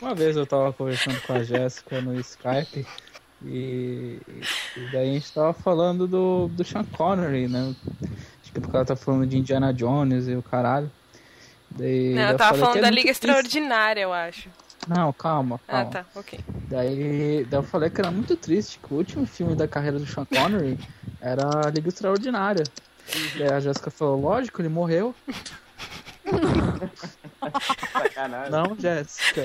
Uma vez eu tava conversando com a Jéssica no Skype e, e, daí a gente tava falando do, do Sean Connery, né? Acho que porque ela tá falando de Indiana Jones e o caralho. Daí, Não, eu tava falando é da Liga Extraordinária, eu acho. Não, calma, ah, calma. Ah, tá, ok. Daí, daí eu falei que era muito triste, que o último filme da carreira do Sean Connery era a Liga Extraordinária. E daí a Jéssica falou, lógico, ele morreu. Sacanagem. Não, Jéssica.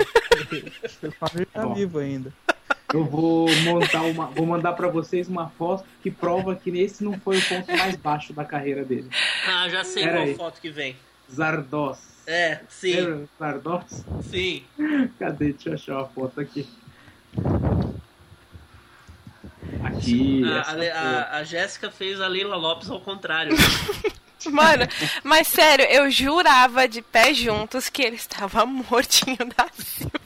O Connery tá Bom. vivo ainda. Eu vou montar uma, vou mandar para vocês uma foto que prova que esse não foi o ponto mais baixo da carreira dele. Ah, já sei Pera qual aí. foto que vem. Zardos. É, sim. Lembra Zardos? Sim. Cadê? Deixa eu achar uma foto aqui. Aqui. A, a, a Jéssica fez a Leila Lopes ao contrário. Mano, mas sério, eu jurava de pé juntos que ele estava mortinho da Silva.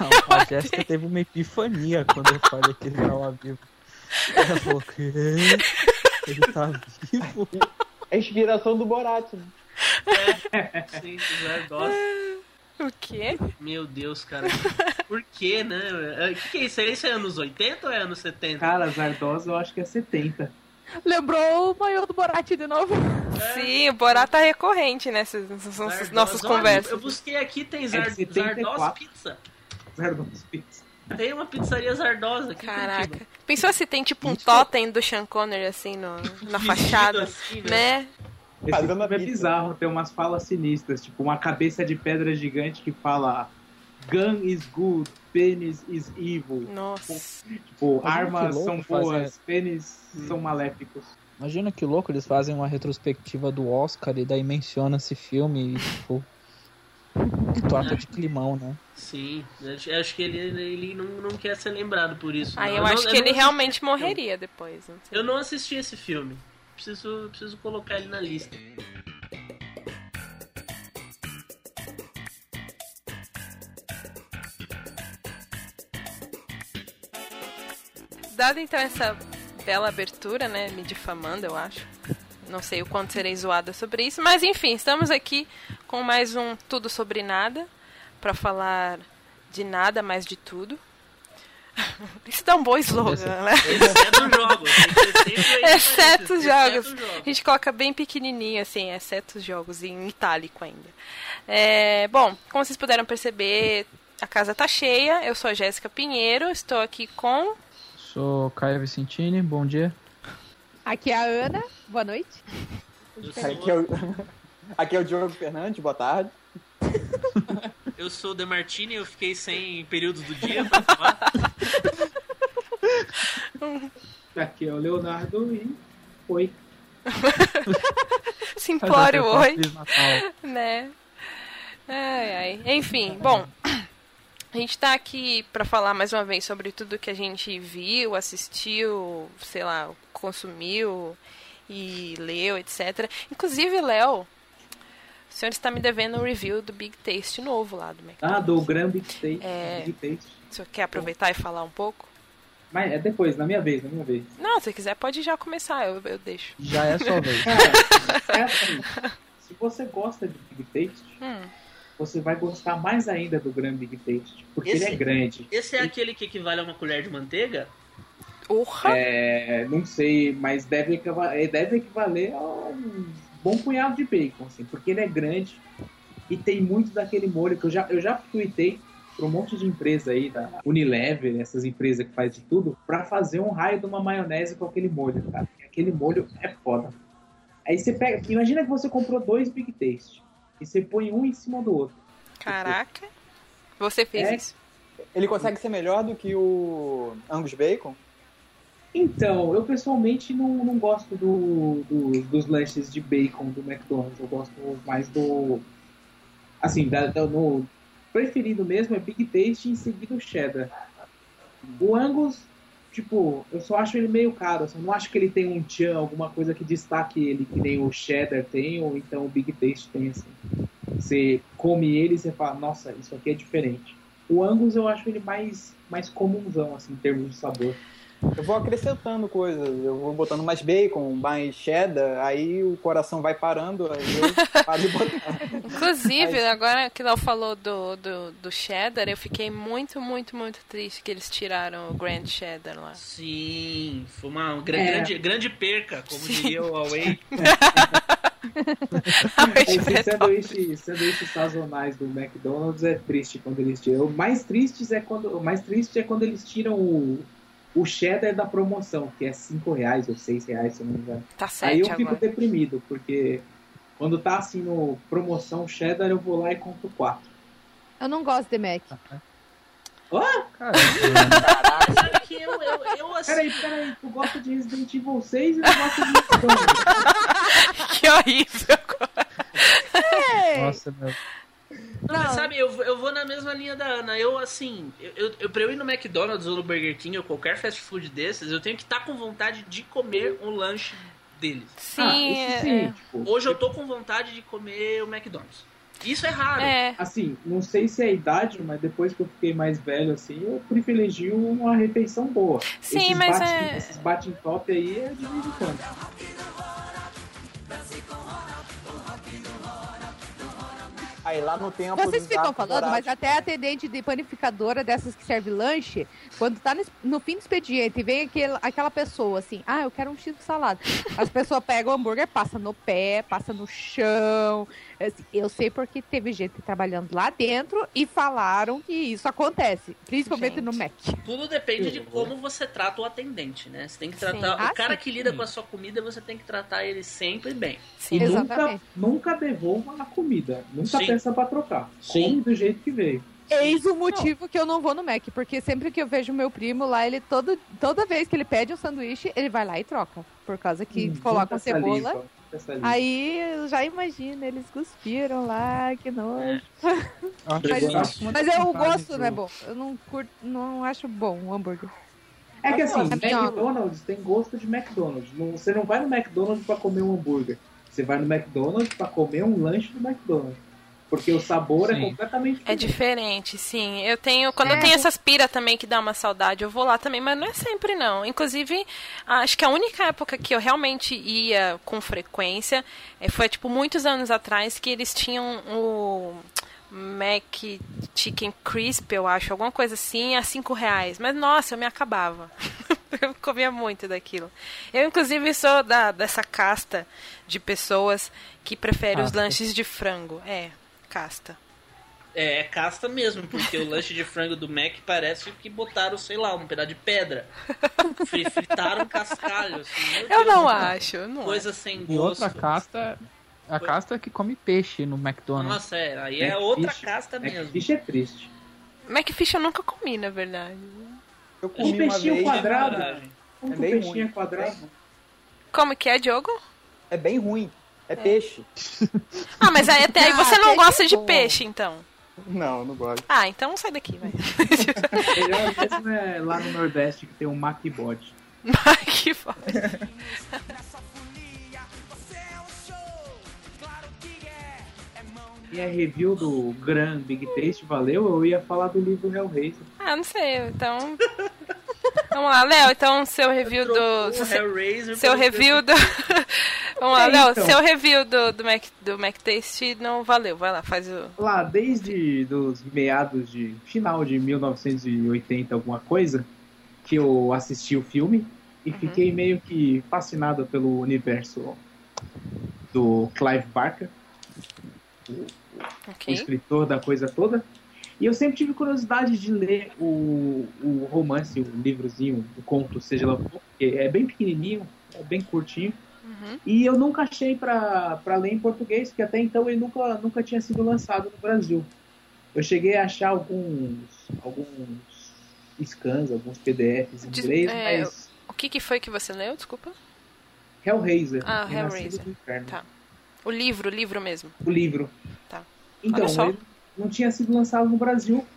Não, a Jéssica teve uma epifania quando eu falei que ele estava vivo. Ela falou que ele tá vivo. É a inspiração do Borat. Né? É, sim, Zardoz. O quê? Meu Deus, cara. Por quê, né? O que, que é isso? Isso é anos 80 ou é anos 70? Cara, Zardoz eu acho que é 70. Lembrou o maior do Borat de novo. É. Sim, o Borat tá recorrente nessas, nessas nossas conversas. Eu busquei aqui, tem Zard é Zardoz Pizza. Zardoz Pizza. Tem uma pizzaria zardosa aqui. Caraca. Pensou se tem tipo um totem do Sean Connery assim no, na fachada, assim, né? né? Esse filme é bizarro, tem umas falas sinistras, tipo uma cabeça de pedra gigante que fala Gun is good, penis is evil. Nossa. Tipo, armas são boas, pênis hum. são maléficos. Imagina que louco, eles fazem uma retrospectiva do Oscar e daí menciona esse filme e, tipo, torta de climão, né? Sim, acho que ele, ele não, não quer ser lembrado por isso. Ah, eu, eu acho não, que eu ele realmente morreria depois. Não eu não assisti esse filme. Preciso, preciso colocar ele na lista. Dada então essa bela abertura, né, me difamando, eu acho. Não sei o quanto serei zoada sobre isso, mas enfim, estamos aqui com mais um Tudo Sobre Nada, para falar de nada, mais de tudo. Isso dá um bom slogan, né? Exceto os jogos. Exceto os jogos. A gente coloca bem pequenininho, assim, exceto os jogos, em itálico ainda. É, bom, como vocês puderam perceber, a casa tá cheia. Eu sou a Jéssica Pinheiro, estou aqui com... Sou Caio Vicentini, bom dia. Aqui é a Ana, boa noite. Aqui é o, aqui é o Diogo Fernandes, boa tarde. Eu sou o Demartini, eu fiquei sem períodos do dia pra falar. Aqui é o Leonardo e oi. Simplório oi. Né? Ai, ai. Enfim, bom. A gente tá aqui para falar mais uma vez sobre tudo que a gente viu, assistiu, sei lá, consumiu e leu, etc. Inclusive, Léo, o senhor está me devendo um review do Big Taste novo lá do McDonald's. Ah, do Grand Big Taste. É... Big Taste. O senhor quer aproveitar e falar um pouco? Mas é depois, na minha vez, na minha vez. Não, se quiser pode já começar, eu, eu deixo. Já é a sua vez. Cara, é assim, se você gosta de Big Taste, hum. Você vai gostar mais ainda do Grand Big Taste, porque esse, ele é grande. Esse é ele... aquele que equivale a uma colher de manteiga? Urra! É, não sei, mas deve equivaler, deve equivaler a um bom punhado de bacon, assim, porque ele é grande e tem muito daquele molho que eu já, eu já tuitei para um monte de empresa aí, da Unilever, essas empresas que faz de tudo, para fazer um raio de uma maionese com aquele molho, cara. Aquele molho é foda. Aí você pega, imagina que você comprou dois Big Taste e você põe um em cima do outro. Caraca, você fez é, isso. Ele consegue ser melhor do que o Angus Bacon? Então, eu pessoalmente não, não gosto do, do, dos lanches de bacon do McDonald's. Eu gosto mais do. Assim, da, da, no preferido mesmo é Big Taste e em seguida o Cheddar. O Angus, tipo, eu só acho ele meio caro. Assim, não acho que ele tem um tchan, alguma coisa que destaque ele, que nem o Cheddar tem, ou então o Big Taste tem, assim. Você come ele e você fala, nossa, isso aqui é diferente. O Angus eu acho ele mais, mais comunzão, assim, em termos de sabor. Eu vou acrescentando coisas, eu vou botando mais bacon, mais cheddar, aí o coração vai parando, aí eu paro de botar. Inclusive, aí... agora que Léo falou do, do, do cheddar, eu fiquei muito, muito, muito triste que eles tiraram o Grand Cheddar lá. Sim, foi uma grande, é. grande perca, como Sim. diria o Huawei. Esses sanduíches, sanduíches sazonais do McDonald's é triste quando eles tiram. O mais triste é quando, o mais triste é quando eles tiram o, o cheddar da promoção, que é 5 reais ou 6 reais, se eu não me engano. Tá certo. Aí eu fico agora. deprimido, porque quando tá assim no promoção cheddar, eu vou lá e compro 4. Eu não gosto de Mac. Oh? Caralho. Sabe que eu, eu, eu assim... Peraí, peraí, tu gosta de Resident Evil 6 e tu gosta de McDonald's. que horrível. Nossa, meu. Não, mas sabe, eu, eu vou na mesma linha da Ana. Eu, assim, eu, eu, pra eu ir no McDonald's ou no Burger King ou qualquer fast food desses, eu tenho que estar tá com vontade de comer um lanche deles. Sim, ah, sim. É. Tipo, Hoje eu tô com vontade de comer o McDonald's. Isso é raro. É. Assim, não sei se é a idade, mas depois que eu fiquei mais velho, assim, eu privilegio uma refeição boa. Sim, esses mas bate, é... Esses bate top aí é de vez em quando. Aí lá no tempo. Vocês ficam falando, mas até a atendente de panificadora dessas que serve lanche, quando tá no, no fim do expediente vem aquele, aquela pessoa assim, ah, eu quero um X de salada. As pessoas pegam o hambúrguer, passa no pé, passa no chão, Assim, eu sei porque teve gente trabalhando lá dentro e falaram que isso acontece, principalmente gente, no Mac. Tudo depende de como você trata o atendente, né? Você tem que tratar. Sim. o ah, cara que lida com a sua comida, você tem que tratar ele sempre bem. Sim, e nunca, nunca devolva a comida. Nunca sim. pensa pra trocar. Sim. Come do jeito que veio. Eis o motivo não. que eu não vou no Mac, porque sempre que eu vejo meu primo lá, ele todo, toda vez que ele pede um sanduíche, ele vai lá e troca. Por causa que hum, coloca cebola. Saliva. Aí eu já imagino, eles cuspiram lá, que nojo. mas, mas eu gosto, não é bom. Eu não curto, não acho bom o hambúrguer. É que assim, McDonald's tem gosto de McDonald's. Você não vai no McDonald's para comer um hambúrguer. Você vai no McDonald's para comer um lanche do McDonald's. Porque o sabor é sim. é completamente diferente. É diferente, sim. Eu tenho. Quando é. eu tenho essas pira também que dá uma saudade, eu vou lá também, mas não é sempre não. Inclusive, acho que a única época que eu realmente ia com frequência eh, foi tipo muitos anos atrás que eles tinham o. Mac Chicken Crisp, eu acho, alguma coisa assim, a cinco reais. Mas nossa, eu me acabava. eu comia muito daquilo. Eu, inclusive, sou da, dessa casta de pessoas que prefere os lanches de frango. É, casta. É, é casta mesmo, porque o lanche de frango do Mac parece que botaram, sei lá, um pedaço de pedra. Fritaram cascalho. Assim, eu Deus, não acho. Não coisa é. sem gosto. E outra casta, a casta que come peixe no McDonald's. Nossa, é, aí é outra casta mesmo. Macfish é triste. Macfish eu nunca comi, na verdade. Eu comi um peixinho vez, quadrado. Como é bem peixinho ruim. quadrado? Como que é, Diogo? É bem ruim. É, é. peixe. Ah, mas aí até aí você não gosta de peixe, então. Não, não gosto. Ah, então sai daqui, vai. Melhor mesmo é lá no Nordeste que tem um maquibode. Maquibode. E a review do Grand Big Taste valeu? Eu ia falar do livro Hellraiser. Ah, não sei. Então, Vamos lá, Léo, então seu review do. Seu, seu review do. Vamos lá, é, Léo, então. seu review do, do, Mac, do Mac Taste não valeu. Vai lá, faz o. Lá, desde os meados de. final de 1980, alguma coisa, que eu assisti o filme e uhum. fiquei meio que fascinado pelo universo do Clive Barker, o, okay. o escritor da coisa toda. E eu sempre tive curiosidade de ler o, o romance, o livrozinho, o conto, seja lá o que é bem pequenininho, é bem curtinho. Uhum. E eu nunca achei para ler em português, porque até então ele nunca, nunca tinha sido lançado no Brasil. Eu cheguei a achar alguns, alguns scans, alguns PDFs em inglês, é, mas... O que, que foi que você leu, desculpa? Hellraiser. Ah, Hellraiser. Tá. O livro, o livro mesmo. O livro. Tá. Então, ele, não tinha sido lançado no Brasil,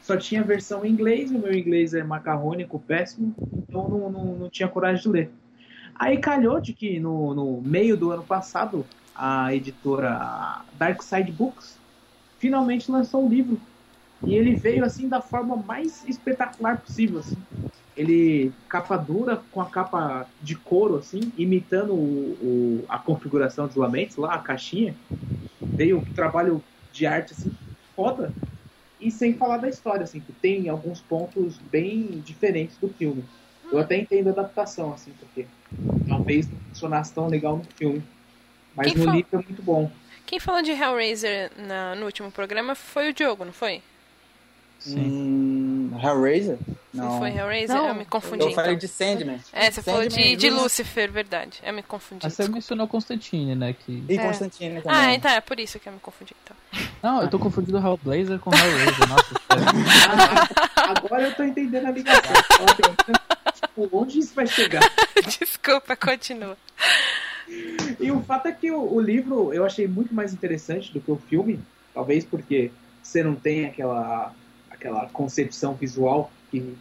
só tinha versão em inglês, o meu inglês é macarrônico, péssimo, então não, não, não tinha coragem de ler. Aí calhou de que no, no meio do ano passado, a editora Dark Side Books finalmente lançou um livro E ele veio assim da forma mais espetacular possível, assim. Ele capa dura com a capa de couro, assim, imitando o, o a configuração dos lamentos lá, a caixinha. Veio um trabalho de arte assim, foda. E sem falar da história, assim, que tem alguns pontos bem diferentes do filme. Eu até entendo a adaptação, assim, porque talvez não funcionasse tão legal no filme. Mas Quem no fal... livro é muito bom. Quem falou de Hellraiser na, no último programa foi o Diogo, não foi? Sim. Hum, Hellraiser? Não. Foi Hellraiser? Não. Eu me confundi. Eu falei então. de Sandman. É, você Sandman falou de, de Lucifer, verdade. Eu me confundi. Mas você mencionou Constantine, né? Que... E é. Constantine também. Ah, então é por isso que eu me confundi. Então. Não, eu tô confundindo Hellblazer com Hellraiser. Nossa, Agora eu tô entendendo a ligação. tipo, onde isso vai chegar? Desculpa, continua. E o fato é que o, o, livro eu achei muito mais interessante do que o filme, talvez porque você não tem aquela, aquela concepção visual que,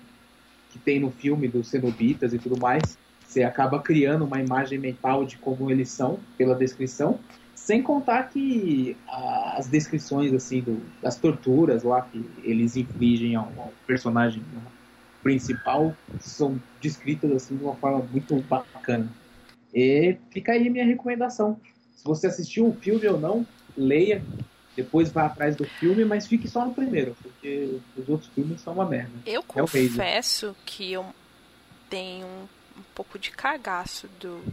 que tem no filme dos cenobitas e tudo mais. Você acaba criando uma imagem mental de como eles são pela descrição, sem contar que as descrições assim do, das torturas lá que eles infligem ao, ao personagem principal são descritas assim de uma forma muito bacana. E fica aí a minha recomendação. Se você assistiu o filme ou não, leia, depois vá atrás do filme, mas fique só no primeiro, porque os outros filmes são uma merda. Eu é confesso que eu tenho um, um pouco de cagaço do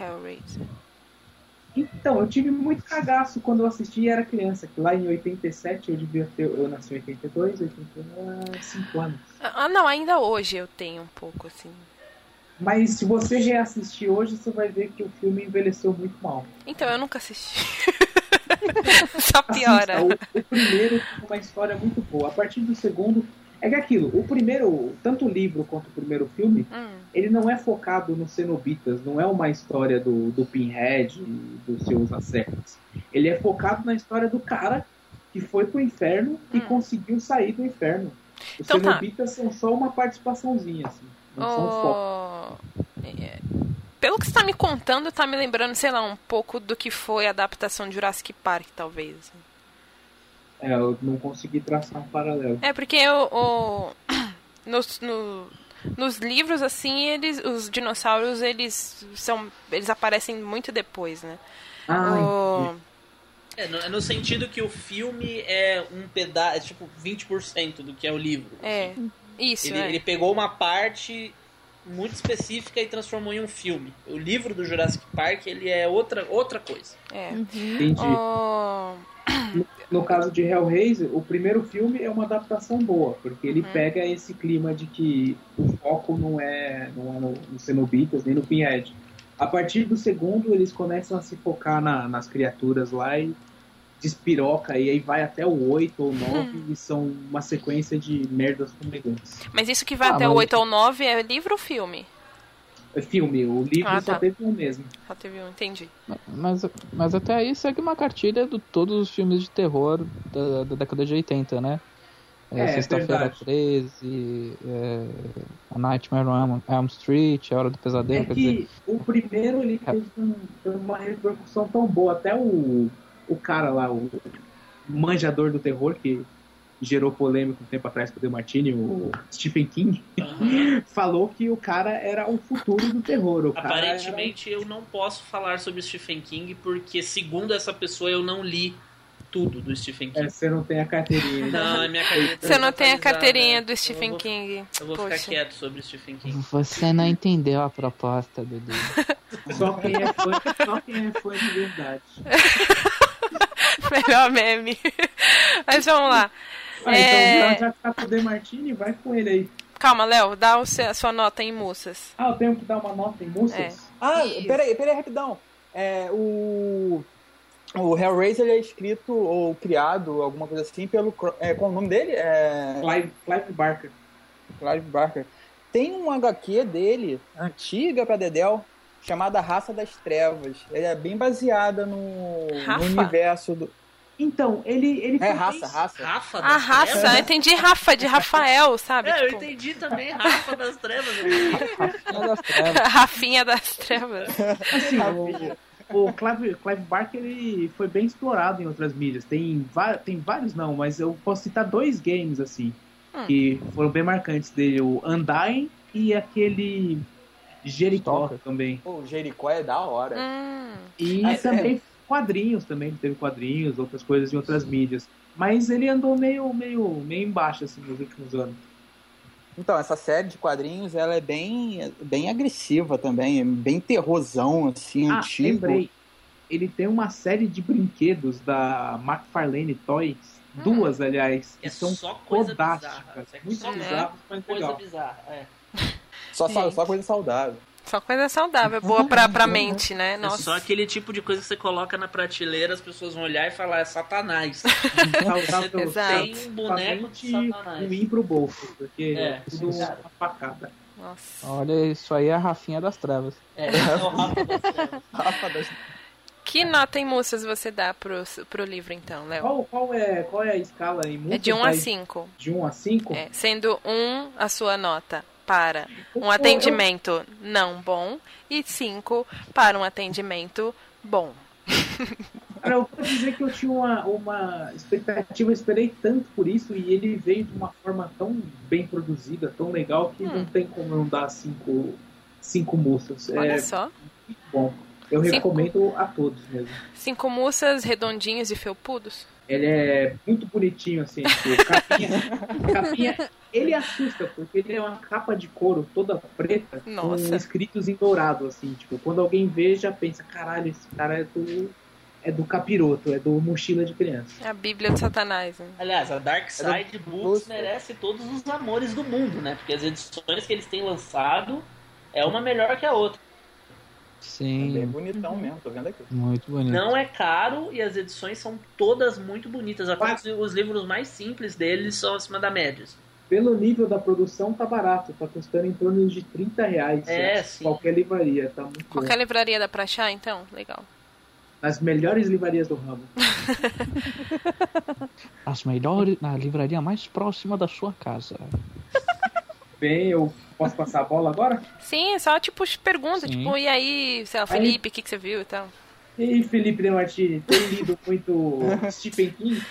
Hellraiser. Então, eu tive muito cagaço quando eu assisti e era criança, que lá em 87 eu devia ter. Eu nasci em 82, 85 anos. Ah, não, ainda hoje eu tenho um pouco, assim. Mas se você reassistir hoje, você vai ver que o filme envelheceu muito mal. Então, eu nunca assisti. Só piora. Assista, o, o, primeiro tem uma história muito boa. A partir do segundo. É que aquilo, o primeiro, tanto o livro quanto o primeiro filme, hum. ele não é focado nos cenobitas, não é uma história do, do Pinhead e dos seus acertos. Ele é focado na história do cara que foi pro inferno hum. e conseguiu sair do inferno. Os então, tá. cenobitas tá. são só uma participaçãozinha, assim. Oh, é, pelo que você está me contando, está me lembrando, sei lá, um pouco do que foi a adaptação de Jurassic Park, talvez. É, eu não consegui traçar um paralelo. É, porque o, o nos, no, nos livros, assim, eles, os dinossauros, eles são, eles aparecem muito depois, né? Ah, o... É, no, no, sentido que o filme é um pedaço, é tipo 20% do que é o livro. É. Assim. Isso, ele, é. ele pegou uma parte muito específica e transformou em um filme. O livro do Jurassic Park, ele é outra, outra coisa. É. Uhum. Entendi. Oh... No, no, caso de Hellraiser, o primeiro filme é uma adaptação boa, porque ele uhum. pega esse clima de que o foco não é, não é no, no Cenobitas nem no Pinhead. A partir do segundo, eles começam a se focar na, nas criaturas lá e despiroca e aí vai até o 8 ou 9 hum. e são uma sequência de merdas fumegantes. Mas isso que vai ah, até o 8 ou 9 é livro ou filme? É filme, o livro ah, só tá. teve um mesmo. Só teve um, entendi. Mas, mas até aí segue uma cartilha de todos os filmes de terror da, da década de 80, né? É, é Sexta-feira 13, é, A Nightmare on Elm Street, A Hora do Pesadelo. É que dizer... o primeiro ele é. teve uma repercussão tão boa, até o o cara lá, o manjador do terror, que gerou polêmica um tempo atrás com o The Martini, o Stephen King, uhum. falou que o cara era o futuro do terror. Aparentemente era... eu não posso falar sobre Stephen King porque, segundo essa pessoa, eu não li tudo do Stephen King. É, você não tem a carteirinha. Não, a minha carteirinha Você não tem a carteirinha do Stephen eu King. Eu vou Poxa. ficar quieto sobre Stephen King. Você não entendeu a proposta, Dudu. só quem é fã, só quem é fã de verdade. Melhor meme. Mas vamos lá. Ah, é... Então já tá com o De Martini, vai com ele aí. Calma, Léo, dá o seu, a sua nota em Mussas. Ah, eu tenho que dar uma nota em Mussas? É. Ah, peraí, peraí, rapidão. É, o, o Hellraiser é escrito ou criado, alguma coisa assim, pelo. É, qual é o nome dele? É... Clive, Clive Barker. Clive Barker. Tem um HQ dele, antiga pra Dedel, chamada Raça das Trevas. Ela é bem baseada no, no universo do. Então, ele. ele é raça, raça. Rafa das A raça, trevas? eu entendi Rafa, de Rafael, sabe? É, tipo... eu entendi também, Rafa das Trevas. Rafinha das Trevas. Rafinha das Trevas. Assim, o, o Clive, Clive Barker ele foi bem explorado em outras mídias. Tem, tem vários não, mas eu posso citar dois games assim hum. que foram bem marcantes dele, o Undying e aquele Jericó também. o Jericó é da hora. Hum. E ah, também é. Quadrinhos também, ele teve quadrinhos, outras coisas em outras mídias. Mas ele andou meio, meio, meio embaixo assim nos últimos anos. Então, essa série de quadrinhos, ela é bem, bem agressiva também, é bem terrorzão, assim, ah, antigo. lembrei. Ele tem uma série de brinquedos da McFarlane Toys, hum. duas, aliás, que é são só coisa fodásticas. É muito bizarro, mas coisa legal. bizarra, é. Só, só coisa saudável. Só coisa saudável, boa pra, pra mente, né? É Nossa. É só aquele tipo de coisa que você coloca na prateleira, as pessoas vão olhar e falar, é satanás. Saudável, tem um boneco de satanás. ruim pro bolso, porque é, é uma facada. Nossa. Olha, isso aí é a Rafinha das Trevas. É, é o Rafa das. Rafa das Que nota em mussas você dá pro, pro livro, então, Léo? Qual, qual, é, qual é a escala em mussas? É de 1 a 5. De 1 a 5? É, sendo 1 a sua nota para um atendimento não bom e cinco para um atendimento bom. Cara, eu vou dizer que eu tinha uma, uma expectativa, eu esperei tanto por isso e ele veio de uma forma tão bem produzida, tão legal, que hum. não tem como não dar cinco, cinco moças. Olha é só. Muito bom. Eu cinco. recomendo a todos mesmo. Cinco moças redondinhos e felpudos? Ele é muito bonitinho, assim, tipo, capinha, capinha. Ele assusta, porque ele é uma capa de couro toda preta, Nossa. com escritos em dourado, assim, tipo, quando alguém vê, já pensa, caralho, esse cara é do. É do capiroto, é do mochila de criança. É a Bíblia de Satanás. Né? Aliás, a Dark Side é Books merece todos os amores do mundo, né? Porque as edições que eles têm lançado é uma melhor que a outra. Sim. É bem bonitão uhum. mesmo, tô vendo aqui. Muito bonito. Não é caro e as edições são todas muito bonitas. Até Mas... os livros mais simples deles são acima da média. Pelo nível da produção, tá barato. Tá custando em torno de 30 reais. É, sim. Qualquer livraria, tá muito Qualquer bom. livraria dá pra achar, então? Legal. Nas melhores livrarias do ramo. As melhores, na livraria mais próxima da sua casa. Bem, eu Posso passar a bola agora? Sim, é só tipo perguntas, tipo, e aí, sei lá, Felipe, o que, que você viu e tal. E aí, Felipe De Martini, tem lido muito Stephen King?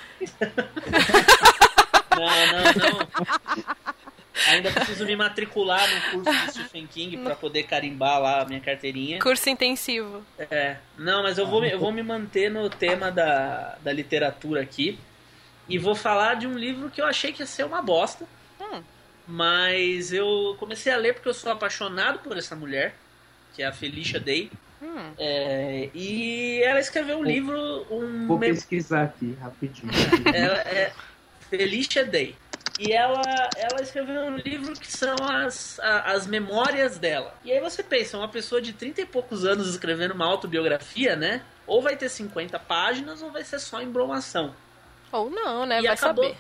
não, não, não. Ainda preciso me matricular no curso de Stephen King para poder carimbar lá a minha carteirinha. Curso intensivo. É. Não, mas eu vou, eu vou me manter no tema da, da literatura aqui. E vou falar de um livro que eu achei que ia ser uma bosta. Mas eu comecei a ler porque eu sou apaixonado por essa mulher, que é a Felicia Day. Hum. É, e ela escreveu um vou, livro. Um vou pesquisar aqui rapidinho. ela é Felicia Day. E ela, ela escreveu um livro que são as, as memórias dela. E aí você pensa, uma pessoa de 30 e poucos anos escrevendo uma autobiografia, né? Ou vai ter 50 páginas ou vai ser só embromação. Ou não, né? E vai acabou, saber.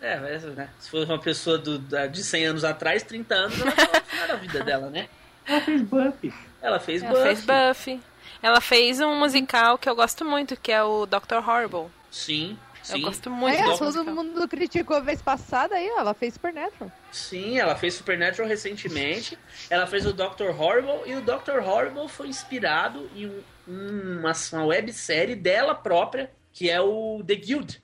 É, né? Se for uma pessoa do, de 100 anos atrás, 30 anos, ela tá a vida dela, né? Ela fez Buffy. Ela fez ela Buffy. fez Buffy. Ela fez um musical que eu gosto muito, que é o Dr. Horrible. Sim, sim. Eu gosto muito é, todo mundo criticou a vez passada aí, ela fez Supernatural. Sim, ela fez Supernatural recentemente. Ela fez o Dr. Horrible e o Dr. Horrible foi inspirado em uma, uma websérie dela própria, que é o The Guild.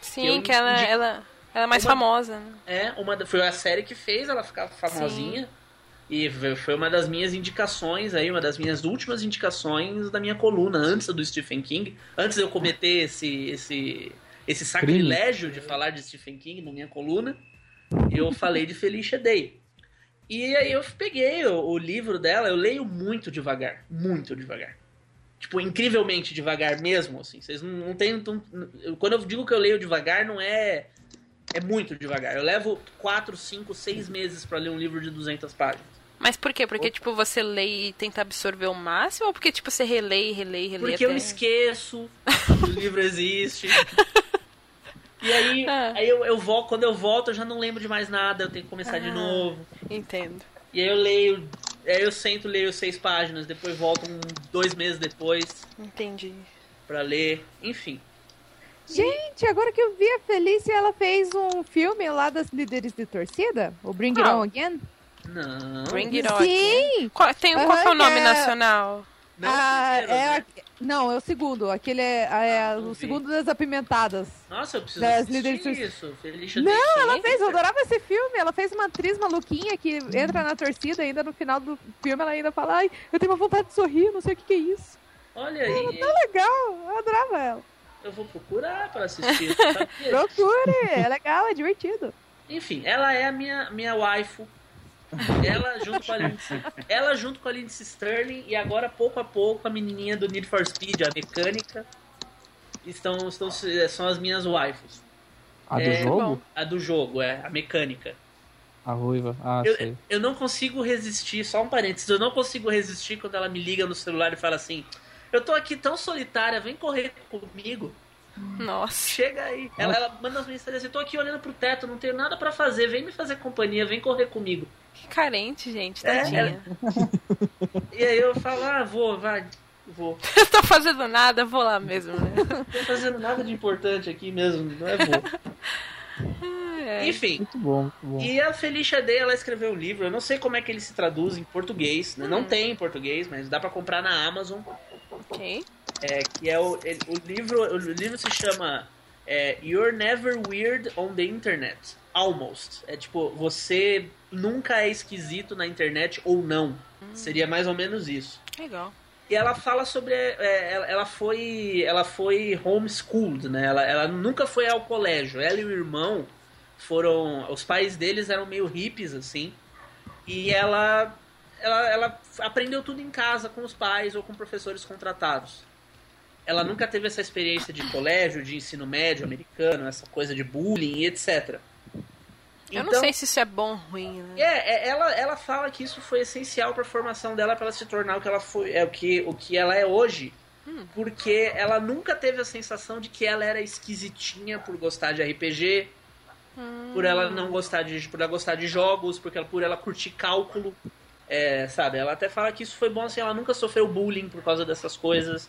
Sim, que, que ela, ela ela é mais uma, famosa. Né? É, uma, foi a série que fez ela ficar famosinha. Sim. E foi uma das minhas indicações aí, uma das minhas últimas indicações da minha coluna, antes do Stephen King. Antes de eu cometer esse, esse, esse sacrilégio de falar de Stephen King na minha coluna, eu falei de Felicia Day. E aí eu peguei o, o livro dela, eu leio muito devagar, muito devagar tipo, incrivelmente devagar mesmo, assim. Vocês não, não tem. Não, quando eu digo que eu leio devagar, não é é muito devagar. Eu levo 4, 5, 6 meses para ler um livro de 200 páginas. Mas por quê? Porque, tipo, você lê e tenta absorver o máximo? Ou porque, tipo, você relê e relê e relê Porque até... eu esqueço que o livro existe. E aí, ah. aí eu, eu volto, quando eu volto, eu já não lembro de mais nada, eu tenho que começar ah, de novo. Entendo. E aí eu leio, aí eu sento, leio seis páginas, depois volto um, dois meses depois. Entendi. Pra ler, enfim. Gente, agora que eu vi a Felícia, ela fez um filme lá das líderes de torcida, o Bring It On Again. Não. Bring It On Sim. Qual, tem, qual é o nome nacional? Não, ah, primeiro, é, né? não, é o segundo. Aquele é, é ah, o vi. segundo das apimentadas. Nossa, eu preciso das assistir isso. Felicia não, ela fez, eu adorava esse filme. Ela fez uma atriz maluquinha que entra na torcida ainda no final do filme ela ainda fala, ai, eu tenho uma vontade de sorrir, não sei o que, que é isso. Olha aí. Ela tá legal, eu adorava ela. Eu vou procurar para assistir. Procure, é legal, é divertido. Enfim, ela é a minha, minha waifu ela junto com a Lindsay, ela junto com a Lindsay Sterling e agora pouco a pouco a menininha do Need for Speed, a mecânica, estão, estão são as minhas waifus. A do é, jogo? A do jogo, é, a mecânica. A ruiva, ah, eu, sei. Eu não consigo resistir, só um parênteses, eu não consigo resistir quando ela me liga no celular e fala assim: Eu tô aqui tão solitária, vem correr comigo. Nossa. Chega aí. Ela, ela manda as mensagens assim: Eu tô aqui olhando pro teto, não tenho nada para fazer, vem me fazer companhia, vem correr comigo. Que carente, gente, é, tadinha. É. e aí eu falo, ah, vou, vai, vou. eu tô fazendo nada, vou lá mesmo, né? não tô fazendo nada de importante aqui mesmo, não é vou. É. Enfim. Muito bom, muito bom. E a Felicia Day, ela escreveu um livro. Eu não sei como é que ele se traduz em português. Né? Hum. Não tem em português, mas dá para comprar na Amazon. Ok. É, que é o, o livro. O livro se chama é, You're Never Weird on the Internet. Almost. É tipo, você nunca é esquisito na internet ou não. Hum. Seria mais ou menos isso. Legal. E ela fala sobre. É, ela, ela, foi. Ela foi homeschooled, né? Ela, ela nunca foi ao colégio. Ela e o irmão foram. Os pais deles eram meio hippies, assim. E ela. Ela, ela aprendeu tudo em casa com os pais ou com professores contratados. Ela nunca teve essa experiência de colégio, de ensino médio americano, essa coisa de bullying e etc. Eu então, não sei se isso é bom ou ruim, né? É, é ela, ela fala que isso foi essencial para a formação dela para ela se tornar o que ela foi, é o que, o que ela é hoje. Hum. Porque ela nunca teve a sensação de que ela era esquisitinha por gostar de RPG, hum. por ela não gostar de, por ela gostar de jogos, porque ela, por ela curtir cálculo. É, sabe, ela até fala que isso foi bom assim, ela nunca sofreu bullying por causa dessas coisas.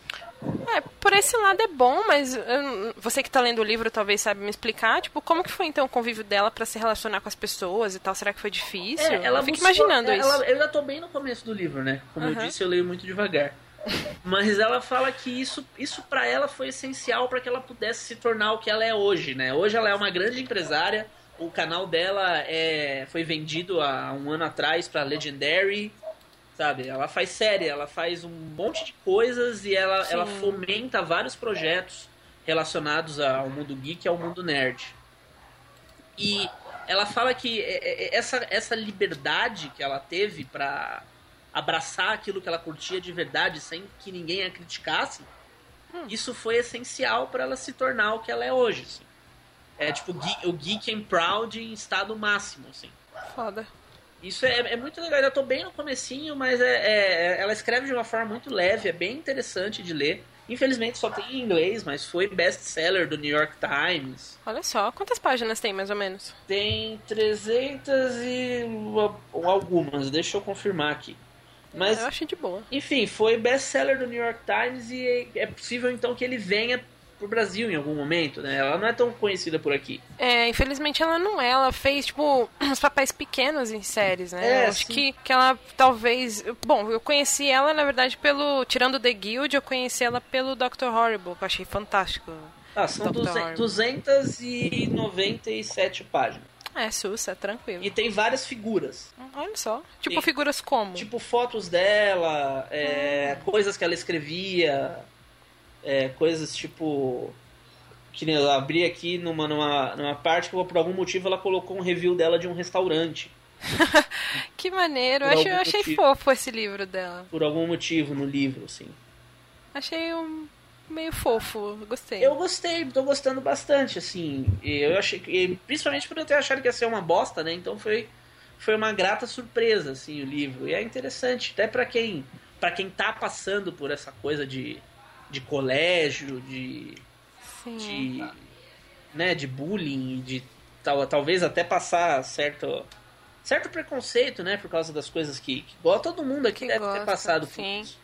É, por esse lado é bom, mas eu, você que tá lendo o livro talvez saiba me explicar, tipo, como que foi então o convívio dela para se relacionar com as pessoas e tal? Será que foi difícil? É, ela eu fico imaginando é, isso. Ela, eu ainda tô bem no começo do livro, né? Como uhum. eu disse, eu leio muito devagar. Mas ela fala que isso, isso para ela foi essencial para que ela pudesse se tornar o que ela é hoje, né? Hoje ela é uma grande empresária, o canal dela é, foi vendido há um ano atrás para Legendary, sabe? Ela faz série, ela faz um monte de coisas e ela, ela fomenta vários projetos relacionados ao mundo geek e ao mundo nerd. E ela fala que é, é, essa, essa liberdade que ela teve para abraçar aquilo que ela curtia de verdade sem que ninguém a criticasse, hum. isso foi essencial para ela se tornar o que ela é hoje. Assim. É tipo o Geek and Proud em estado máximo, assim. Foda. Isso é, é muito legal. Eu tô bem no comecinho, mas é, é, ela escreve de uma forma muito leve, é bem interessante de ler. Infelizmente só tem em inglês, mas foi best-seller do New York Times. Olha só, quantas páginas tem mais ou menos? Tem 300 e algumas, deixa eu confirmar aqui. Mas, eu achei de boa. Enfim, foi best-seller do New York Times e é possível então que ele venha pro Brasil em algum momento, né? Ela não é tão conhecida por aqui. É, infelizmente ela não é. Ela fez, tipo, uns papéis pequenos em séries, né? É, acho que, que ela talvez. Bom, eu conheci ela, na verdade, pelo. Tirando The Guild, eu conheci ela pelo Dr. Horrible, que eu achei fantástico. Ah, são 297 páginas. É, sussa, tranquilo. E tem várias figuras. Olha só. Tipo, tem, figuras como? Tipo, fotos dela, é, hum. coisas que ela escrevia, é, coisas tipo. Que nem eu abri aqui numa, numa, numa parte que por algum motivo ela colocou um review dela de um restaurante. que maneiro, eu achei, eu achei fofo esse livro dela. Por algum motivo no livro, assim. Achei um meio fofo, gostei. Eu gostei, tô gostando bastante, assim. Eu achei que, principalmente por eu ter achado que ia ser uma bosta, né? Então foi, foi uma grata surpresa, assim, o livro. E é interessante, até para quem, para quem tá passando por essa coisa de de colégio, de, Sim. de, né, de bullying, de tal, talvez até passar certo certo preconceito, né, por causa das coisas que, que igual todo mundo aqui que deve gosta, ter passado por isso.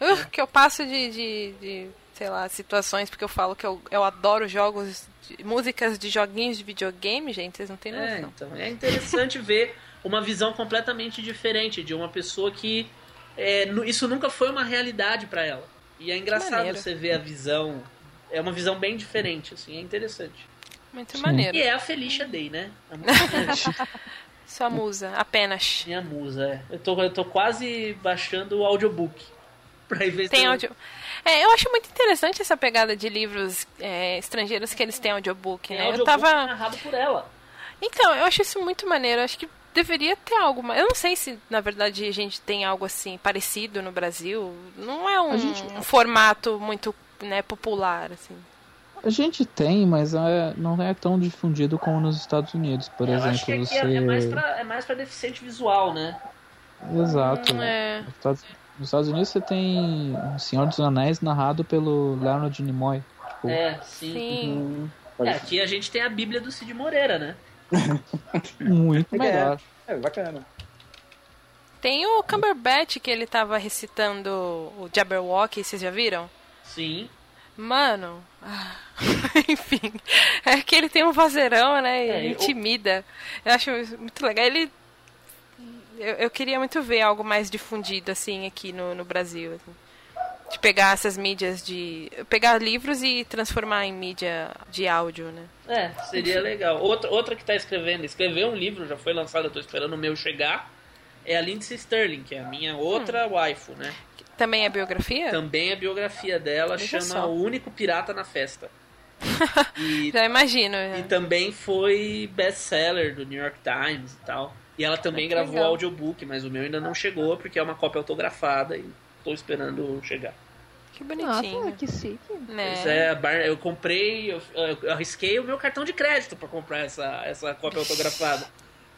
Uh, que eu passo de, de, de, sei lá, situações, porque eu falo que eu, eu adoro jogos, de, músicas de joguinhos de videogame, gente, vocês não têm é, noção. É, então, é interessante ver uma visão completamente diferente de uma pessoa que é, isso nunca foi uma realidade para ela. E é engraçado você ver a visão. É uma visão bem diferente, assim, é interessante. Muito Sim. maneiro. E é a Felicia Day, né? Sua musa, apenas. Minha musa, é. Eu tô, eu tô quase baixando o audiobook. Pra ver Tem áudio. É, eu acho muito interessante essa pegada de livros é, estrangeiros que eles têm audiobook, Tem né? Audiobook eu tava narrado por ela. Então, eu acho isso muito maneiro. Eu acho que deveria ter algo. Eu não sei se, na verdade, a gente tem algo assim parecido no Brasil. Não é um, gente... um formato muito né, popular, assim. A gente tem, mas é, não é tão difundido como nos Estados Unidos, por é, exemplo. acho que você... é, mais pra, é mais pra deficiente visual, né? Exato. Hum, é. Nos Estados Unidos você tem O Senhor dos Anéis narrado pelo Leonard Nimoy. Tipo... É, sim. sim. Hum, é, aqui a gente tem a Bíblia do Cid Moreira, né? Muito melhor. É, é, bacana. Tem o Cumberbatch que ele tava recitando o Jabberwock, vocês já viram? Sim. Mano, ah, enfim, é que ele tem um vozeirão, né? E é, intimida. Eu... eu acho muito legal. Ele eu, eu, queria muito ver algo mais difundido, assim, aqui no, no Brasil. Assim. De pegar essas mídias de. pegar livros e transformar em mídia de áudio, né? É, seria legal. Outra, outra que tá escrevendo, escreveu um livro, já foi lançado, eu tô esperando o meu chegar. É a Lindsay Sterling, que é a minha outra hum. waifu, né? Também é biografia? Também é biografia dela, Deixa chama só. O Único Pirata na Festa. E, já imagino. Já. E também foi best-seller do New York Times e tal. E ela também gravou o audiobook, mas o meu ainda não chegou, porque é uma cópia autografada e tô esperando chegar. Que bonitinho. Nossa, que chique. Né? Pois é, eu comprei, eu, eu, arrisquei o meu cartão de crédito para comprar essa, essa cópia autografada.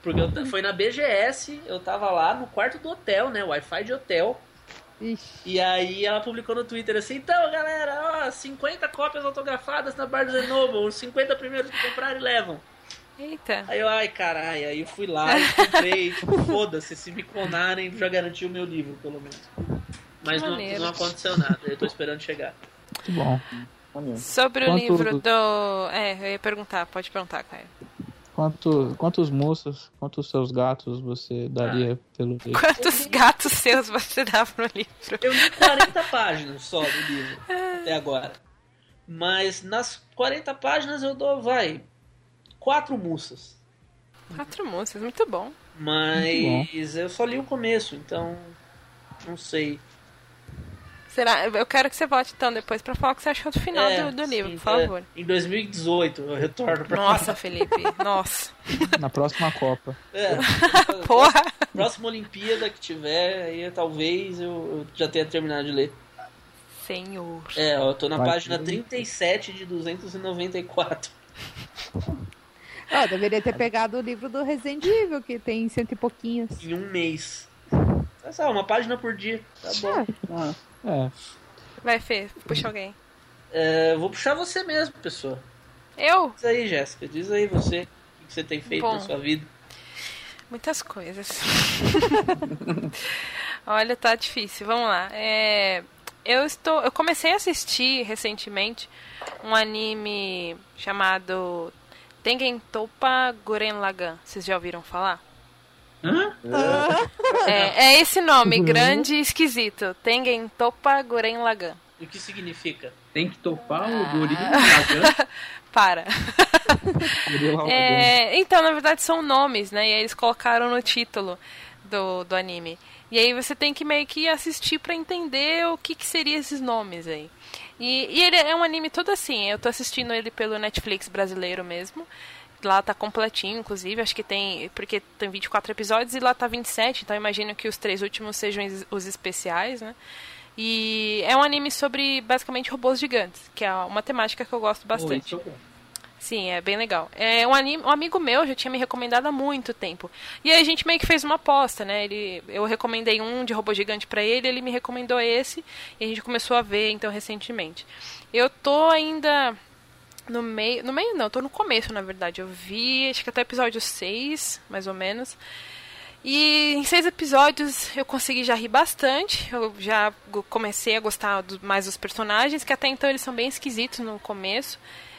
Porque eu, foi na BGS, eu tava lá no quarto do hotel, né? Wi-Fi de hotel. Ixi. E aí ela publicou no Twitter assim, então galera, ó, 50 cópias autografadas na Bar do Zenobo, os 50 primeiros que comprarem levam. Eita. Aí eu, ai caralho, aí eu fui lá e comprei, tipo, foda-se, se me clonarem, já garanti o meu livro, pelo menos. Mas não, não, aconteceu nada, eu tô esperando chegar. Muito bom. Sobre Quanto... o livro do. É, eu ia perguntar, pode perguntar, Caio. Quanto, quantos moças, quantos seus gatos você daria ah. pelo livro? Quantos gatos seus você dá pro livro? Eu li 40 páginas só do livro, até agora. Mas nas 40 páginas eu dou, vai, quatro moças. Quatro moças, muito bom. Mas muito bom. eu só li o começo, então não sei. Será? Eu quero que você volte então depois para falar o que você achou do final é, do, do, livro, sim, por favor. É. Em 2018 eu retorno pra Nossa, falar. Felipe, nossa. Na próxima Copa. É. Porra! Próxima Olimpíada que tiver, aí talvez eu, eu já tenha terminado de ler. Senhor. É, eu tô na Vai página 37 de 294. Ah, deveria ter pegado o livro do Resident Evil, que tem cento e pouquinhos. Em um mês. É uma página por dia. Tá bom. Ah. É. Vai, Fê, puxa alguém. É, vou puxar você mesmo, pessoa. Eu? Diz aí, Jéssica. Diz aí você. O que você tem feito bom, na sua vida? Muitas coisas. Olha, tá difícil. Vamos lá. É, eu estou. Eu comecei a assistir recentemente um anime chamado Tengen Topa Guren Lagan. Vocês já ouviram falar? Hã? É, é esse nome, uhum. grande e esquisito. Tengen Topa Guren Lagan. O que significa? Tem que topar o Guren Lagan? Para. é, então, na verdade, são nomes, né? E aí eles colocaram no título do, do anime. E aí você tem que meio que assistir para entender o que, que seriam esses nomes aí. E, e ele é um anime todo assim. Eu tô assistindo ele pelo Netflix brasileiro mesmo. Lá tá completinho, inclusive. Acho que tem. Porque tem 24 episódios e lá tá 27. Então imagino que os três últimos sejam os especiais, né? E é um anime sobre basicamente robôs gigantes, que é uma temática que eu gosto bastante. Muito bom. Sim, é bem legal. É um, anime, um amigo meu já tinha me recomendado há muito tempo. E aí a gente meio que fez uma aposta, né? Ele, eu recomendei um de robô gigante para ele, ele me recomendou esse e a gente começou a ver então recentemente. Eu tô ainda no meio, no meio não, tô no começo, na verdade. Eu vi, acho que até o episódio 6, mais ou menos. E em seis episódios eu consegui já rir bastante. Eu já comecei a gostar do, mais dos personagens, que até então eles são bem esquisitos no começo.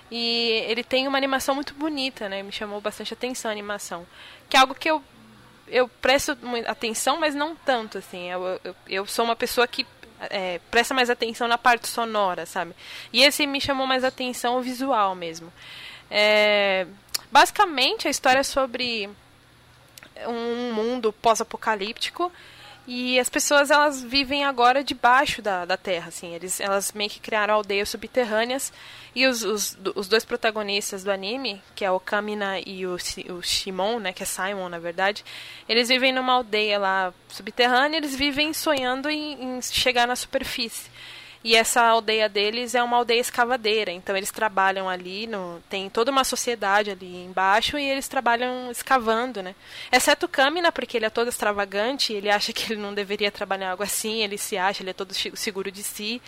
E ele tem uma animação muito bonita, né? Me chamou bastante atenção a animação. Que é algo que eu eu presto atenção, mas não tanto, assim. Eu, eu, eu sou uma pessoa que é, presta mais atenção na parte sonora, sabe? E esse me chamou mais atenção o visual mesmo. É, basicamente, a história é sobre um mundo pós-apocalíptico e as pessoas elas vivem agora debaixo da, da terra, assim. Eles, elas meio que criaram aldeias subterrâneas e os, os, os dois protagonistas do anime, que é o Kamina e o, o Shimon, né, que é Simon na verdade, eles vivem numa aldeia lá subterrânea. Eles vivem sonhando em, em chegar na superfície. E essa aldeia deles é uma aldeia escavadeira, então eles trabalham ali, no, tem toda uma sociedade ali embaixo e eles trabalham escavando, né? Exceto o Kamina, porque ele é todo extravagante, ele acha que ele não deveria trabalhar algo assim, ele se acha, ele é todo seguro de si,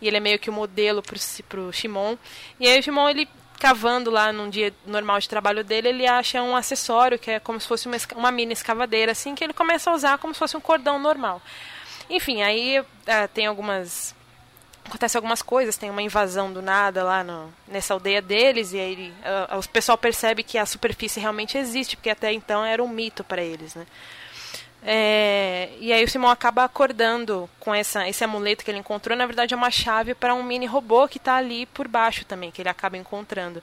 e ele é meio que o um modelo pro, pro Shimon. E aí o Shimon, ele cavando lá num dia normal de trabalho dele, ele acha um acessório que é como se fosse uma, uma mini escavadeira, assim, que ele começa a usar como se fosse um cordão normal. Enfim, aí uh, tem algumas acontece algumas coisas, tem uma invasão do nada lá no, nessa aldeia deles, e aí uh, o pessoal percebe que a superfície realmente existe, porque até então era um mito para eles, né? É, e aí o Simão acaba acordando com essa, esse amuleto que ele encontrou, na verdade é uma chave para um mini robô que está ali por baixo também, que ele acaba encontrando.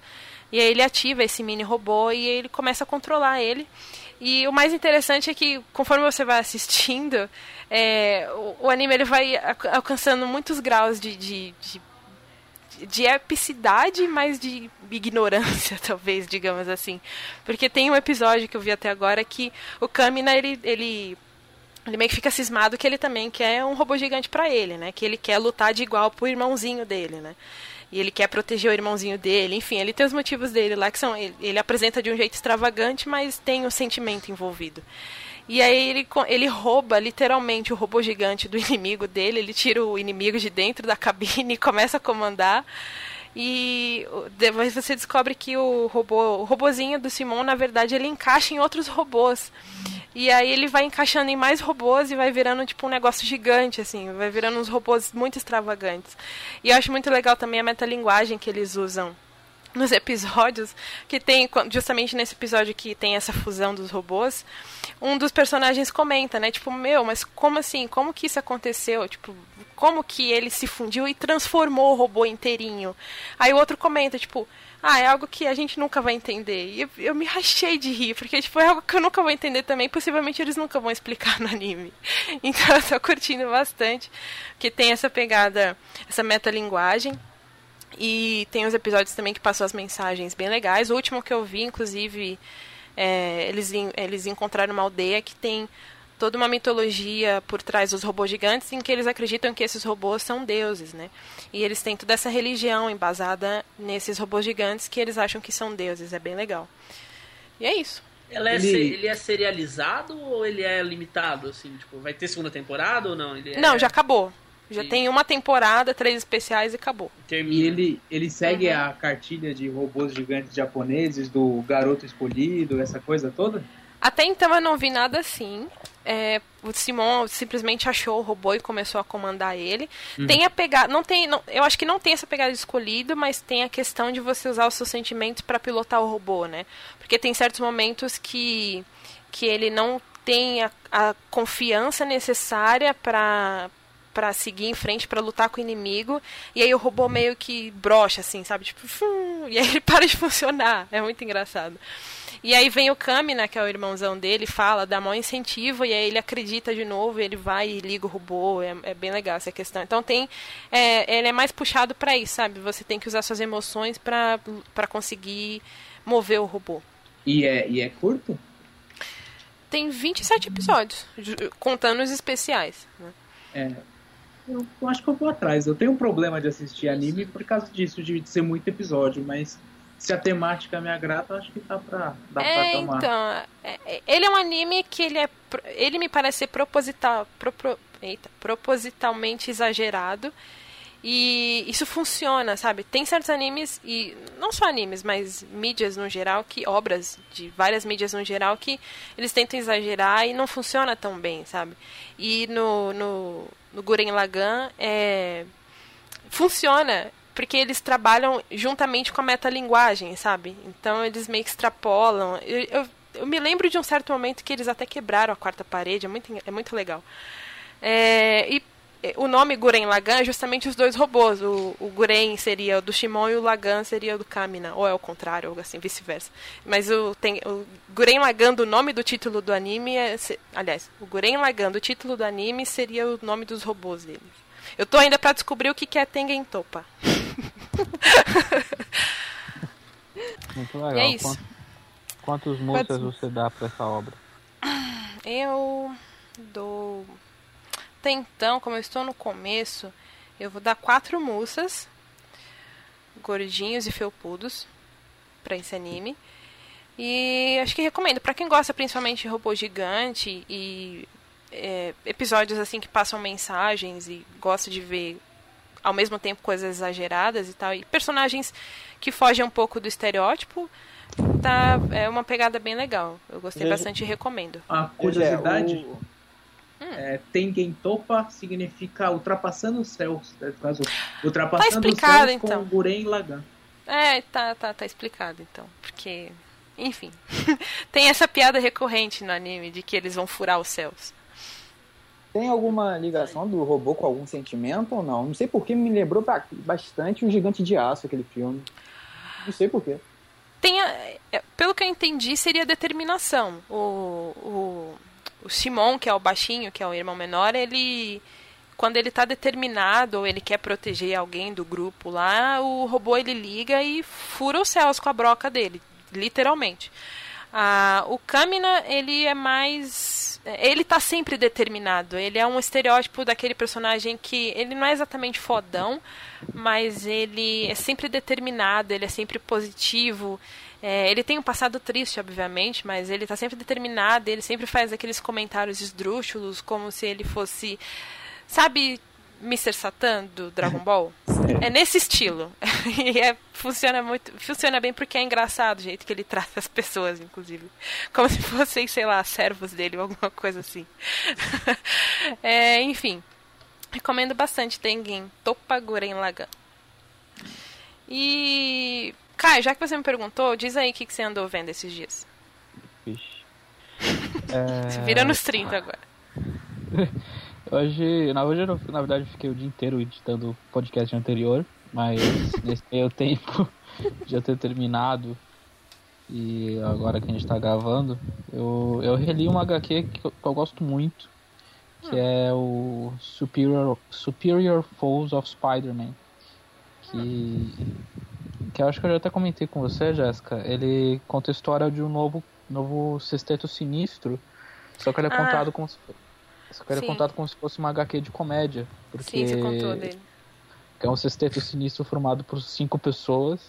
E aí ele ativa esse mini robô e ele começa a controlar ele. E o mais interessante é que, conforme você vai assistindo, é, o, o, anime ele vai alcançando muitos graus de, de, de, de epicidade, mas de ignorância, talvez, digamos assim. Porque tem um episódio que eu vi até agora que o Kamina, ele, ele ele meio que fica cismado que ele também quer um robô gigante para ele, né? Que ele quer lutar de igual pro irmãozinho dele, né? e ele quer proteger o irmãozinho dele, enfim, ele tem os motivos dele lá que são ele, ele apresenta de um jeito extravagante, mas tem o sentimento envolvido. E aí ele, ele rouba literalmente o robô gigante do inimigo dele, ele tira o inimigo de dentro da cabine e começa a comandar. E depois você descobre que o robô, o robozinho do Simon, na verdade, ele encaixa em outros robôs. E aí ele vai encaixando em mais robôs e vai virando tipo um negócio gigante, assim, vai virando uns robôs muito extravagantes. E eu acho muito legal também a metalinguagem que eles usam nos episódios, que tem justamente nesse episódio que tem essa fusão dos robôs, um dos personagens comenta, né? Tipo, meu, mas como assim? Como que isso aconteceu? Tipo, como que ele se fundiu e transformou o robô inteirinho? Aí o outro comenta, tipo, ah, é algo que a gente nunca vai entender. E eu, eu me rachei de rir, porque tipo, é algo que eu nunca vou entender também, possivelmente eles nunca vão explicar no anime. Então eu tô curtindo bastante, que tem essa pegada, essa metalinguagem. E tem os episódios também que passam as mensagens bem legais. O último que eu vi, inclusive, é, eles, eles encontraram uma aldeia que tem toda uma mitologia por trás dos robôs gigantes em que eles acreditam que esses robôs são deuses, né? E eles têm toda essa religião embasada nesses robôs gigantes que eles acham que são deuses. É bem legal. E é isso. É ele... ele é serializado ou ele é limitado? Assim, tipo, vai ter segunda temporada ou não? É... Não, já acabou. Já Sim. tem uma temporada, três especiais e acabou. E ele, ele segue uhum. a cartilha de robôs gigantes japoneses, do garoto escolhido, essa coisa toda? Até então eu não vi nada assim. É, o Simon simplesmente achou o robô e começou a comandar ele. Uhum. Tem a pegada, não tem, não, eu acho que não tem essa pegada de escolhido, mas tem a questão de você usar os seus sentimentos para pilotar o robô, né? Porque tem certos momentos que que ele não tem a, a confiança necessária para para seguir em frente para lutar com o inimigo e aí o robô meio que brocha assim, sabe? Tipo, fum, e aí ele para de funcionar. É muito engraçado. E aí vem o Kami, né, que é o irmãozão dele, fala, dá maior incentivo, e aí ele acredita de novo, ele vai e liga o robô, é, é bem legal essa questão. Então tem, é, ele é mais puxado para isso, sabe? Você tem que usar suas emoções para conseguir mover o robô. E é, e é curto? Tem 27 episódios, contando os especiais. Né? É, eu, eu, acho que eu vou atrás. Eu tenho um problema de assistir anime por causa disso, de ser muito episódio, mas se a temática me agrada, acho que dá pra, dá é, pra tomar. Então, é, é, ele é um anime que ele é. Ele me parece ser proposital, pro, eita, propositalmente exagerado. E isso funciona, sabe? Tem certos animes, e não só animes, mas mídias no geral, que obras de várias mídias no geral, que eles tentam exagerar e não funciona tão bem, sabe? E no, no, no Guren Lagan é, funciona porque eles trabalham juntamente com a metalinguagem, sabe? Então eles meio que extrapolam. Eu, eu, eu me lembro de um certo momento que eles até quebraram a quarta parede, é muito, é muito legal. É, e o nome Guren Lagan é justamente os dois robôs. O, o Guren seria o do Shimon e o Lagan seria o do Kamina. Ou é o contrário, ou assim, vice-versa. Mas o, tem, o Guren Lagan, do nome do título do anime, é, se, aliás, o Guren Lagan, do título do anime, seria o nome dos robôs deles. Eu tô ainda para descobrir o que, que é Tengen Topa. Muito legal. E é isso. Quantos, quantos músicas você dá para essa obra? Eu dou até então, como eu estou no começo, eu vou dar quatro musas gordinhos e felpudos para esse anime. E acho que recomendo para quem gosta principalmente de robô gigante e é, episódios assim que passam mensagens e gosta de ver ao mesmo tempo coisas exageradas e tal e personagens que fogem um pouco do estereótipo tá é uma pegada bem legal eu gostei bastante e recomendo a curiosidade o Hum. É, Tengen Topa significa ultrapassando os céus. Né? Caso, ultrapassando tá os céus então. com Guren Lagan. É, tá, tá, tá explicado então. Porque, enfim. tem essa piada recorrente no anime de que eles vão furar os céus. Tem alguma ligação do robô com algum sentimento ou não? Não sei porque me lembrou bastante o Gigante de Aço, aquele filme. Não sei porquê. Tem a, é, pelo que eu entendi, seria determinação. O, o, o Simon, que é o baixinho, que é o irmão menor, ele quando ele está determinado ou ele quer proteger alguém do grupo lá, o robô ele liga e fura os céus com a broca dele, literalmente. Ah, o Kamina, ele é mais. Ele tá sempre determinado. Ele é um estereótipo daquele personagem que. Ele não é exatamente fodão, mas ele é sempre determinado, ele é sempre positivo. É, ele tem um passado triste, obviamente, mas ele está sempre determinado, ele sempre faz aqueles comentários esdrúxulos, como se ele fosse. Sabe Mr. Satan do Dragon Ball? é nesse estilo. e é, funciona muito. Funciona bem porque é engraçado o jeito que ele trata as pessoas, inclusive. Como se fossem, sei lá, servos dele ou alguma coisa assim. é, enfim. Recomendo bastante Tengen Topa Guren Lagan. E Kai, já que você me perguntou, diz aí o que, que você andou vendo esses dias. Vixe. É... Vira nos 30 agora. Hoje, na, hoje eu, na verdade, fiquei o dia inteiro editando o podcast anterior, mas nesse meio tempo já ter terminado e agora que a gente tá gravando, eu, eu reli uma HQ que eu, que eu gosto muito, que hum. é o Superior, Superior Foes of Spider-Man. Que que eu acho que eu já até comentei com você, Jéssica, ele conta a história de um novo, novo sexteto sinistro, só que ele é ah. contado como se, só que ele é contado como se fosse uma HQ de comédia, porque Sim, você contou dele. Que é um sexteto sinistro formado por cinco pessoas.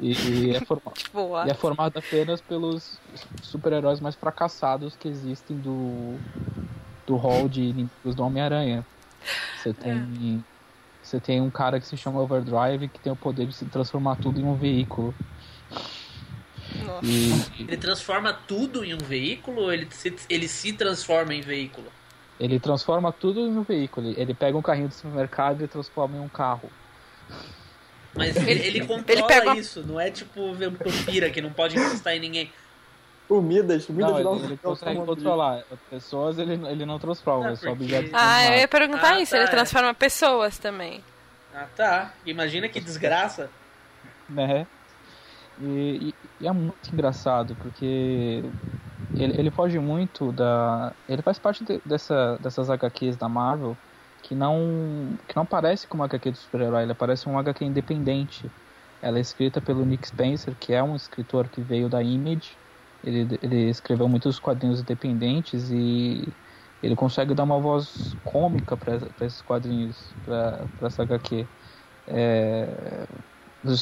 e, e, é formado, e é formado apenas pelos super-heróis mais fracassados que existem do do hall de inimigos do Homem-Aranha. Você tem é você tem um cara que se chama Overdrive que tem o poder de se transformar tudo em um veículo. E... Ele transforma tudo em um veículo ou ele se, ele se transforma em veículo? Ele transforma tudo em um veículo. Ele pega um carrinho do supermercado e transforma em um carro. Mas ele, ele controla ele pega... isso, não é tipo vampira que não pode encostar em ninguém. Comidas, comidas não, não, ele, ele consegue controlar. Pessoas ele, ele não transforma, ah, é só objetos. Ah, eu ia perguntar ah, isso, tá, ele transforma é. pessoas também. Ah tá. Imagina que desgraça. Né? E, e, e, é muito engraçado, porque ele, ele foge muito da. Ele faz parte de, dessa, dessas HQs da Marvel que não. que não parece como uma HQ de super-herói, ele parece um HQ independente. Ela é escrita pelo Nick Spencer, que é um escritor que veio da Image ele, ele escreveu muitos quadrinhos independentes e ele consegue dar uma voz cômica para esses quadrinhos, para essa HQ. É,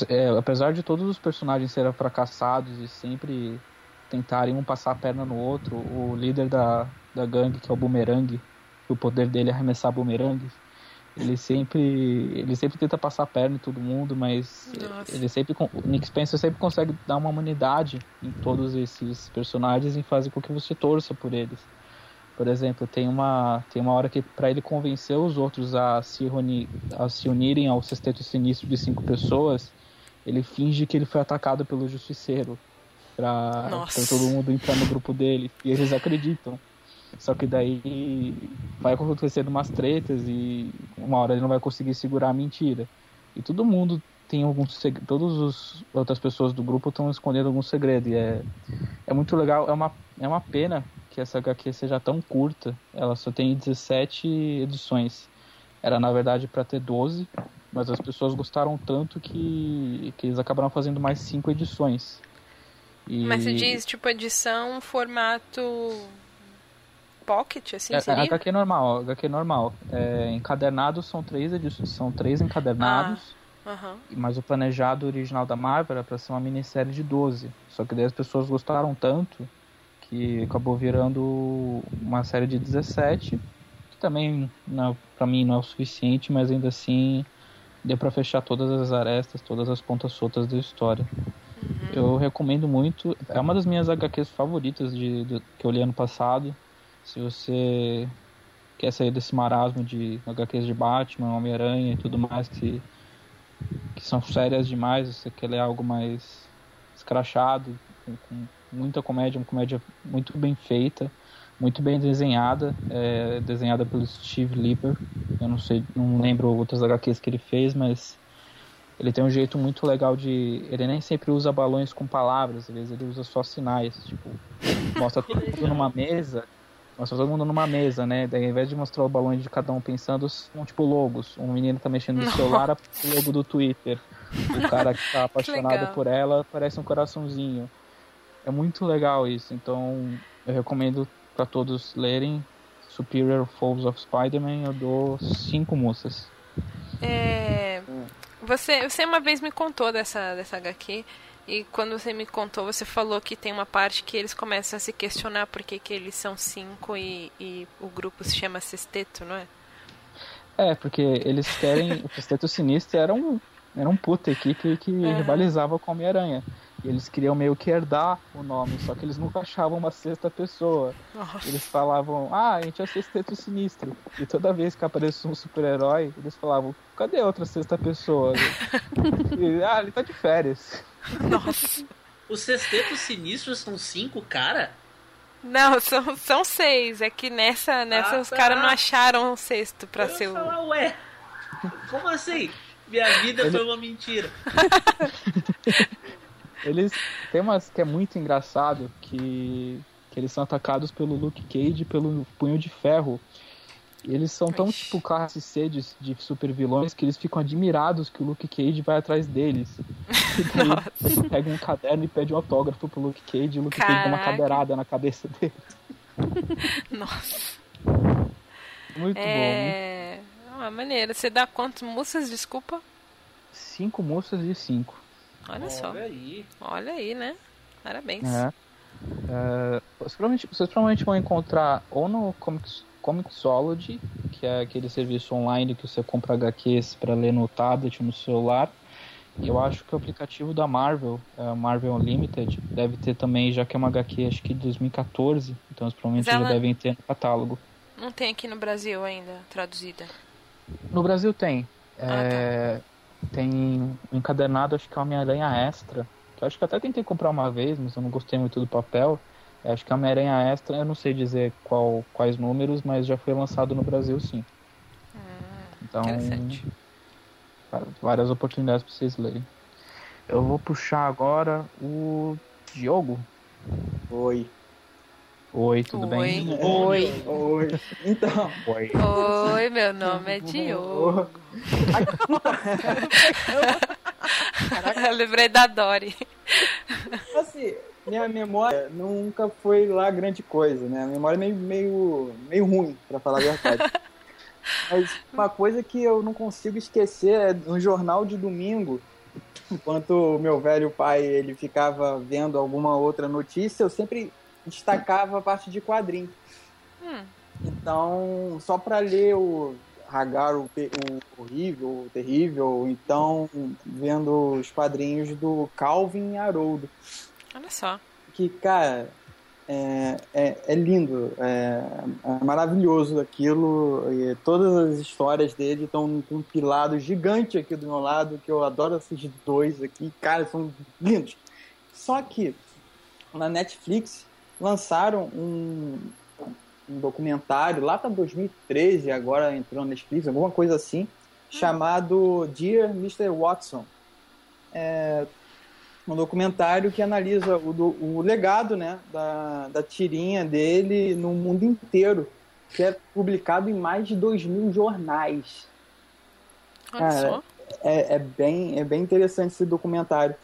é, apesar de todos os personagens serem fracassados e sempre tentarem um passar a perna no outro, o líder da, da gangue, que é o Boomerang, o poder dele é arremessar bumerangues, ele sempre, ele sempre tenta passar a perna em todo mundo, mas Nossa. ele sempre, o Nick Spencer sempre consegue dar uma humanidade em todos esses personagens e fazer com que você torça por eles. Por exemplo, tem uma, tem uma hora que para ele convencer os outros a se, reunir, a se unirem ao sexteto sinistro de cinco pessoas, ele finge que ele foi atacado pelo justiceiro. pra todo mundo entrar no grupo dele. E eles acreditam. Só que daí vai acontecendo umas tretas e uma hora ele não vai conseguir segurar a mentira. E todo mundo tem alguns segredos. Todas as outras pessoas do grupo estão escondendo algum segredo. E é, é muito legal. É uma, é uma pena que essa HQ seja tão curta. Ela só tem 17 edições. Era na verdade para ter 12, mas as pessoas gostaram tanto que, que eles acabaram fazendo mais 5 edições. E... Mas você diz tipo edição formato pocket, assim, é, seria? HQ normal, HQ normal. É, encadernados são três edições, são três encadernados. Ah, uh -huh. Mas o planejado original da Marvel era para ser uma minissérie de 12. Só que daí as pessoas gostaram tanto que acabou virando uma série de 17 também para mim não é o suficiente, mas ainda assim deu para fechar todas as arestas, todas as pontas soltas da história. Uhum. Eu recomendo muito, é uma das minhas HQs favoritas de, de, que eu li ano passado. Se você quer sair desse marasmo de HQs de Batman, Homem-Aranha e tudo mais que, que são sérias demais, você quer ler algo mais escrachado, com, com muita comédia, uma comédia muito bem feita muito bem desenhada, é, desenhada pelo Steve Lieber. Eu não sei, não lembro outras HQs que ele fez, mas ele tem um jeito muito legal de. Ele nem sempre usa balões com palavras, às vezes ele usa só sinais. Tipo, mostra mundo numa mesa, mostra todo mundo numa mesa, né? Daí ao invés de mostrar o balão de cada um pensando, são tipo logos. Um menino tá mexendo no celular, o logo do Twitter. O cara que tá apaixonado por ela parece um coraçãozinho. É muito legal isso, então eu recomendo para todos lerem Superior Foes of Spider-Man, eu dou cinco moças. É, você, você uma vez me contou dessa, dessa HQ, e quando você me contou, você falou que tem uma parte que eles começam a se questionar por que, que eles são cinco e, e o grupo se chama Sexteto, não é? É, porque eles querem. o Sexteto Sinistro era um, era um puta aqui que, uhum. rivalizava com Homem-Aranha. E eles queriam meio que herdar o nome, só que eles nunca achavam uma sexta pessoa. Nossa. Eles falavam, ah, a gente é sexteto sinistro. E toda vez que aparecia um super-herói, eles falavam, cadê a outra sexta pessoa? e, ah, ele tá de férias. Nossa. Os sextetos sinistros são cinco, cara? Não, são, são seis. É que nessa, nessa ah, os tá. caras não acharam um sexto pra Eu ser o. Falar, ué, como assim? Minha vida Ele... foi uma mentira. Eles tem umas que é muito engraçado que, que eles são atacados pelo Luke Cage e pelo Punho de Ferro. E eles são tão Ixi. tipo classe C de, de super vilões que eles ficam admirados que o Luke Cage vai atrás deles. E daí pega um caderno e pede um autógrafo pro Luke Cage e o Luke Caraca. Cage dá uma cadeirada na cabeça dele. Nossa. Muito é... bom. Ah, maneira. Você dá quantas moças, desculpa? Cinco moças de cinco. Olha, só. Olha aí. Olha aí, né? Parabéns. É. É, vocês, provavelmente, vocês, provavelmente, vão encontrar ou no Comics, Comixology, que é aquele serviço online que você compra HQs para ler no tablet ou no celular. E eu acho que o aplicativo da Marvel, é, Marvel Unlimited, deve ter também, já que é uma HQ acho que de 2014, então eles provavelmente já devem ter no catálogo. Não tem aqui no Brasil ainda traduzida? No Brasil tem. Ah, é, tá tem encadernado, acho que é Homem-Aranha Extra. Que eu acho que até tentei comprar uma vez, mas eu não gostei muito do papel. Acho que é Homem-Aranha Extra, eu não sei dizer qual, quais números, mas já foi lançado no Brasil sim. Hum, então, várias oportunidades para vocês lerem. Eu vou puxar agora o Diogo. Oi. Oi, tudo Oi. bem? Oi. Oi. Então. Oi. Oi, meu nome é Diogo. Eu lembrei da Dory. Assim, minha memória nunca foi lá grande coisa, né? A memória é meio, meio, meio ruim, para falar a verdade. Mas uma coisa que eu não consigo esquecer é no jornal de domingo, enquanto o meu velho pai ele ficava vendo alguma outra notícia, eu sempre destacava a parte de quadrinho. Hum. Então, só para ler o Hagar, o, o horrível, o terrível, então vendo os quadrinhos do Calvin Haroldo. Olha só. Que, cara, é, é, é lindo, é, é, maravilhoso aquilo. E todas as histórias dele estão com um pilado gigante aqui do meu lado, que eu adoro esses dois aqui. Cara, são lindos. Só que na Netflix lançaram um, um documentário lá para 2013, agora entrou na Netflix, alguma coisa assim, chamado Dear Mr. Watson. É um documentário que analisa o, o legado né, da, da tirinha dele no mundo inteiro, que é publicado em mais de 2 mil jornais. Olha Cara, só. É, é, bem, é bem interessante esse documentário.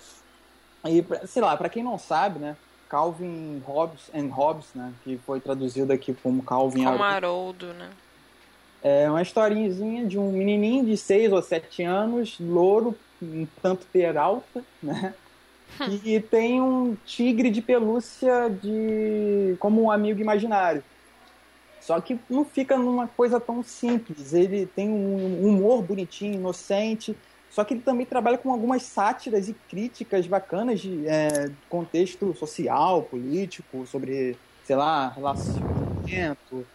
E, sei lá, para quem não sabe, né, Calvin Hobbes and Hobbes, né, que foi traduzido aqui como Calvin como Haroldo, né? É uma historinha de um menininho de 6 ou 7 anos, louro, um tanto peralta, né? E tem um tigre de pelúcia de como um amigo imaginário. Só que não fica numa coisa tão simples. Ele tem um humor bonitinho, inocente. Só que ele também trabalha com algumas sátiras e críticas bacanas de é, contexto social, político, sobre, sei lá, relacionamento.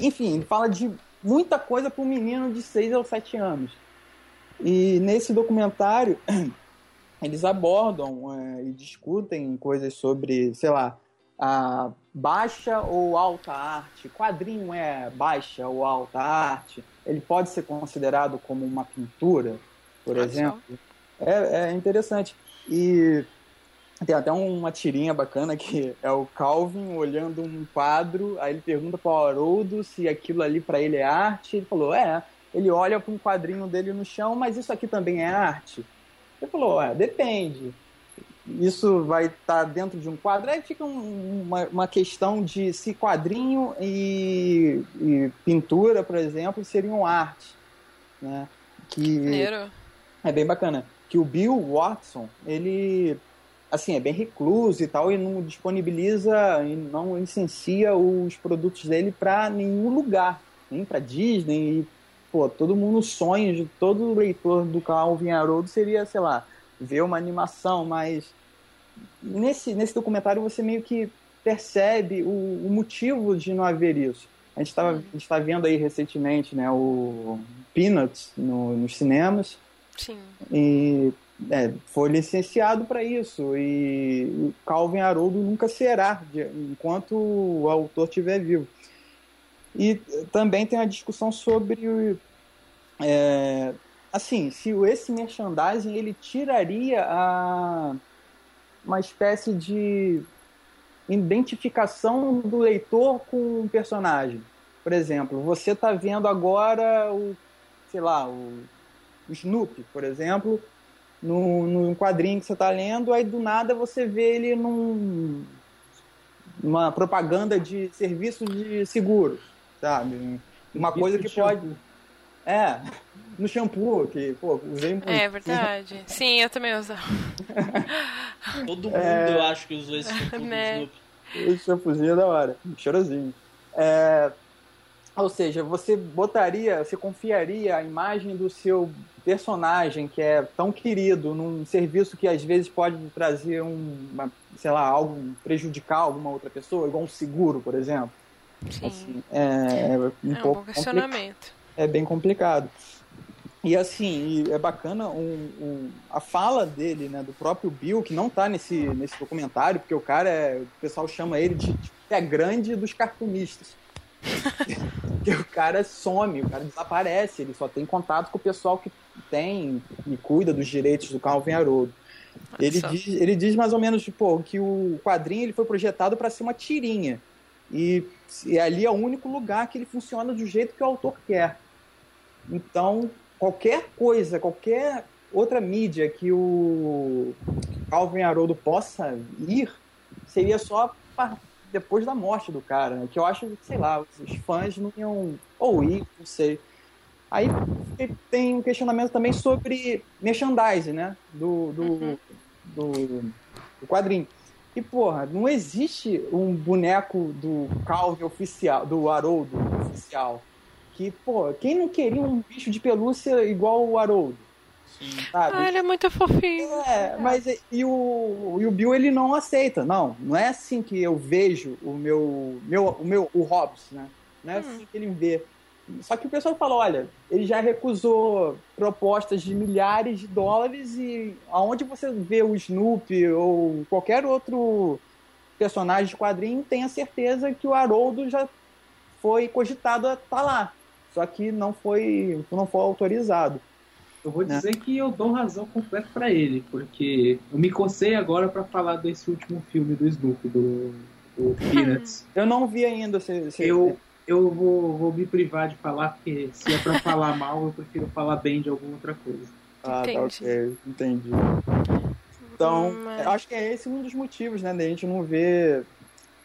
Enfim, ele fala de muita coisa para um menino de 6 ou 7 anos. E nesse documentário, eles abordam é, e discutem coisas sobre, sei lá, a baixa ou alta arte. Quadrinho é baixa ou alta arte? Ele pode ser considerado como uma pintura, por exemplo? É, é interessante. E tem até uma tirinha bacana que é o Calvin olhando um quadro, aí ele pergunta para o Haroldo se aquilo ali para ele é arte. Ele falou: é. Ele olha para um quadrinho dele no chão, mas isso aqui também é arte? Ele falou: é, depende. Isso vai estar tá dentro de um quadro. Aí fica um, uma, uma questão de se quadrinho e, e, pintura, por exemplo, seriam arte. Né? Que é bem bacana. Que o Bill Watson, ele assim, é bem recluso e tal, e não disponibiliza e não licencia os produtos dele para nenhum lugar, nem para Disney. Pô, todo mundo sonha de todo leitor do Calvin Haroldo seria, sei lá, ver uma animação, mas nesse, nesse documentário você meio que percebe o, o motivo de não haver isso. A gente está vendo aí recentemente né, o Peanuts no, nos cinemas. Sim. E é, foi licenciado para isso e o Calvin Haroldo nunca será enquanto o autor estiver vivo. E também tem a discussão sobre é, assim, se esse merchandising ele tiraria a, uma espécie de identificação do leitor com um personagem. Por exemplo, você está vendo agora o, sei lá, o, o Snoopy, por exemplo, no quadrinho que você está lendo, aí do nada você vê ele num, numa propaganda de serviço de seguro, sabe? Uma coisa que pode. É, no shampoo, que, pô, usei muito. É verdade. Sim, eu também uso. Todo mundo, é... eu acho que usou esse shampoo né? do Snoopy. Esse shampoozinho é da hora, cheirosinho. É... Ou seja, você botaria, você confiaria a imagem do seu personagem que é tão querido num serviço que às vezes pode trazer um, uma, sei lá, algo prejudicar alguma outra pessoa, igual um seguro, por exemplo. Sim. Assim, é, é, um é pouco um questionamento. É bem complicado. E assim, é bacana um, um, a fala dele, né, do próprio Bill, que não tá nesse, nesse documentário, porque o cara é. O pessoal chama ele de, de é grande dos cartunistas. Porque o cara some, o cara desaparece, ele só tem contato com o pessoal que tem e cuida dos direitos do Calvin Haroldo. Ele diz, ele diz mais ou menos tipo, que o quadrinho ele foi projetado para ser uma tirinha. E, e ali é o único lugar que ele funciona do jeito que o autor quer. Então, qualquer coisa, qualquer outra mídia que o Calvin Haroldo possa ir, seria só depois da morte do cara, né? que eu acho, sei lá, os fãs não iam ou ir, não sei. Aí tem um questionamento também sobre merchandising, né? Do, do, uhum. do, do, quadrinho. E, porra, não existe um boneco do Calvin oficial, do Haroldo oficial. Que, pô, quem não queria um bicho de pelúcia igual o Haroldo? Sabe? Ah, ele é muito fofinho. É, mas e o, e o Bill ele não aceita. Não, não é assim que eu vejo o meu, meu, o meu o Hobbs, né? Não é hum. assim que ele vê. Só que o pessoal fala, olha, ele já recusou propostas de milhares de dólares e aonde você vê o Snoopy ou qualquer outro personagem de quadrinho tenha certeza que o Haroldo já foi cogitado a estar tá lá. Só que não foi, não foi autorizado. Eu vou né? dizer que eu dou razão completa para ele, porque eu me cocei agora para falar desse último filme do Snoopy, do, do Peanuts. eu não vi ainda. Se, se... Eu, eu vou, vou me privar de falar, porque se é para falar mal, eu prefiro falar bem de alguma outra coisa. Ah, tá entendi. tá ok, entendi. Então, hum, eu acho que é esse um dos motivos, né, da gente não ver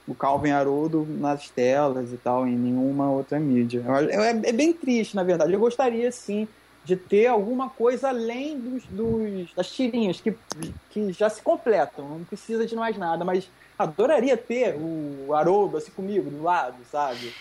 o Calvin Haroldo nas telas e tal, em nenhuma outra mídia. É, é bem triste, na verdade. Eu gostaria, sim, de ter alguma coisa além dos, dos, das tirinhas, que, que já se completam, não precisa de mais nada, mas adoraria ter o Haroldo assim comigo, do lado, sabe?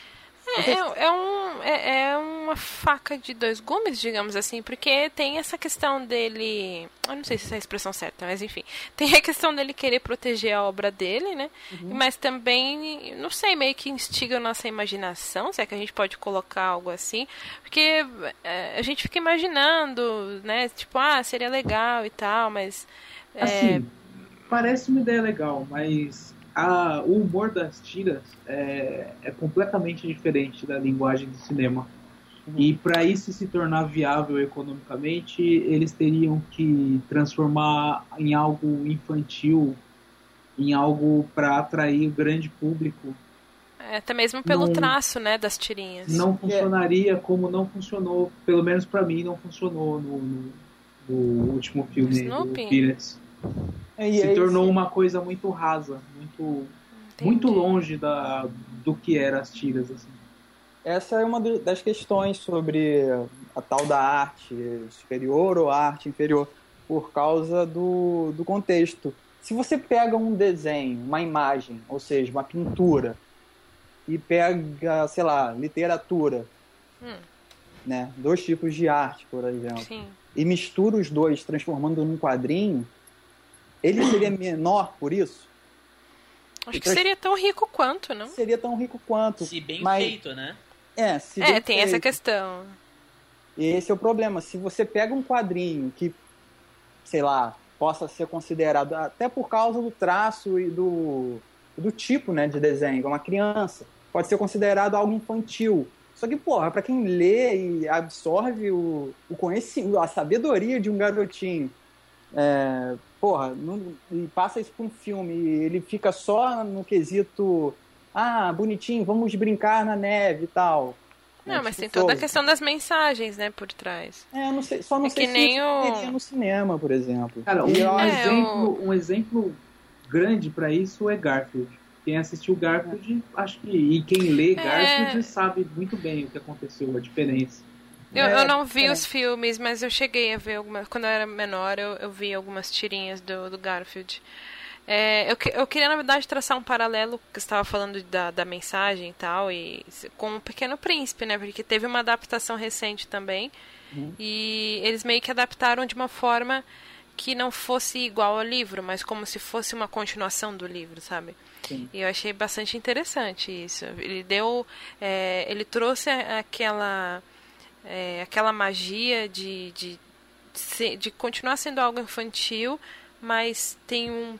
É, é, é, um, é, é, uma faca de dois gumes, digamos assim, porque tem essa questão dele. Eu não sei se essa é a expressão certa, mas enfim. Tem a questão dele querer proteger a obra dele, né? Uhum. Mas também, não sei, meio que instiga a nossa imaginação, se é que a gente pode colocar algo assim. Porque é, a gente fica imaginando, né? Tipo, ah, seria legal e tal, mas. É, assim, parece uma ideia legal, mas a, o humor das tiras é, é, completamente diferente da linguagem do cinema. Uhum. E para isso se tornar viável economicamente, eles teriam que transformar em algo infantil, em algo para atrair o grande público. É, até mesmo pelo não, traço, né, das tirinhas. Não funcionaria como não funcionou, pelo menos para mim não funcionou no, no, no último filme do Pirates. É, se tornou uma coisa muito rasa, muito, muito longe da, do que eram as tiras. Assim. Essa é uma das questões sobre a tal da arte superior ou arte inferior, por causa do, do contexto. Se você pega um desenho, uma imagem, ou seja, uma pintura, e pega, sei lá, literatura, hum. né? Dois tipos de arte, por exemplo. Sim. E mistura os dois, transformando num quadrinho, ele seria menor por isso? Acho que seria tão rico quanto, não? Seria tão rico quanto. Se bem mas... feito, né? É, se é tem feito. essa questão. Esse é o problema. Se você pega um quadrinho que, sei lá, possa ser considerado, até por causa do traço e do, do tipo né, de desenho, uma criança, pode ser considerado algo infantil. Só que, porra, pra quem lê e absorve o, o conhecimento, a sabedoria de um garotinho é, porra, não, e passa isso pra um filme, ele fica só no quesito, ah, bonitinho, vamos brincar na neve e tal. Não, né, mas tipo, tem toda a questão das mensagens, né, por trás. É, não sei, só não é sei que se nem o... no cinema, por exemplo. Cara, um, é, exemplo, o... um exemplo grande para isso é Garfield. Quem assistiu Garfield, acho que. E quem lê é. Garfield sabe muito bem o que aconteceu, a diferença. Eu, é, eu não vi é. os filmes, mas eu cheguei a ver algumas. Quando eu era menor, eu, eu vi algumas tirinhas do, do Garfield. É, eu, eu queria, na verdade, traçar um paralelo que estava falando da, da mensagem e tal, e com o Pequeno Príncipe, né? Porque teve uma adaptação recente também. Uhum. E eles meio que adaptaram de uma forma que não fosse igual ao livro, mas como se fosse uma continuação do livro, sabe? Sim. E eu achei bastante interessante isso. Ele deu. É, ele trouxe aquela é, aquela magia de, de, de, de, continuar sendo algo infantil, mas tem um,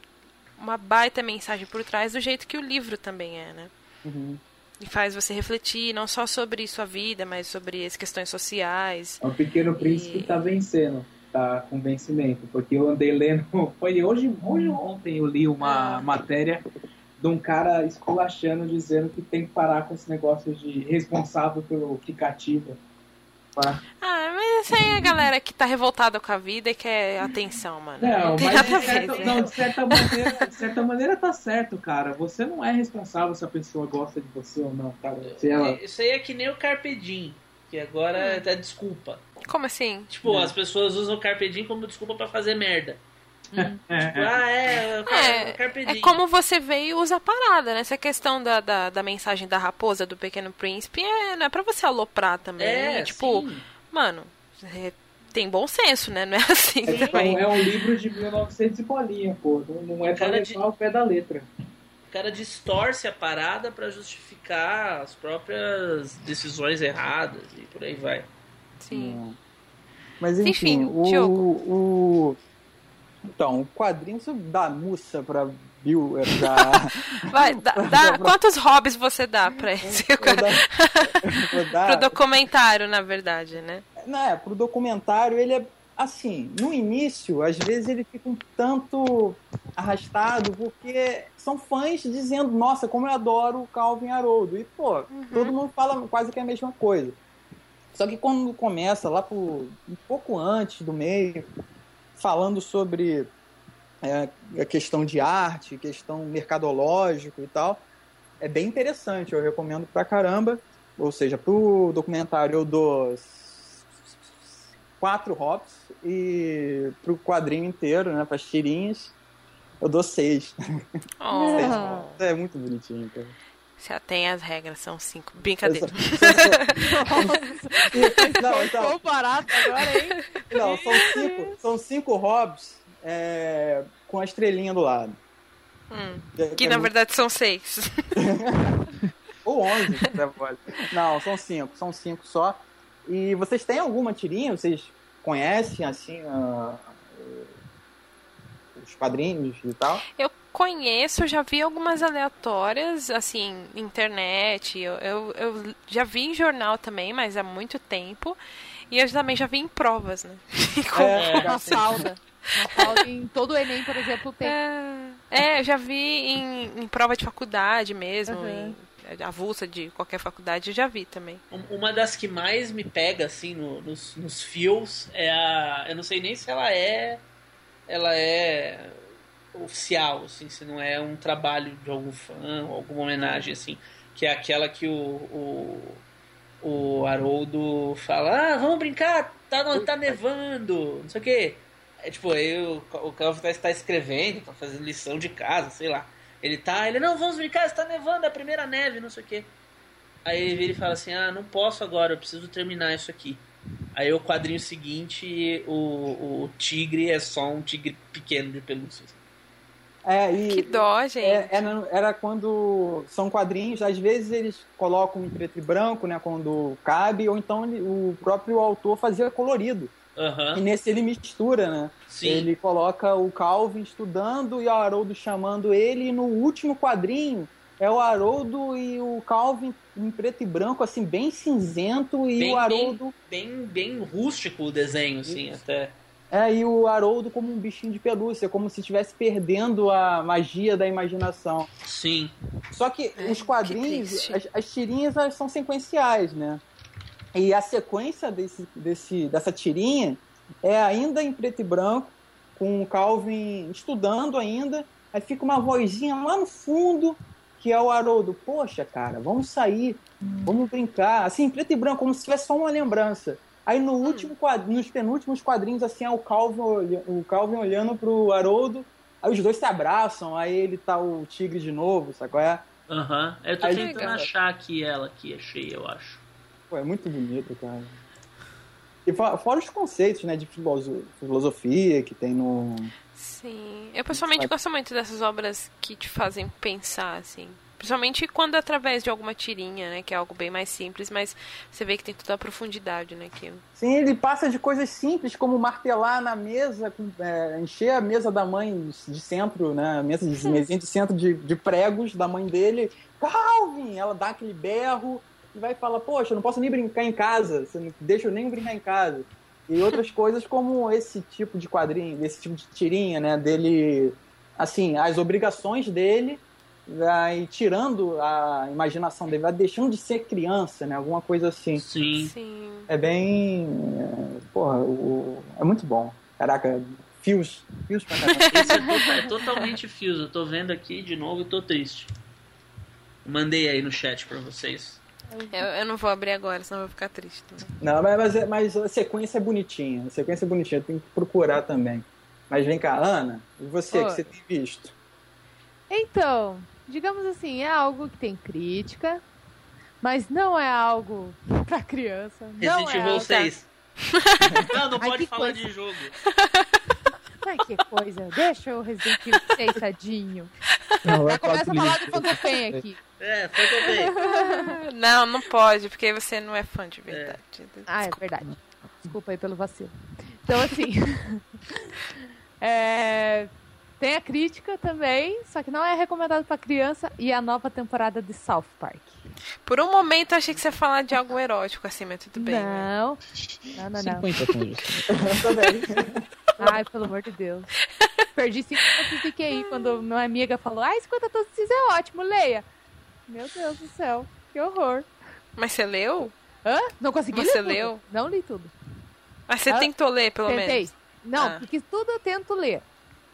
uma baita mensagem por trás do jeito que o livro também é, né? Uhum. E faz você refletir não só sobre sua vida, mas sobre as questões sociais. O Pequeno Príncipe está e... vencendo, tá com vencimento, porque eu andei lendo, foi hoje, hoje ontem eu li uma ah. matéria de um cara esculachando dizendo que tem que parar com esse negócio de responsável pelo que cativa. Ah, mas essa aí é a galera que tá revoltada com a vida e quer atenção, mano. Não, não mas de, certa, ver, não, de, certa maneira, de certa maneira tá certo, cara. Você não é responsável se a pessoa gosta de você ou não, cara. Se ela... Isso aí é que nem o Carpe Diem, que agora hum. é desculpa. Como assim? Tipo, as pessoas usam o Carpe Diem como desculpa para fazer merda. Hum. tipo, ah, é, é, é como você vê e usa a parada, né? Essa questão da, da, da, mensagem da raposa do Pequeno Príncipe é, não é pra você aloprar também. É, tipo, sim. mano, é, tem bom senso, né? Não é assim é, também. É um livro de 1900 e bolinha, pô. Não, não é pra levar de... o pé da letra. O cara distorce a parada para justificar as próprias decisões erradas e por aí vai. Sim. Mas enfim, enfim o, o, então, o quadrinho, eu dar mussa pra viu, já. Vai, dá, dá, quantos hobbies você dá pra esse? Vou dar, Pro documentário, na verdade, né? Não, é, pro documentário ele é assim, no início, às vezes ele fica um tanto arrastado, porque são fãs dizendo, nossa, como eu adoro o Calvin Haroldo. E, pô, uhum. todo mundo fala quase que a mesma coisa. Só que quando começa, lá por um pouco antes do meio, falando sobre é, a questão de arte, questão mercadológico e tal, é bem interessante, eu recomendo pra caramba. Ou seja, pro documentário eu dou quatro hops e pro quadrinho inteiro, né, pras tirinhas, eu dou seis. Oh. é muito bonitinho, cara. Se atém às regras, são cinco. Brincadeira. não, então... Comparado agora, hein? Não, são cinco, são cinco hobs é, com a estrelinha do lado. Hum, que é, na verdade são seis. Ou onze, Não, são cinco, são cinco só. E vocês têm alguma tirinha? Vocês conhecem, assim, uh, os quadrinhos e tal? Eu conheço, já vi algumas aleatórias, assim, internet. Eu, eu, eu já vi em jornal também, mas há muito tempo. E eu também já vi em provas, né? É, na salda. em todo o Enem, por exemplo, tem. É, é eu já vi em, em prova de faculdade mesmo, uhum. em avulsa de qualquer faculdade, eu já vi também. Uma das que mais me pega, assim, no, nos, nos fios é a. Eu não sei nem se ela é. Ela é oficial, assim, se não é um trabalho de algum fã ou alguma homenagem, assim, que é aquela que o, o, o Haroldo fala, ah, vamos brincar, tá, tá nevando, não sei o quê. É tipo, aí o, o Calvin está escrevendo, tá fazendo lição de casa, sei lá. Ele tá, ele, não, vamos brincar, está nevando, é a primeira neve, não sei o quê. Aí ele vira e fala assim, ah, não posso agora, eu preciso terminar isso aqui. Aí o quadrinho seguinte, o, o tigre é só um tigre pequeno de pelúcia. É, e que dó, gente. É, era, era, quando são quadrinhos, às vezes eles colocam em preto e branco, né, quando cabe, ou então ele, o próprio autor fazia colorido. Uhum. E nesse ele mistura, né? Sim. Ele coloca o Calvin estudando e o Haroldo chamando ele, e no último quadrinho é o Haroldo e o Calvin em preto e branco, assim, bem cinzento, e bem, o Haroldo. Bem, bem, bem rústico o desenho, assim, Isso. até. É, e o Haroldo como um bichinho de pelúcia, como se estivesse perdendo a magia da imaginação. Sim. Só que é, os quadrinhos, que as, as, tirinhas elas são sequenciais, né? E a sequência desse, desse, dessa tirinha é ainda em preto e branco, com o Calvin estudando ainda. Aí fica uma vozinha lá no fundo, que é o Haroldo. Poxa, cara, vamos sair, vamos brincar. Assim, preto e branco, como se tivesse só uma lembrança. Aí no último quadrinho, nos penúltimos quadrinhos, assim, é o Calvin, o Calvin olhando pro Haroldo. Aí os dois se abraçam, aí ele tá o tigre de novo, sabe qual é? Aham, uhum. eu tô aí, tentando cara... achar aqui ela aqui, achei, eu acho. Pô, é muito bonito, cara. E fora os conceitos, né, de filosofia que tem no... Sim, eu pessoalmente gosto muito dessas obras que te fazem pensar, assim. Principalmente quando é através de alguma tirinha, né? Que é algo bem mais simples, mas você vê que tem toda a profundidade naquilo. Né, Sim, ele passa de coisas simples, como martelar na mesa, é, encher a mesa da mãe de centro, né? A mesa de, mesinha de centro de, de pregos da mãe dele. Calvin! Ela dá aquele berro e vai falar, poxa, eu não posso nem brincar em casa, você não deixa eu nem brincar em casa. E outras coisas como esse tipo de quadrinho, esse tipo de tirinha, né? Dele, assim, as obrigações dele vai tirando a imaginação dele, vai deixando de ser criança, né? Alguma coisa assim. Sim. Sim. É bem. É, porra, o, é muito bom. Caraca, fios. Fios pra caramba. Esse é, totalmente fios. Eu tô vendo aqui de novo e tô triste. Mandei aí no chat pra vocês. Eu, eu não vou abrir agora, senão eu vou ficar triste. Não, mas, mas, mas a sequência é bonitinha. A sequência é bonitinha, tem que procurar também. Mas vem cá, Ana, e você, Oi. que você tem visto? Então, digamos assim, é algo que tem crítica, mas não é algo pra criança. Resident Evil é 6. não, não Ai, pode falar coisa. de jogo. Ai, que coisa. Deixa o Resident Evil 6, tadinho. Não, Já começa a falar do Phantom aqui. É, Phantom Não, não pode, porque você não é fã de verdade. É. Ah, é verdade. Desculpa aí pelo vacilo. Então, assim... é Tem a crítica também, só que não é recomendado para criança e a nova temporada de South Park. Por um momento eu achei que você ia falar de algo erótico assim, mas tudo bem. Não, né? não, não, não. 50 tons Ai, pelo amor de Deus. Perdi 5 pontos de QI quando minha amiga falou: Ai, 50 tons de é ótimo, leia. Meu Deus do céu, que horror. Mas você leu? Hã? Não consegui Você ler leu? Não li tudo. Mas você tentou ler, pelo Tentei. menos? Não, Ah. porque tudo eu tento ler.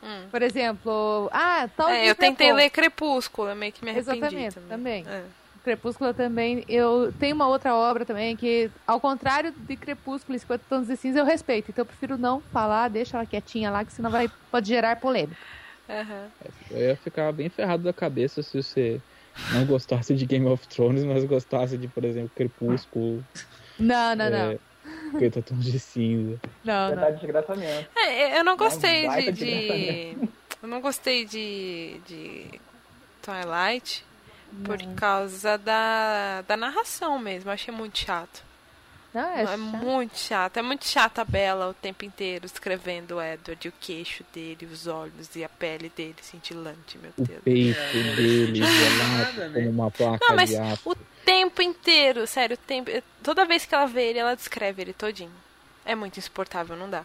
Hum. Por exemplo, ah, tal É, eu livro tentei ler Crepúsculo, eu meio que me arrependi Exatamente, também. também. É. Crepúsculo também. Eu tenho uma outra obra também que, ao contrário de Crepúsculo e 50 Tons de Cinza, eu respeito. Então eu prefiro não falar, deixa ela quietinha lá, que senão vai, pode gerar polêmica. Aham. Eu ia ficar bem ferrado da cabeça se você não gostasse de Game of Thrones, mas gostasse de, por exemplo, Crepúsculo, Não, não, não. É, 50 tons de cinza. Não, Já não. tá de desgraçamento. É, eu não gostei baita de, de- Eu não gostei de. de Twilight por causa da, da narração mesmo. Eu achei muito chato. Não, é, É, muito chato. É muito chata a Bela o tempo inteiro escrevendo o Edward e o queixo dele, os olhos e a pele dele cintilante, meu O Deus. peito dele gelado nada, né? como uma placa Não, mas de aço. o tempo inteiro, sério, o tempo. Toda vez que ela vê ele, ela descreve ele todinho. É muito insuportável, não dá.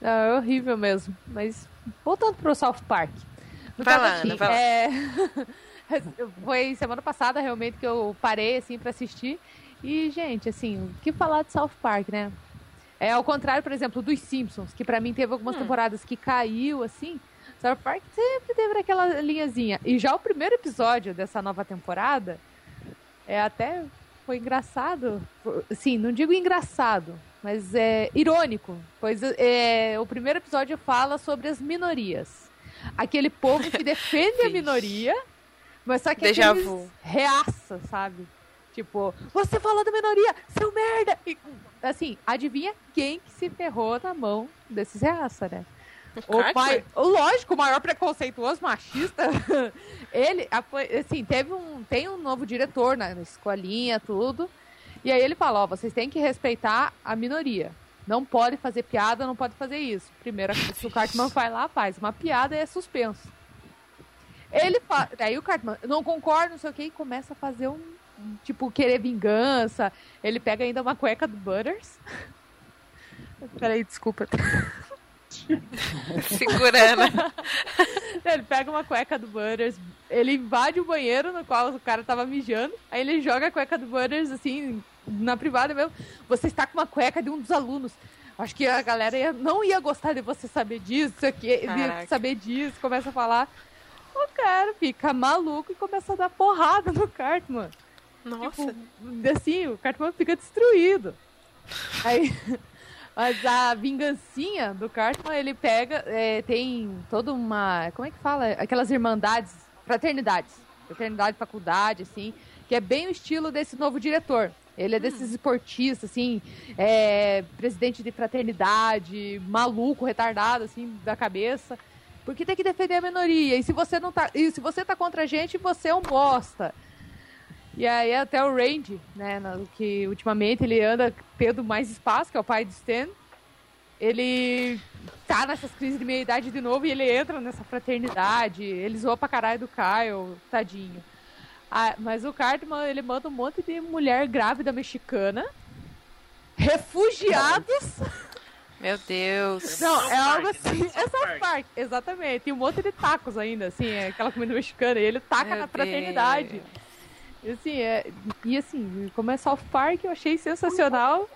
Não, é horrível mesmo. Mas voltando pro South Park. No Vai caso lá, aqui, Ana, vai lá. é, Foi semana passada realmente que eu parei assim pra assistir. E, gente, assim, o que falar de South Park, né? É ao contrário, por exemplo, dos Simpsons, que pra mim teve algumas Hum. temporadas que caiu, assim. South Park sempre teve aquela linhazinha. E já o primeiro episódio dessa nova temporada é até foi engraçado. Sim, não digo engraçado, mas é irônico. Pois é, o primeiro episódio fala sobre as minorias. Aquele povo que defende a minoria, mas só que Déjà aqueles vu. reaça, sabe? Tipo, você falou da minoria, seu merda! E, assim, adivinha quem que se ferrou na mão desses reaça, né? O Cartman? pai, lógico, o maior preconceituoso machista. ele, assim, teve um, tem um novo diretor na, escolinha, tudo. E aí ele fala, ó, vocês têm que respeitar a minoria. Não pode fazer piada, não pode fazer isso. Primeira coisa que o Cartman vai lá, faz uma piada e é suspenso. Ele fala, daí o Cartman, não concordo, não sei o que, e começa a fazer um, tipo, querer vingança. Ele pega ainda uma cueca do Butters. Peraí, desculpa. Segurando. Ele pega uma cueca do Butters, ele invade o banheiro no qual o cara tava mijando, aí ele joga a cueca do Butters, assim, na privada mesmo. Você está com uma cueca de um dos alunos. Acho que a galera ia- não ia gostar de você saber disso, aqui, saber disso, começa a falar. O cara fica maluco e começa a dar porrada no Cartman. Nossa. Tipo, assim, o Cartman fica destruído. Aí, mas a vingancinha do Cartman, ele pega, é, tem toda uma, como é que fala? Aquelas irmandades, fraternidades. Fraternidade, faculdade, assim, que é bem o estilo desse novo diretor. Ele é desses esportistas, assim, é, presidente de fraternidade, maluco, retardado, assim, da cabeça. Porque tem que defender a minoria. E se você não tá. E se você tá contra a gente, você é um bosta. E aí até o Randy, né, que ultimamente ele anda tendo mais espaço, que é o pai do Stan, ele tá nessas crises de meia-idade de novo e ele entra nessa fraternidade, ele zoa pra caralho do Kyle, tadinho. Ah, mas o Cartman, ele manda um monte de mulher grávida mexicana, refugiados... Meu Deus. Não, é algo assim. É South Park. Exatamente. E um monte de tacos ainda, assim, é aquela comida mexicana. E ele taca Meu na fraternidade. Deus. E assim, é, e assim, como é South Park, eu achei sensacional.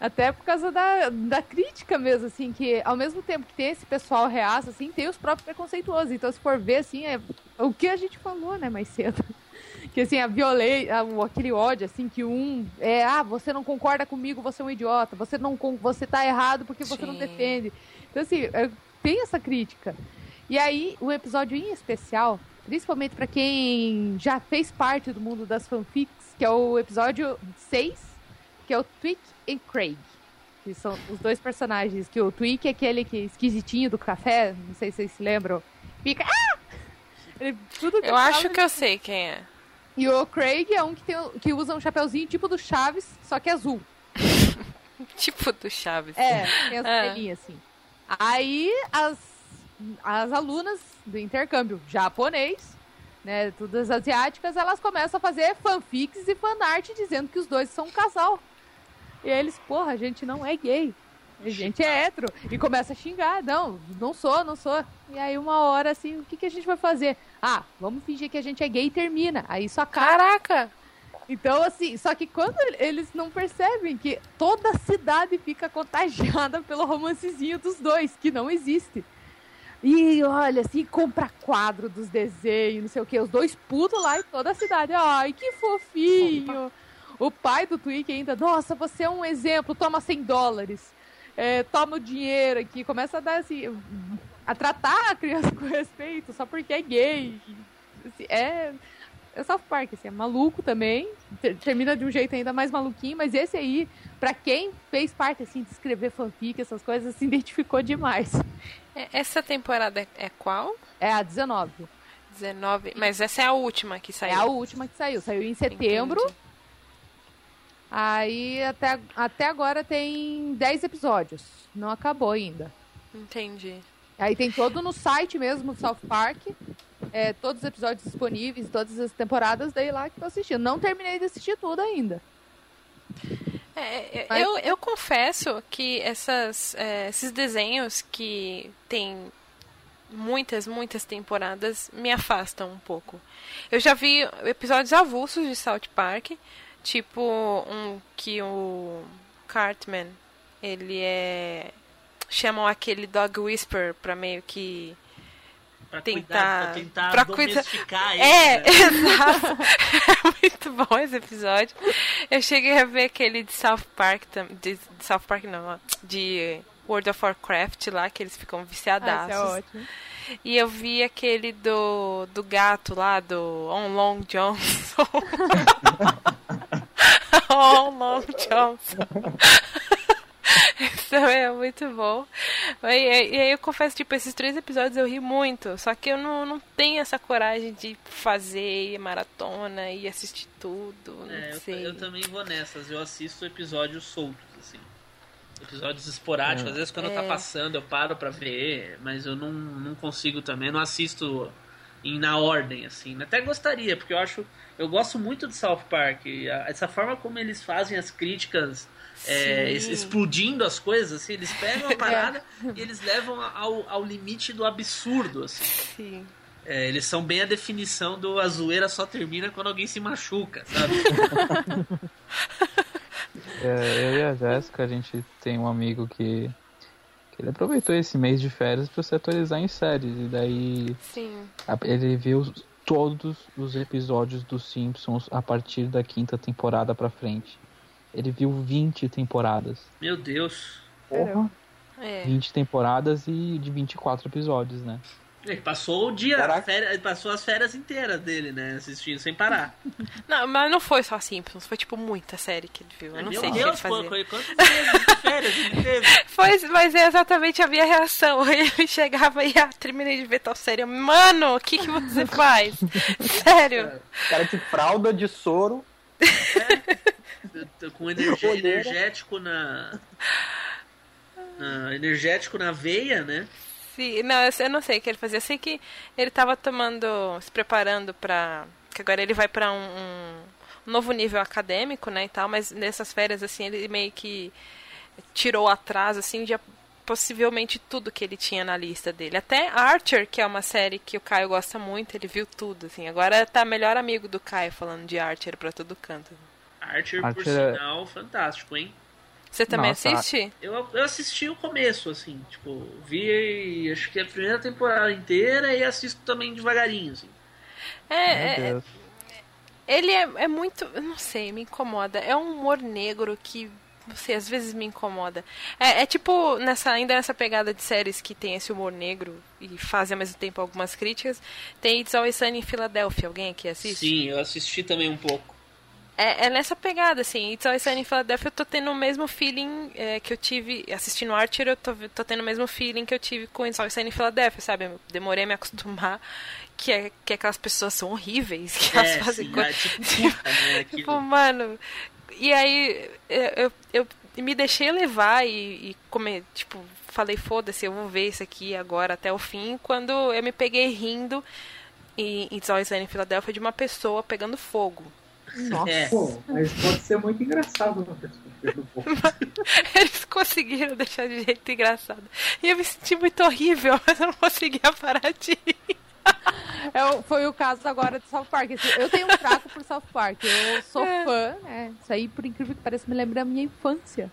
Até por causa da, da crítica mesmo, assim, que ao mesmo tempo que tem esse pessoal reaça, assim, tem os próprios preconceituosos. Então, se for ver, assim, é o que a gente falou, né, mais cedo. Que assim, a violência, aquele ódio, assim, que um é, ah, você não concorda comigo, você é um idiota, você não você tá errado porque você não Sim. defende. Então, assim, é, tem essa crítica. E aí, o episódio em especial, principalmente pra quem já fez parte do mundo das fanfics, que é o episódio 6, que é o Tweak e Craig. Que são os dois personagens, que o Tweak é aquele que esquisitinho do café, não sei se vocês se lembram, fica. Ah! Ele, tudo Eu fala, acho que eu sei quem é. e o Craig é um que, tem, que usa um chapeuzinho tipo do Chaves, só que azul. Tipo do Chaves. É, tem as É. assim. Aí as as alunas do intercâmbio japonês, né, todas asiáticas, elas começam a fazer fanfics e fanart dizendo que os dois são um casal. E eles, porra, a gente não é gay. A gente é hétero. E começa a xingar. Não, não sou, não sou. E aí, uma hora, assim, o que, que a gente vai fazer? Ah, vamos fingir que a gente é gay e termina. Aí acaba. Caraca! Então, assim, só que quando eles não percebem que toda a cidade fica contagiada pelo romancezinho dos dois, que não existe. E olha, assim, compra quadro dos desenhos, não sei o que, os dois putos lá e toda a cidade. Ai, que fofinho! O pai do Twink ainda, nossa, você é um exemplo, toma 100 dólares. É, toma o dinheiro aqui, começa a dar assim, a tratar a criança com respeito, só porque é gay. Assim, é, é South Park, assim, é maluco também. Termina de um jeito ainda mais maluquinho, mas esse aí, pra quem fez parte, assim, de escrever fanfic, essas coisas, se identificou demais. É, essa temporada é, é qual? É a 19. 19. Mas essa é a última que saiu. É a última que saiu. Saiu em setembro. Entendi. Aí até, até agora tem 10 episódios. Não acabou ainda. Entendi. Aí tem todo no site mesmo do South Park. É, todos os episódios disponíveis, todas as temporadas, daí lá que tô assistindo. Não terminei de assistir tudo ainda. É, é Mas... eu, eu confesso que essas, é, esses desenhos que tem muitas, muitas temporadas me afastam um pouco. Eu já vi episódios avulsos de South Park, tipo um que o Cartman, ele é chamam aquele dog whisper para meio que Pra tentar, cuidar, pra tentar pra domesticar cuida... É, né? exato. é muito bom esse episódio. Eu cheguei a ver aquele de South Park, de, de South Park não, de World of Warcraft lá, que eles ficam viciadaços. Ah, é ótimo. E eu vi aquele do, do gato lá, do On Long Johnson. On Long Johnson. Isso é muito bom. E, aí eu confesso, tipo, esses três episódios eu ri muito. Só que eu não, não tenho essa coragem de fazer maratona e assistir tudo. É, eu, eu, também vou nessas. Eu assisto episódios soltos, assim. Episódios esporádicos. É. Às vezes quando é. tá passando eu paro pra ver, mas eu não, não consigo também. Eu não assisto em, na ordem, assim. Até gostaria, porque eu acho. Eu gosto muito de South Park. Essa forma como eles fazem as críticas é, explodindo as coisas, assim, eles pegam a parada é. e eles levam ao, ao limite do absurdo, assim. Sim. É, eles são bem a definição do a zoeira só termina quando alguém se machuca, sabe? é, eu e a Jéssica, a gente tem um amigo que, que ele aproveitou esse mês de férias para se atualizar em séries. E daí Sim. ele viu todos os episódios dos Simpsons a partir da quinta temporada pra frente. Ele viu 20 temporadas. Meu Deus. Porra. É. 20 temporadas e de 24 episódios, né? Ele passou o dia, férias, passou as férias inteiras dele, né? Assistindo sem parar. Não, mas não foi só Simpsons, foi tipo muita série que ele viu. Eu não Meu sei o que ele fazia. Foi, quantos meses de férias ele teve? Foi, mas é exatamente a minha reação. Ele chegava e ah, terminei de ver tal série. Mano, o que, que você faz? Sério? Cara de fralda, de soro. É com energia, energético na, na, energético na veia, né? Sim, não, eu não sei o que ele fazia. Eu sei que ele estava tomando, se preparando para que agora ele vai para um, um, novo nível acadêmico, né, e tal, mas nessas férias assim, ele meio que tirou atrás assim de possivelmente tudo que ele tinha na lista dele. Até Archer, que é uma série que o Caio gosta muito, ele viu tudo, assim. Agora tá melhor amigo do Caio falando de Archer para todo canto. Archer, Archer por é... sinal, fantástico, hein? Você também Nossa, assiste? Eu, eu assisti o começo, assim, tipo, vi acho que a primeira temporada inteira e assisto também devagarinho, assim. É, é ele é, é muito, não sei, me incomoda. É um humor negro que não sei, às vezes me incomoda. É, é, tipo, nessa, ainda nessa pegada de séries que tem esse humor negro e fazem ao mesmo tempo algumas críticas, tem It's Always Sunny em Filadélfia. Alguém aqui assiste? Sim, eu assisti também um pouco. É, é, nessa pegada, assim. It's Always Sunny em Philadelphia eu tô tendo o mesmo feeling é, que eu tive assistindo Archer, eu tô, tô tendo o mesmo feeling que eu tive com It's Always Sunny em Philadelphia, sabe? Eu demorei a me acostumar que, é, que aquelas pessoas são horríveis, que elas é, fazem coisas... É, tipo, puta, né, tipo, mano... E aí eu, eu, eu me deixei levar e, e comer, tipo, falei, foda-se, eu vou ver isso aqui agora até o fim, quando eu me peguei rindo em It's Always Sunny em Filadélfia de uma pessoa pegando fogo. Nossa, é. Pô, mas pode ser muito engraçado uma pessoa. Eles conseguiram deixar de jeito engraçado. E eu me senti muito horrível, mas eu não conseguia parar de rir. É, foi o caso agora de South Park. Assim, eu tenho um fraco por South Park. Eu sou é. fã. É, isso aí, por incrível que pareça, me lembra da minha infância.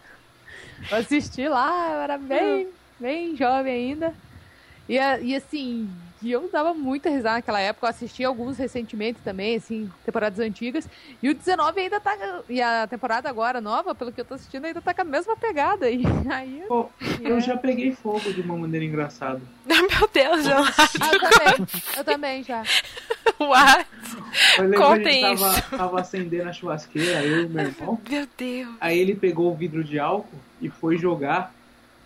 Eu assisti lá, eu era bem, bem jovem ainda. E, e assim, e eu dava muita risada naquela época. Eu assisti alguns recentemente também, assim, temporadas antigas. E o 19 ainda tá. E a temporada agora nova, pelo que eu tô assistindo, ainda tá com a mesma pegada. E aí. Pô, eu é. já peguei fogo de uma maneira engraçada. Meu Deus, eu, eu também. Eu também já. What? Eu lembro a gente tava, tava acendendo a churrasqueira, eu e meu irmão. Meu Deus. Aí ele pegou o vidro de álcool e foi jogar.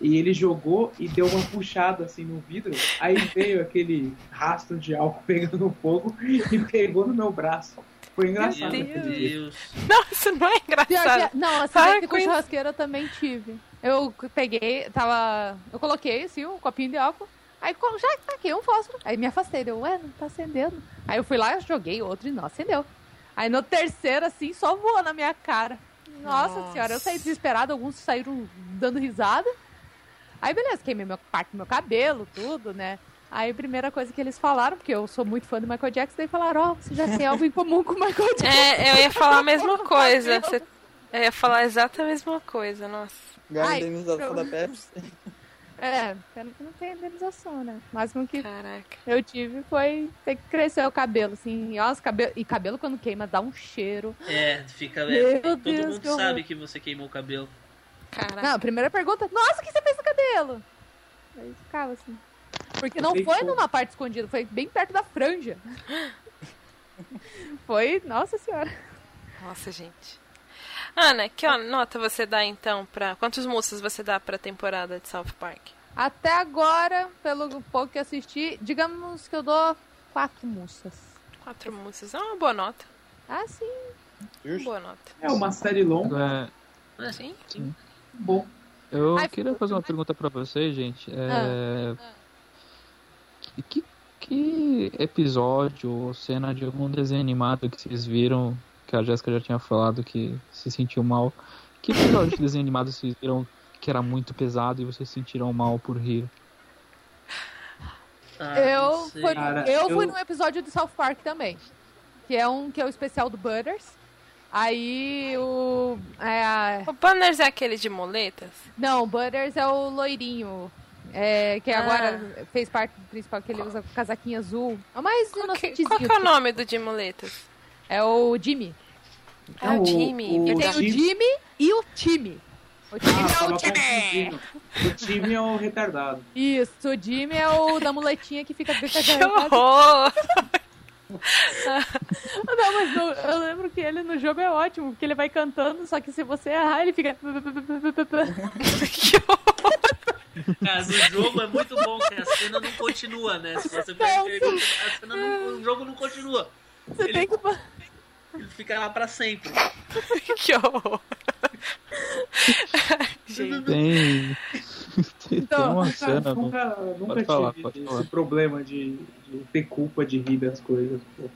E ele jogou e deu uma puxada assim no vidro. Aí veio aquele rastro de álcool pegando fogo e pegou no meu braço. Foi engraçado. Meu Deus. Não, isso não é engraçado. não, acidente com churrasqueira eu também tive. Eu peguei, tava. Eu coloquei assim um copinho de álcool. Aí já taquei um fósforo. Aí me afastei. Deu, ué, não tá acendendo. Aí eu fui lá, joguei outro e não acendeu. Aí no terceiro, assim, só voou na minha cara. Nossa, Nossa. senhora, eu saí desesperado, alguns saíram dando risada. Aí beleza, queimei meu, parte do meu cabelo, tudo, né? Aí a primeira coisa que eles falaram, porque eu sou muito fã do Michael Jackson, daí falaram, ó, oh, você já tem algo em comum com o Michael Jackson. É, eu ia falar a mesma coisa. Você... Eu ia falar exatamente a mesma coisa, nossa. Ganha indenização da Pepsi. É, pena que não tem indenização, né? O máximo que Caraca. eu tive foi ter que crescer o cabelo, assim. Nossa, cabelo... E cabelo quando queima dá um cheiro. É, fica... Meu Todo Deus, mundo que sabe que você queimou o cabelo. Caraca. Não, a primeira pergunta, nossa, o que você fez no cabelo? Aí ficava assim. Porque não foi numa parte escondida, foi bem perto da franja. foi, nossa senhora. Nossa, gente. Ana, que nota você dá então para quantos moças você dá para a temporada de South Park? Até agora, pelo pouco que assisti, digamos que eu dou quatro moças. Quatro moças, é uma boa nota. Ah, sim. Uma boa nota. É uma série longa. É sim. sim bom. Eu Ai, queria fazer uma pergunta para vocês, gente. É... Ah. Que, que episódio ou cena de algum desenho animado que vocês viram, que a Jéssica já tinha falado que se sentiu mal, que episódio de desenho animado vocês viram que era muito pesado e vocês se sentiram mal por rir? Ah, eu, fui, Cara, eu, eu fui num episódio do South Park também. Que é um que é o especial do Butters. Aí o. É. O Butters é aquele de moletas? Não, o Butters é o loirinho. É, que ah. agora fez parte do principal, que ele usa casaquinho azul. É mais qual que, qual que é o nome do de moletas? É o Jimmy. É o, o Jimmy. O, tem o Jimmy e o time. O time ah, é o time. O time é o retardado. Isso, o Jimmy é o da muletinha que fica... Que horror! não, mas no, eu lembro que ele no jogo é ótimo, porque ele vai cantando, só que se você errar, ele fica. que horror! Cara, no jogo é muito bom que a cena não continua, né? Se você perder, a cena não, o jogo não continua. Você ele, tem que. Ele fica lá pra sempre. que horror! Gente. Tem. Então, tem uma cena. Nunca, nunca falar, tive esse problema de, de, ter culpa de rir das coisas. Pô.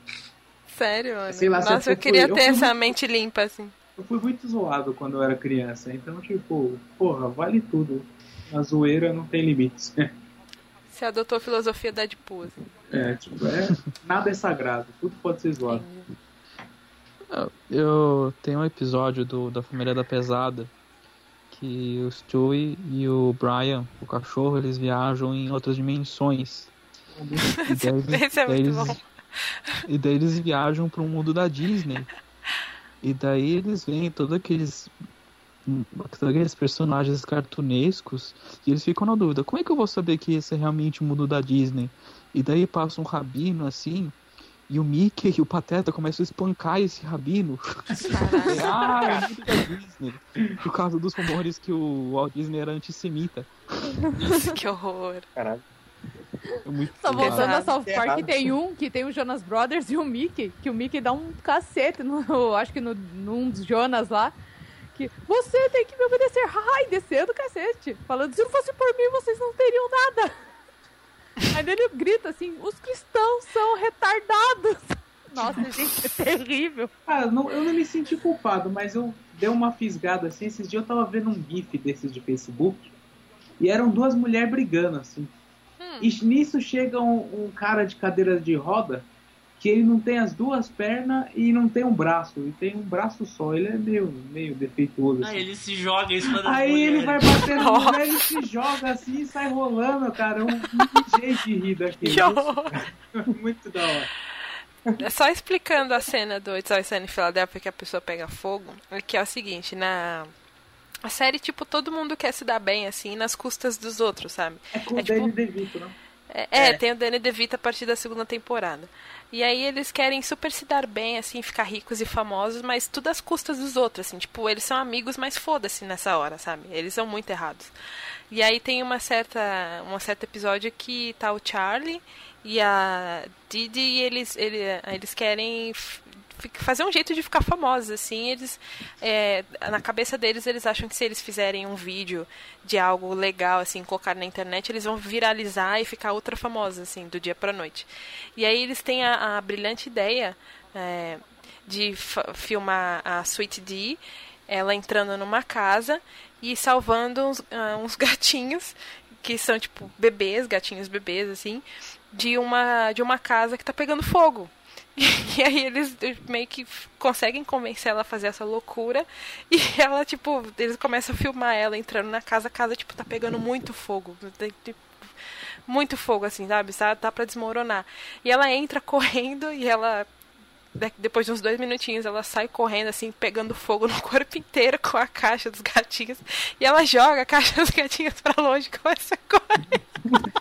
Sério, mano? Sei lá, Nossa, eu queria ter essa muito, mente limpa, assim. Eu fui muito zoado quando eu era criança, então, tipo, porra, vale tudo. A zoeira não tem limites. Você adotou a filosofia da Deadpool, assim. É, tipo, é, nada é sagrado, tudo pode ser zoado. Eu tenho um episódio do, da Família da Pesada que o Stewie e o Brian, o cachorro, eles viajam em outras dimensões. E daí, Esse é daí eles, bom. E daí eles viajam para o mundo da Disney. E daí eles veem todos aqueles todos aqueles personagens cartunescos e eles ficam na dúvida, como é que eu vou saber que esse é realmente o mundo da Disney? E daí passa um rabino assim, e o Mickey e o Pateta começam a espancar esse rabino. ah, é muito da Disney. Por causa dos rumores que o Walt Disney era antissemita. Nossa, que horror. Caralho. É muito Só voltando a South Park, tem um que tem o Jonas Brothers e o Mickey, que o Mickey dá um cacete, no, acho que no, num dos Jonas lá, que você tem que me obedecer. Ai, descendo o cacete. Falando, se não fosse por mim, vocês não teriam nada. Aí ele grita assim, os cristãos são retardados. Nossa, gente, é terrível. Ah, não, eu não me senti culpado, mas eu dei uma fisgada assim. Esses dias eu tava vendo um GIF desses de Facebook e eram duas mulheres brigando assim. Hum. E nisso chega um, um, cara de cadeira de roda que ele não tem as duas pernas e não tem um braço, e tem um braço só. Ele é meio, meio defeituoso. Assim. Ah, ele se joga em cima das Aí mulheres. ele vai batendo no mulher e se joga assim e sai rolando, cara. Um, um jeito de rir daquilo. Muito da hora. É só explicando a cena do It's Always Sunny em Philadelphia que a pessoa pega fogo, é que é o seguinte, na a série, tipo, todo mundo quer se dar bem, assim, nas custas dos outros, sabe? É com é, o tipo, Danny DeVito, não? É, é, tem o Danny DeVito a partir da segunda temporada. E aí eles querem super se dar bem, assim, ficar ricos e famosos, mas tudo às custas dos outros, assim. Tipo, eles são amigos, mas foda-se nessa hora, sabe? Eles são muito errados. E aí tem uma certa, um certo episódio que tá o Charlie e a Didi e eles, ele, eles querem fazer um jeito de ficar famosos, assim, eles é, na cabeça deles eles acham que se eles fizerem um vídeo de algo legal, assim, colocar na internet, eles vão viralizar e ficar ultra famosos, assim, do dia para noite. E aí eles têm a, a brilhante ideia é, de filmar a Sweet D, ela entrando numa casa e salvando uns, uh, uns gatinhos que são tipo bebês, gatinhos bebês assim, de uma de uma casa que tá pegando fogo. E aí eles meio que conseguem convencer ela a fazer essa loucura. E ela, tipo, eles começam a filmar ela entrando na casa, a casa, tipo, tá pegando muito fogo. Muito fogo, assim, sabe? Tá, tá pra desmoronar. E ela entra correndo e ela. Depois de uns dois minutinhos, ela sai correndo, assim, pegando fogo no corpo inteiro com a caixa dos gatinhos. E ela joga a caixa dos gatinhos pra longe com essa correndo.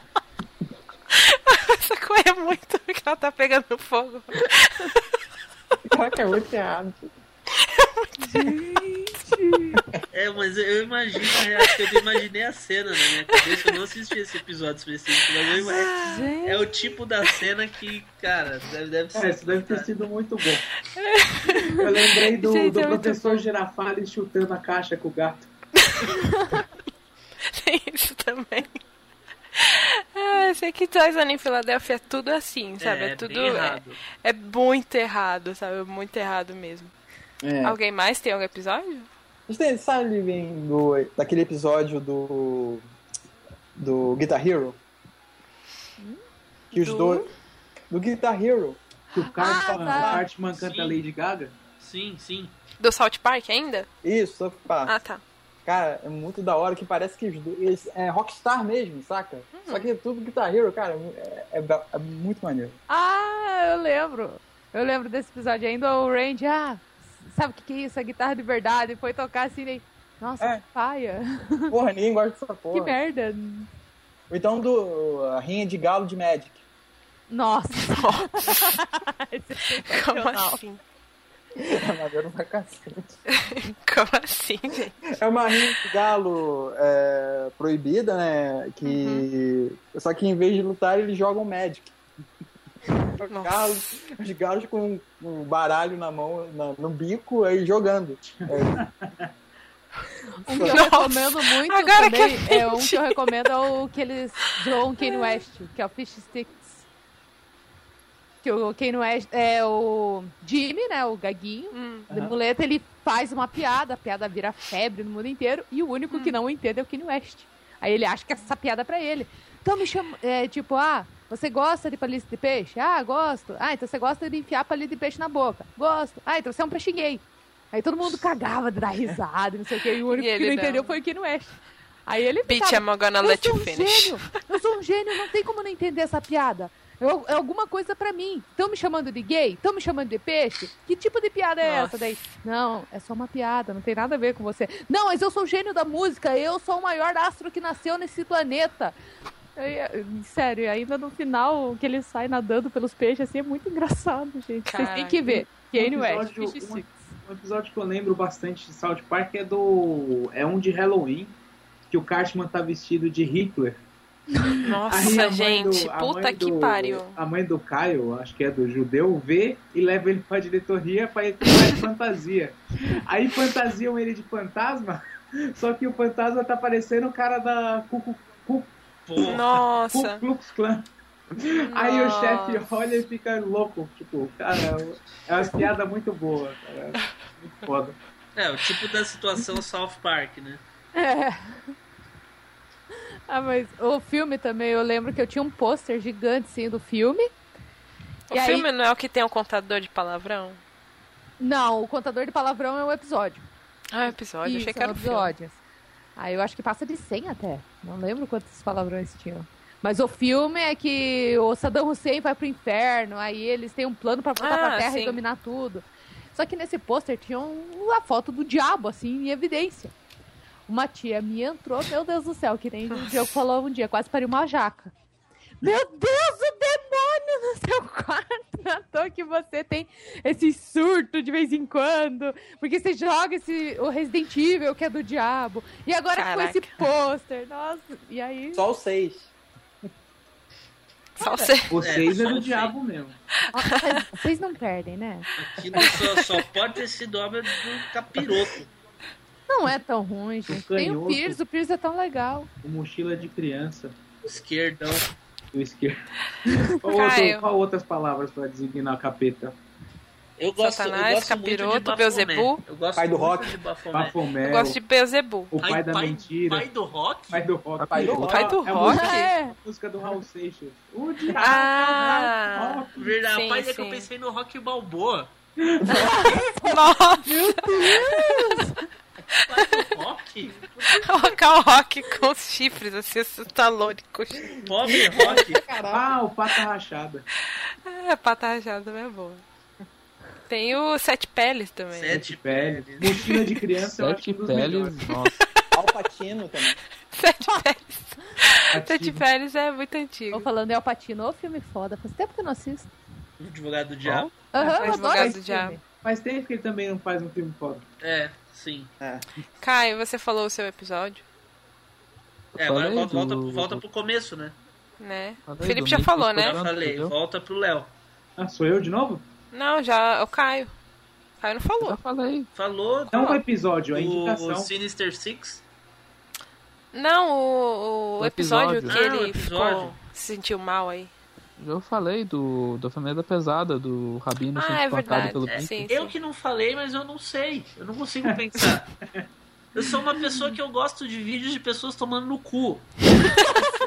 Essa coisa é muito que ela tá pegando fogo. Caraca, é muito errado. Gente! É, mas eu imagino a reação, eu imaginei a cena na minha cabeça, eu não assisti esse episódio específico, mas eu imagino, é o tipo da cena que, cara, deve, deve ser. É, isso deve ter sido muito bom. Eu lembrei do, Gente, do é professor Girafales chutando a caixa com o gato. Tem isso também. Ah, sei que Toys em Filadélfia é tudo assim, sabe? É, é tudo. É, é, muito errado, sabe? Muito errado mesmo. É. Alguém mais tem algum episódio? Você sabe do, daquele episódio do. do Guitar Hero? Que os do... dois. Do Guitar Hero. Que o Cartman, ah, tá. Cartman canta sim. Lady Gaga? Sim, sim. Do South Park ainda? Isso, South Park. Ah, tá. Cara, é muito da hora que parece que eles, é Rockstar mesmo, saca? Hum. Só que é tudo Guitar Hero, cara, é, é, é, muito maneiro. Ah, eu lembro. Eu lembro desse episódio ainda, o Randy, ah, sabe o que, que é isso? A guitarra de verdade. Foi tocar assim, e... nossa, é. que paia. Porra, ninguém gosta dessa porra. Que merda. Ou então do a rinha de galo de Magic. Nossa. Como assim? É maneiro pra cacete. Como assim, gente? É uma rinha de galo é, proibida, né? Que. Uhum. Só que em vez de lutar, eles jogam Magic. Os galos, os galos com um baralho na mão, na, no bico, aí jogando. É. Um que eu recomendo muito Agora também é um que eu recomendo é o que eles zoam Kanye West, que é o Fish Sticks. Que o Kanye West é o Jimmy, né? O gaguinho hum. de muleta, ele faz uma piada, a piada vira febre no mundo inteiro, e o único hum. que não entende é o Kanye West. Aí ele acha que essa piada é pra ele. Então me chama, é, tipo, ah, você gosta de palito de peixe? Ah, gosto. Ah, então você gosta de enfiar palito de peixe na boca? Gosto. Ah, então você é um peixe gay. Aí todo mundo cagava de dar risada, não sei o que, e o único e que não, não entendeu foi o Kanye West. Aí ele Bitch, I'm gonna let you finish. Gênio, eu sou um gênio, não tem como não entender essa piada. Eu, é alguma coisa para mim. Estão me chamando de gay? Estão me chamando de peixe? Que tipo de piada é Nossa. essa daí? Não, é só uma piada, não tem nada a ver com você. Não, mas eu sou o gênio da música, eu sou o maior astro que nasceu nesse planeta. Eu, sério, ainda no final que ele sai nadando pelos peixes, assim, é muito engraçado, gente. Caraca. Vocês têm que ver. Kanye West, um, um episódio que eu lembro bastante de South Park é do. É um de Halloween, que o Cartman tá vestido de Hitler. Nossa, gente, do, puta que do, pariu. A mãe do Caio, acho que é do judeu, vê e leva ele pra diretoria pra ir de fantasia. Aí fantasiam ele de fantasma, só que o fantasma tá parecendo o cara da Cucu. Nossa! Klux Klan. Aí o chefe olha e fica louco. Tipo, cara, é uma piada muito boa, cara. Muito foda. É, o tipo da situação South Park, né? É. Ah, mas o filme também, eu lembro que eu tinha um pôster gigante, sim, do filme. O filme aí... não é o que tem um contador de palavrão? Não, o contador de palavrão é o episódio. Ah, é episódio. Isso, Achei que era o episódios. Aí eu acho que passa de 100 até. Não lembro quantos palavrões tinham. Mas o filme é que o Saddam Hussein vai pro inferno, aí eles têm um plano para voltar ah, pra Terra sim. e dominar tudo. Só que nesse pôster tinha uma foto do diabo, assim, em evidência. Uma tia minha entrou, meu Deus do céu, que nem o Diogo falou um dia, quase pariu uma jaca. Meu Deus, o demônio no seu quarto! Não é toa que você tem esse surto de vez em quando. Porque você joga esse, o Resident Evil, que é do diabo. E agora Caraca. com esse pôster. Nossa, e aí. Só o 6. Só você. Vocês é, é do diabo mesmo. Vocês não perdem, né? Aquilo só, só pode ter sido obra do capiroto. Não é tão ruim, gente. Tem o Pierce, o Pierce é tão legal. O mochila de criança. O esquerdão. O esquerdo. qual, outro, qual outras palavras para designar capeta? Eu gosto, Satanás, eu gosto Capiroto, Beuzebu. Eu gosto pai do rock. De Bafomé. Eu gosto de Beuzebu. O pai, pai da mentira. Pai do rock? Pai do rock. Pai do rock. Pai do é rock? A música, é. a música do Raul Seixas. O diabo ah, Verdade, sim, pai sim. é que eu pensei no rock balboa. Nossa! Meu Deus! Rock? Colocar o rock com os chifres, assim, Stallone com chifres. Pobre rock. Ah, o pata rachada. É, pata rachada é boa. Tem o Sete Peles também. Sete peles. Mochila de criança eu acho Sete um dos peles, melhores. nossa. Alpatino também. Sete Peles. Sete Peles é muito antigo. Tô falando é o Patino, ô filme foda. Faz tempo que eu não assisto. O advogado do diabo. Aham, eu adoro Advogado do Diabo. filme. Faz tempo que ele também não faz um filme foda. É, sim. É. Caio, você falou o seu episódio, É, agora volta, volta, do- volta pro começo, né? né? Falei O Felipe já falou, né? Já falei, entendeu? volta pro Léo. Ah, sou eu de novo? Não, já. O Caio. O Caio não Já falou. falei. Falou Não o episódio, a o, indicação. o Sinister Six. Não, o, o O episódio, episódio. que Ah, o ele episódio. ficou. se sentiu mal aí. Eu falei do, da família pesada, do Rabino Ah, sendo é espancado verdade. pelo É, sim, Eu sim. que não falei, mas eu não sei. Eu não consigo pensar. Eu sou uma pessoa que eu gosto de vídeos de pessoas tomando no cu.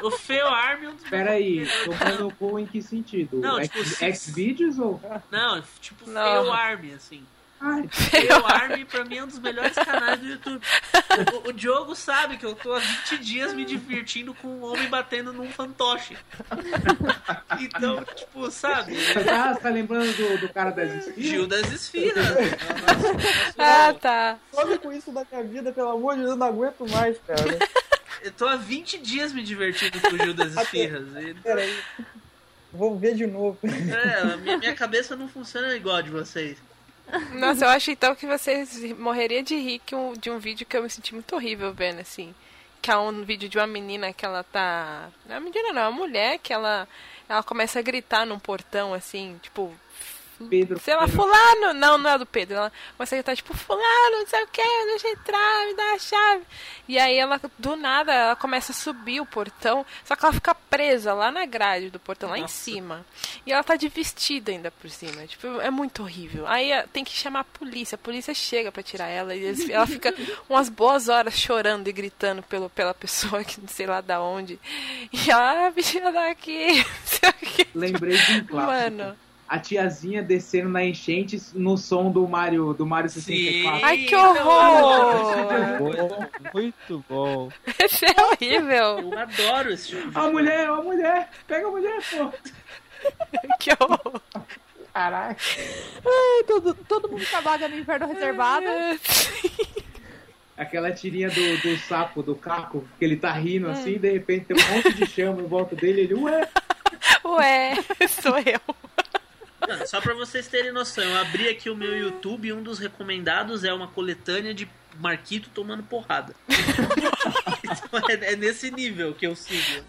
O Feo Army é um dos Pera aí, tomando o cu em que sentido? Não, X, tipo, se- X-Videos ou... Não, tipo Não. Feo Army, assim. Ai, Feo Army pra mim é um dos melhores canais do YouTube. O, o Diogo sabe que eu tô há 20 dias me divertindo com um homem batendo num fantoche. Então, tipo, sabe? você tá, você tá lembrando do, do cara das esquinas? Gil das Esfiras. Ah, tá. Some com isso da minha vida, pelo amor de Deus, eu não aguento mais, cara. Eu tô há 20 dias me divertindo com o Gil das Esfirras. E, Peraí. Vou ver de novo. é, a minha, minha cabeça não funciona igual a de vocês. Nossa, eu acho então que vocês morreria de rir um- de um vídeo que eu me senti muito horrível vendo, assim. Que é um vídeo de uma menina que ela tá. Não é menina, não, é uma mulher que ela, ela começa a gritar num portão, assim, tipo. Pedro, Sei lá, Pedro. fulano! Não, não é do Pedro. Ela começa a gritar, tipo, fulano, não sei o que, deixa eu entrar, me dá a chave. E aí ela, do nada, ela começa a subir o portão, só que ela fica presa lá na grade do portão, lá em Nossa. cima. E ela tá de vestido ainda por cima. Tipo, é muito horrível. Aí eh, tem que chamar a polícia. A polícia chega pra tirar ela e eles- ela fica umas boas horas chorando e gritando pelo, pela pessoa que não sei lá da onde. E ela, ah, bichinha daqui, não sei o que. Lembrei de um clássico. Mano. A tiazinha descendo na enchente no som do Mario, do Mario 64. Ai, que horror! Bom, muito bom. Esse é horrível. Eu adoro esse tipo de A mulher, a mulher, pega a mulher, pô. Que horror. Caraca. Ai, todo, todo mundo trabalha no inferno reservado. Aquela tirinha do, do sapo, do caco, que ele tá rindo assim, e de repente tem um monte de chama em volta dele, ele, ué, Ué, sou eu. Mano, só pra vocês terem noção, eu abri aqui o meu YouTube e um dos recomendados é uma coletânea de Marquito tomando porrada. então é, é nesse nível que eu sigo.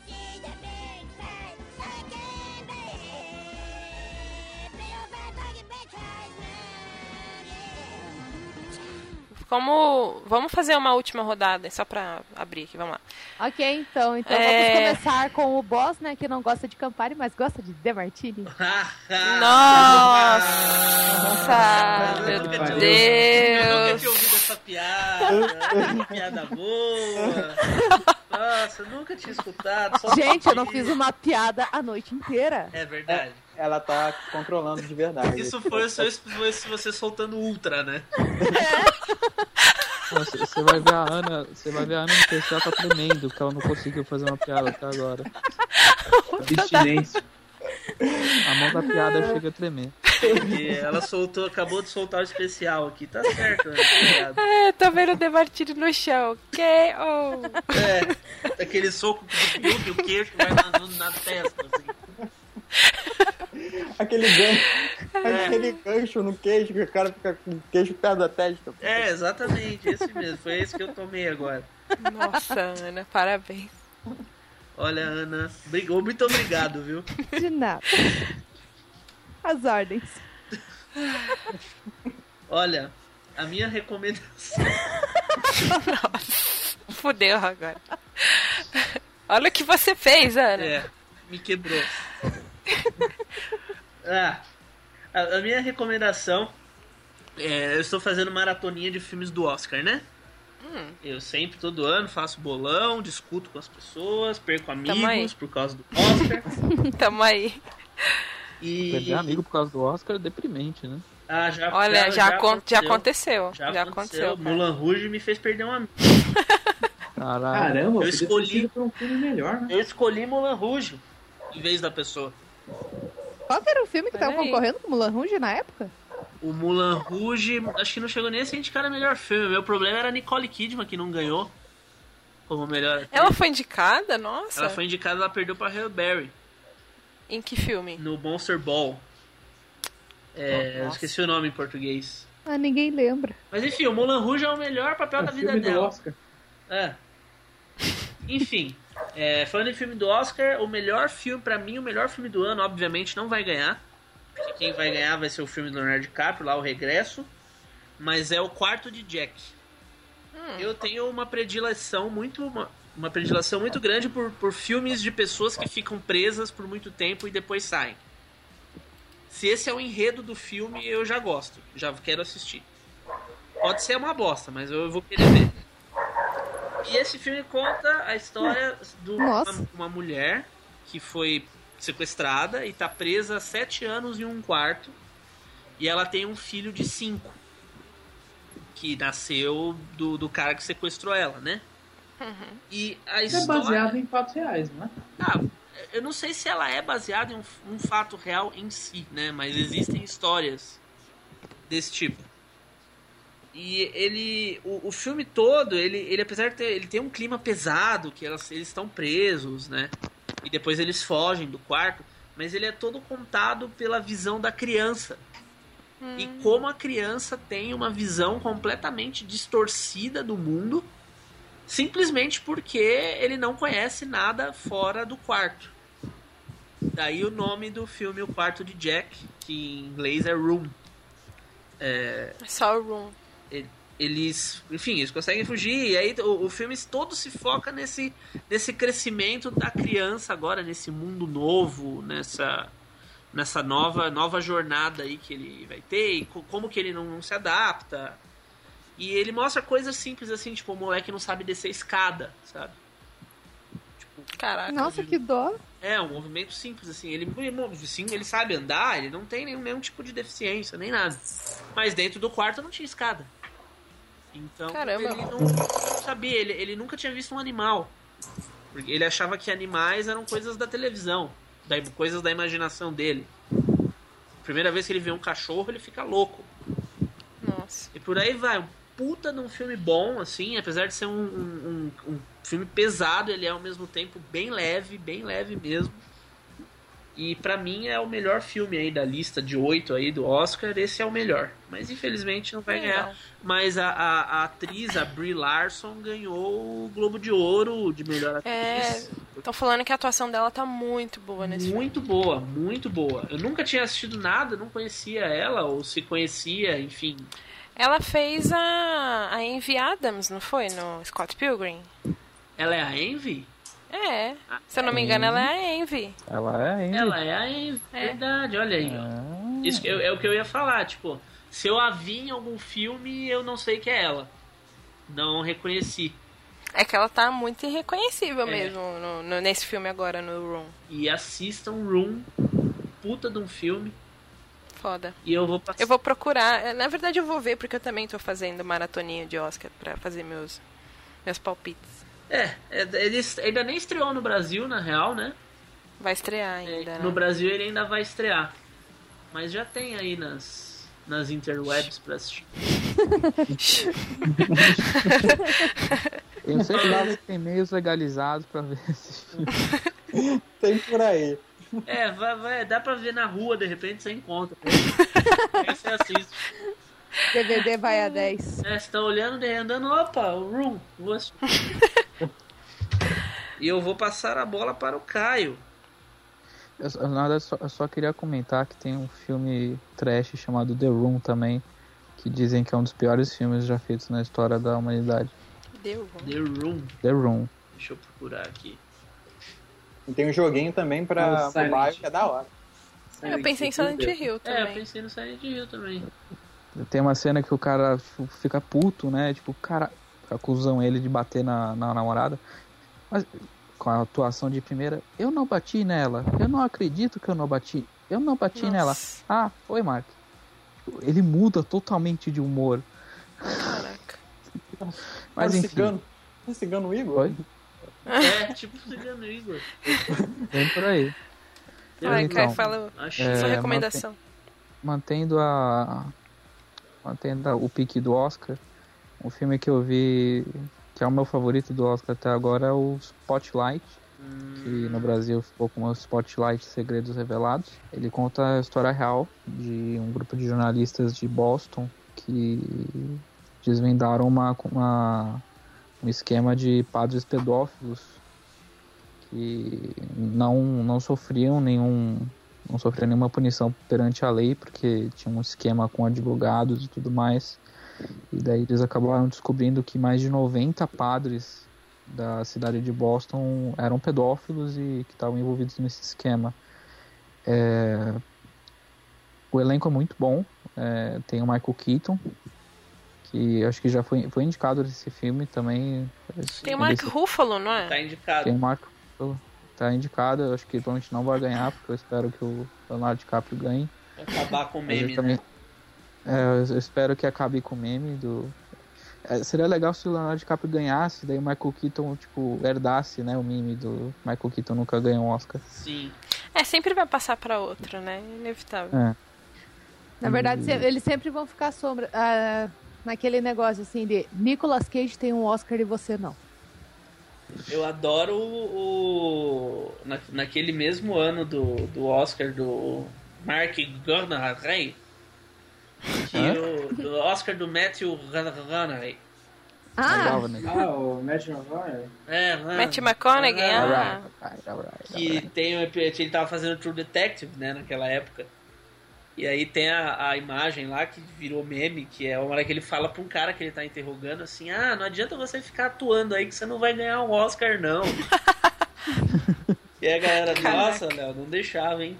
Como. Vamos fazer uma última rodada, só pra abrir aqui, vamos lá. Ok, então. Então é... vamos começar com o boss, né? Que não gosta de Campari, mas gosta de The Martini. Nossa! meu Deus! Eu nunca tinha ouvido essa piada. piada boa. Nossa, nunca tinha escutado. Gente, eu não fiz uma piada a noite inteira. É verdade. É, ela tá controlando de verdade. Isso foi, foi você soltando ultra, né? Você, você vai ver a Ana, você vai ver a Ana no PC, ela tá tremendo, porque ela não conseguiu fazer uma piada até agora. Abstinência. A mão da piada chega a tremer. E ela soltou, acabou de soltar o especial aqui, tá certo, né? É, tô vendo o debartido no chão. Que oh. É, aquele soco que o queixo vai na, na testa, assim. aquele gancho, é. aquele gancho no queixo, que o cara fica com o queixo perto da testa. É, exatamente, esse mesmo. Foi esse que eu tomei agora. Nossa, Ana, parabéns. Olha, Ana, muito obrigado, viu? De nada. As ordens. Olha, a minha recomendação. Nossa, fudeu agora. Olha o que você fez, Ana. É, me quebrou. ah, a, a, minha recomendação é, eu estou fazendo maratoninha de filmes do Oscar, né? Hum. Eu sempre, todo ano, faço bolão, discuto com as pessoas, perco amigos por causa do Oscar. Tamo aí. E... Perder amigo por causa do Oscar é deprimente, né? Ah, já, Olha, já, já, aconteceu. Já aconteceu. Já, já aconteceu. aconteceu Mulan Rouge me fez perder um amigo. Caramba, eu escolhi um filme melhor, né? Eu escolhi Mulan Rouge em vez da pessoa. Qual era o filme que tava concorrendo com Mulan Rouge na época? O Mulan Rouge, acho que não chegou nem a ser indicado melhor filme. Meu problema era a Nicole Kidman, que não ganhou como melhor atriz. Ela foi indicada? Nossa. Ela foi indicada, ela perdeu pra Halle Berry. Em que filme? No Monster Ball. É, oh, esqueci o nome em português. Ah, ninguém lembra. Mas enfim, o Mulan Rouge é o melhor papel é da vida dela. Do Oscar. É. Enfim, é, falando em filme do Oscar, o melhor filme, para mim, o melhor filme do ano, obviamente, não vai ganhar. Porque quem vai ganhar vai ser o filme do Leonardo DiCaprio, lá o Regresso. Mas é o quarto de Jack. Hum. Eu tenho uma predileção muito. Uma, uma predileção muito grande por, por filmes de pessoas que ficam presas por muito tempo e depois saem. Se esse é o enredo do filme, eu já gosto. Já quero assistir. Pode ser uma bosta, mas eu vou querer ver. E esse filme conta a história de uma, uma, mulher que foi sequestrada e está presa há sete anos em um quarto. E ela tem um filho de cinco. Que nasceu do, do cara que sequestrou ela, né? Uhum. E a Isso história... é baseado em fatos reais, não é? Ah, eu não sei se ela é baseada em um, um fato real em si, né? Mas existem histórias desse tipo. E ele. O, o filme todo, ele, ele apesar de ter. Ele tem um clima pesado, que elas, eles estão presos, né? E depois eles fogem do quarto. Mas ele é todo contado pela visão da criança. Hum. E como a criança tem uma visão completamente distorcida do mundo, simplesmente porque ele não conhece nada fora do quarto. Daí o nome do filme O Quarto de Jack, que em inglês é Room. É... Só Room eles, enfim, eles conseguem fugir. E aí o, o, filme todo se foca nesse, nesse crescimento da criança agora, nesse mundo novo, nessa, nessa nova, nova jornada aí que ele vai ter, e como que ele não, não se adapta. E ele mostra coisas simples assim, tipo, o moleque não sabe descer escada, sabe? Tipo, Caraca. Nossa, que dó. É, um movimento simples, assim. Ele, sim, ele sabe andar, ele não tem nenhum, nenhum tipo de deficiência, nem nada. Mas dentro do quarto não tinha escada. Então, Caramba. ele não, não sabia, ele, ele nunca tinha visto um animal. Porque ele achava que animais eram coisas da televisão, da, coisas da imaginação dele. Primeira vez que ele vê um cachorro, ele fica louco. Nossa. E por aí vai. Um puta de um filme bom, assim, apesar de ser um, um, um, um filme pesado, ele é ao mesmo tempo bem leve, bem leve mesmo. E para mim é o melhor filme aí da lista de oito aí do Oscar, esse é o melhor. Mas infelizmente não vai ganhar. Mas a, a, a, atriz, a Brie Larson, ganhou o Globo de Ouro de melhor atriz. É, estão falando que a atuação dela tá muito boa nesse muito filme. Muito boa, muito boa. Eu nunca tinha assistido nada, não conhecia ela, ou se conhecia, enfim. Ela fez a, a Envy Adams, não foi? No Scott Pilgrim. Ela é a Envy? É. Se eu não me engano, ela é a Envy. Ela é a Envy. Ela é a Envy, é. verdade, olha aí. Ah. Isso é, é o que eu ia falar, tipo, se eu a vi em algum filme, eu não sei que é ela. Não reconheci. É que ela tá muito irreconhecível é. mesmo no, no, nesse filme agora, no Room. E assistam Room, puta de um filme. Foda. E eu vou passar. Eu vou procurar. Na verdade, eu vou ver, porque eu também tô fazendo maratoninha de Oscar pra fazer meus, meus palpites. É, é, ele ainda nem estreou no Brasil, na real, né? Vai estrear ainda. É, né? No Brasil ele ainda vai estrear. Mas já tem aí nas, nas interwebs pra assistir. Tenho certeza que tem meios legalizados pra ver esse filme. tem por aí. É, vai, vai, dá pra ver na rua, de repente você encontra. Aí você assiste. DVD vai a 10. É, você tá olhando, andando, opa, o room, vou assistir. e eu vou passar a bola para o Caio. Eu, nada, só, eu só queria comentar que tem um filme trash chamado The Room também, que dizem que é um dos piores filmes já feitos na história da humanidade. The Room. The Room. The Room. Deixa eu procurar aqui. E tem um joguinho também pra mobile que é da hora. eu pensei em Silent Hill também. É, eu pensei no Silent Hill também. Tem uma cena que o cara tipo, fica puto, né? Tipo, cara acusam ele de bater na, na namorada. Mas com a atuação de primeira, eu não bati nela. Eu não acredito que eu não bati. Eu não bati Nossa. nela. Ah, foi, Mark. Ele muda totalmente de humor. Caraca. Mas enfim. Cigano, cigano Igor? Foi? É, tipo cigano Igor. Vem por aí. Vai, então, Kai, fala é, sua recomendação. Mantendo a. Mantendo o pique do Oscar. Um filme que eu vi que é o meu favorito do Oscar até agora é o Spotlight, hum. que no Brasil ficou como Spotlight Segredos Revelados. Ele conta a história real de um grupo de jornalistas de Boston que desvendaram uma, uma um esquema de padres pedófilos que não, não sofriam nenhum não sofriam nenhuma punição perante a lei porque tinha um esquema com advogados e tudo mais e daí eles acabaram descobrindo que mais de 90 padres da cidade de Boston eram pedófilos e que estavam envolvidos nesse esquema. É... O elenco é muito bom. É... Tem o Michael Keaton, que acho que já foi, foi indicado nesse filme também. Tem o Mark Ruffalo, não é? Tá indicado. Tem o Mark Ruffalo. Tá indicado. Eu acho que provavelmente não vai ganhar, porque eu espero que o Leonardo DiCaprio ganhe. Acabar com o meme, né? É, eu espero que acabe com o meme do. É, seria legal se o Leonardo DiCaprio ganhasse, daí o Michael Keaton, tipo, herdasse, né, o meme do Michael Keaton nunca ganhou um Oscar. Sim. É, sempre vai passar para outro, né? Inevitável. É. Na verdade, e... eles sempre vão ficar sombra, uh, naquele negócio assim de Nicolas Cage tem um Oscar e você não. Eu adoro o. Na, naquele mesmo ano do, do Oscar do Mark Gordon-Ray que o, Oscar do Matthew McConaughey. Ah, ah o Matthew McConaughey? É, Matthew McConaughey, ah. Que tem, ele tava fazendo True Detective, né, naquela época. E aí tem a, a imagem lá que virou meme, que é uma hora que ele fala pra um cara que ele tá interrogando assim, ah, não adianta você ficar atuando aí que você não vai ganhar um Oscar, não. e a galera, Caraca. nossa, Léo, não deixava, hein?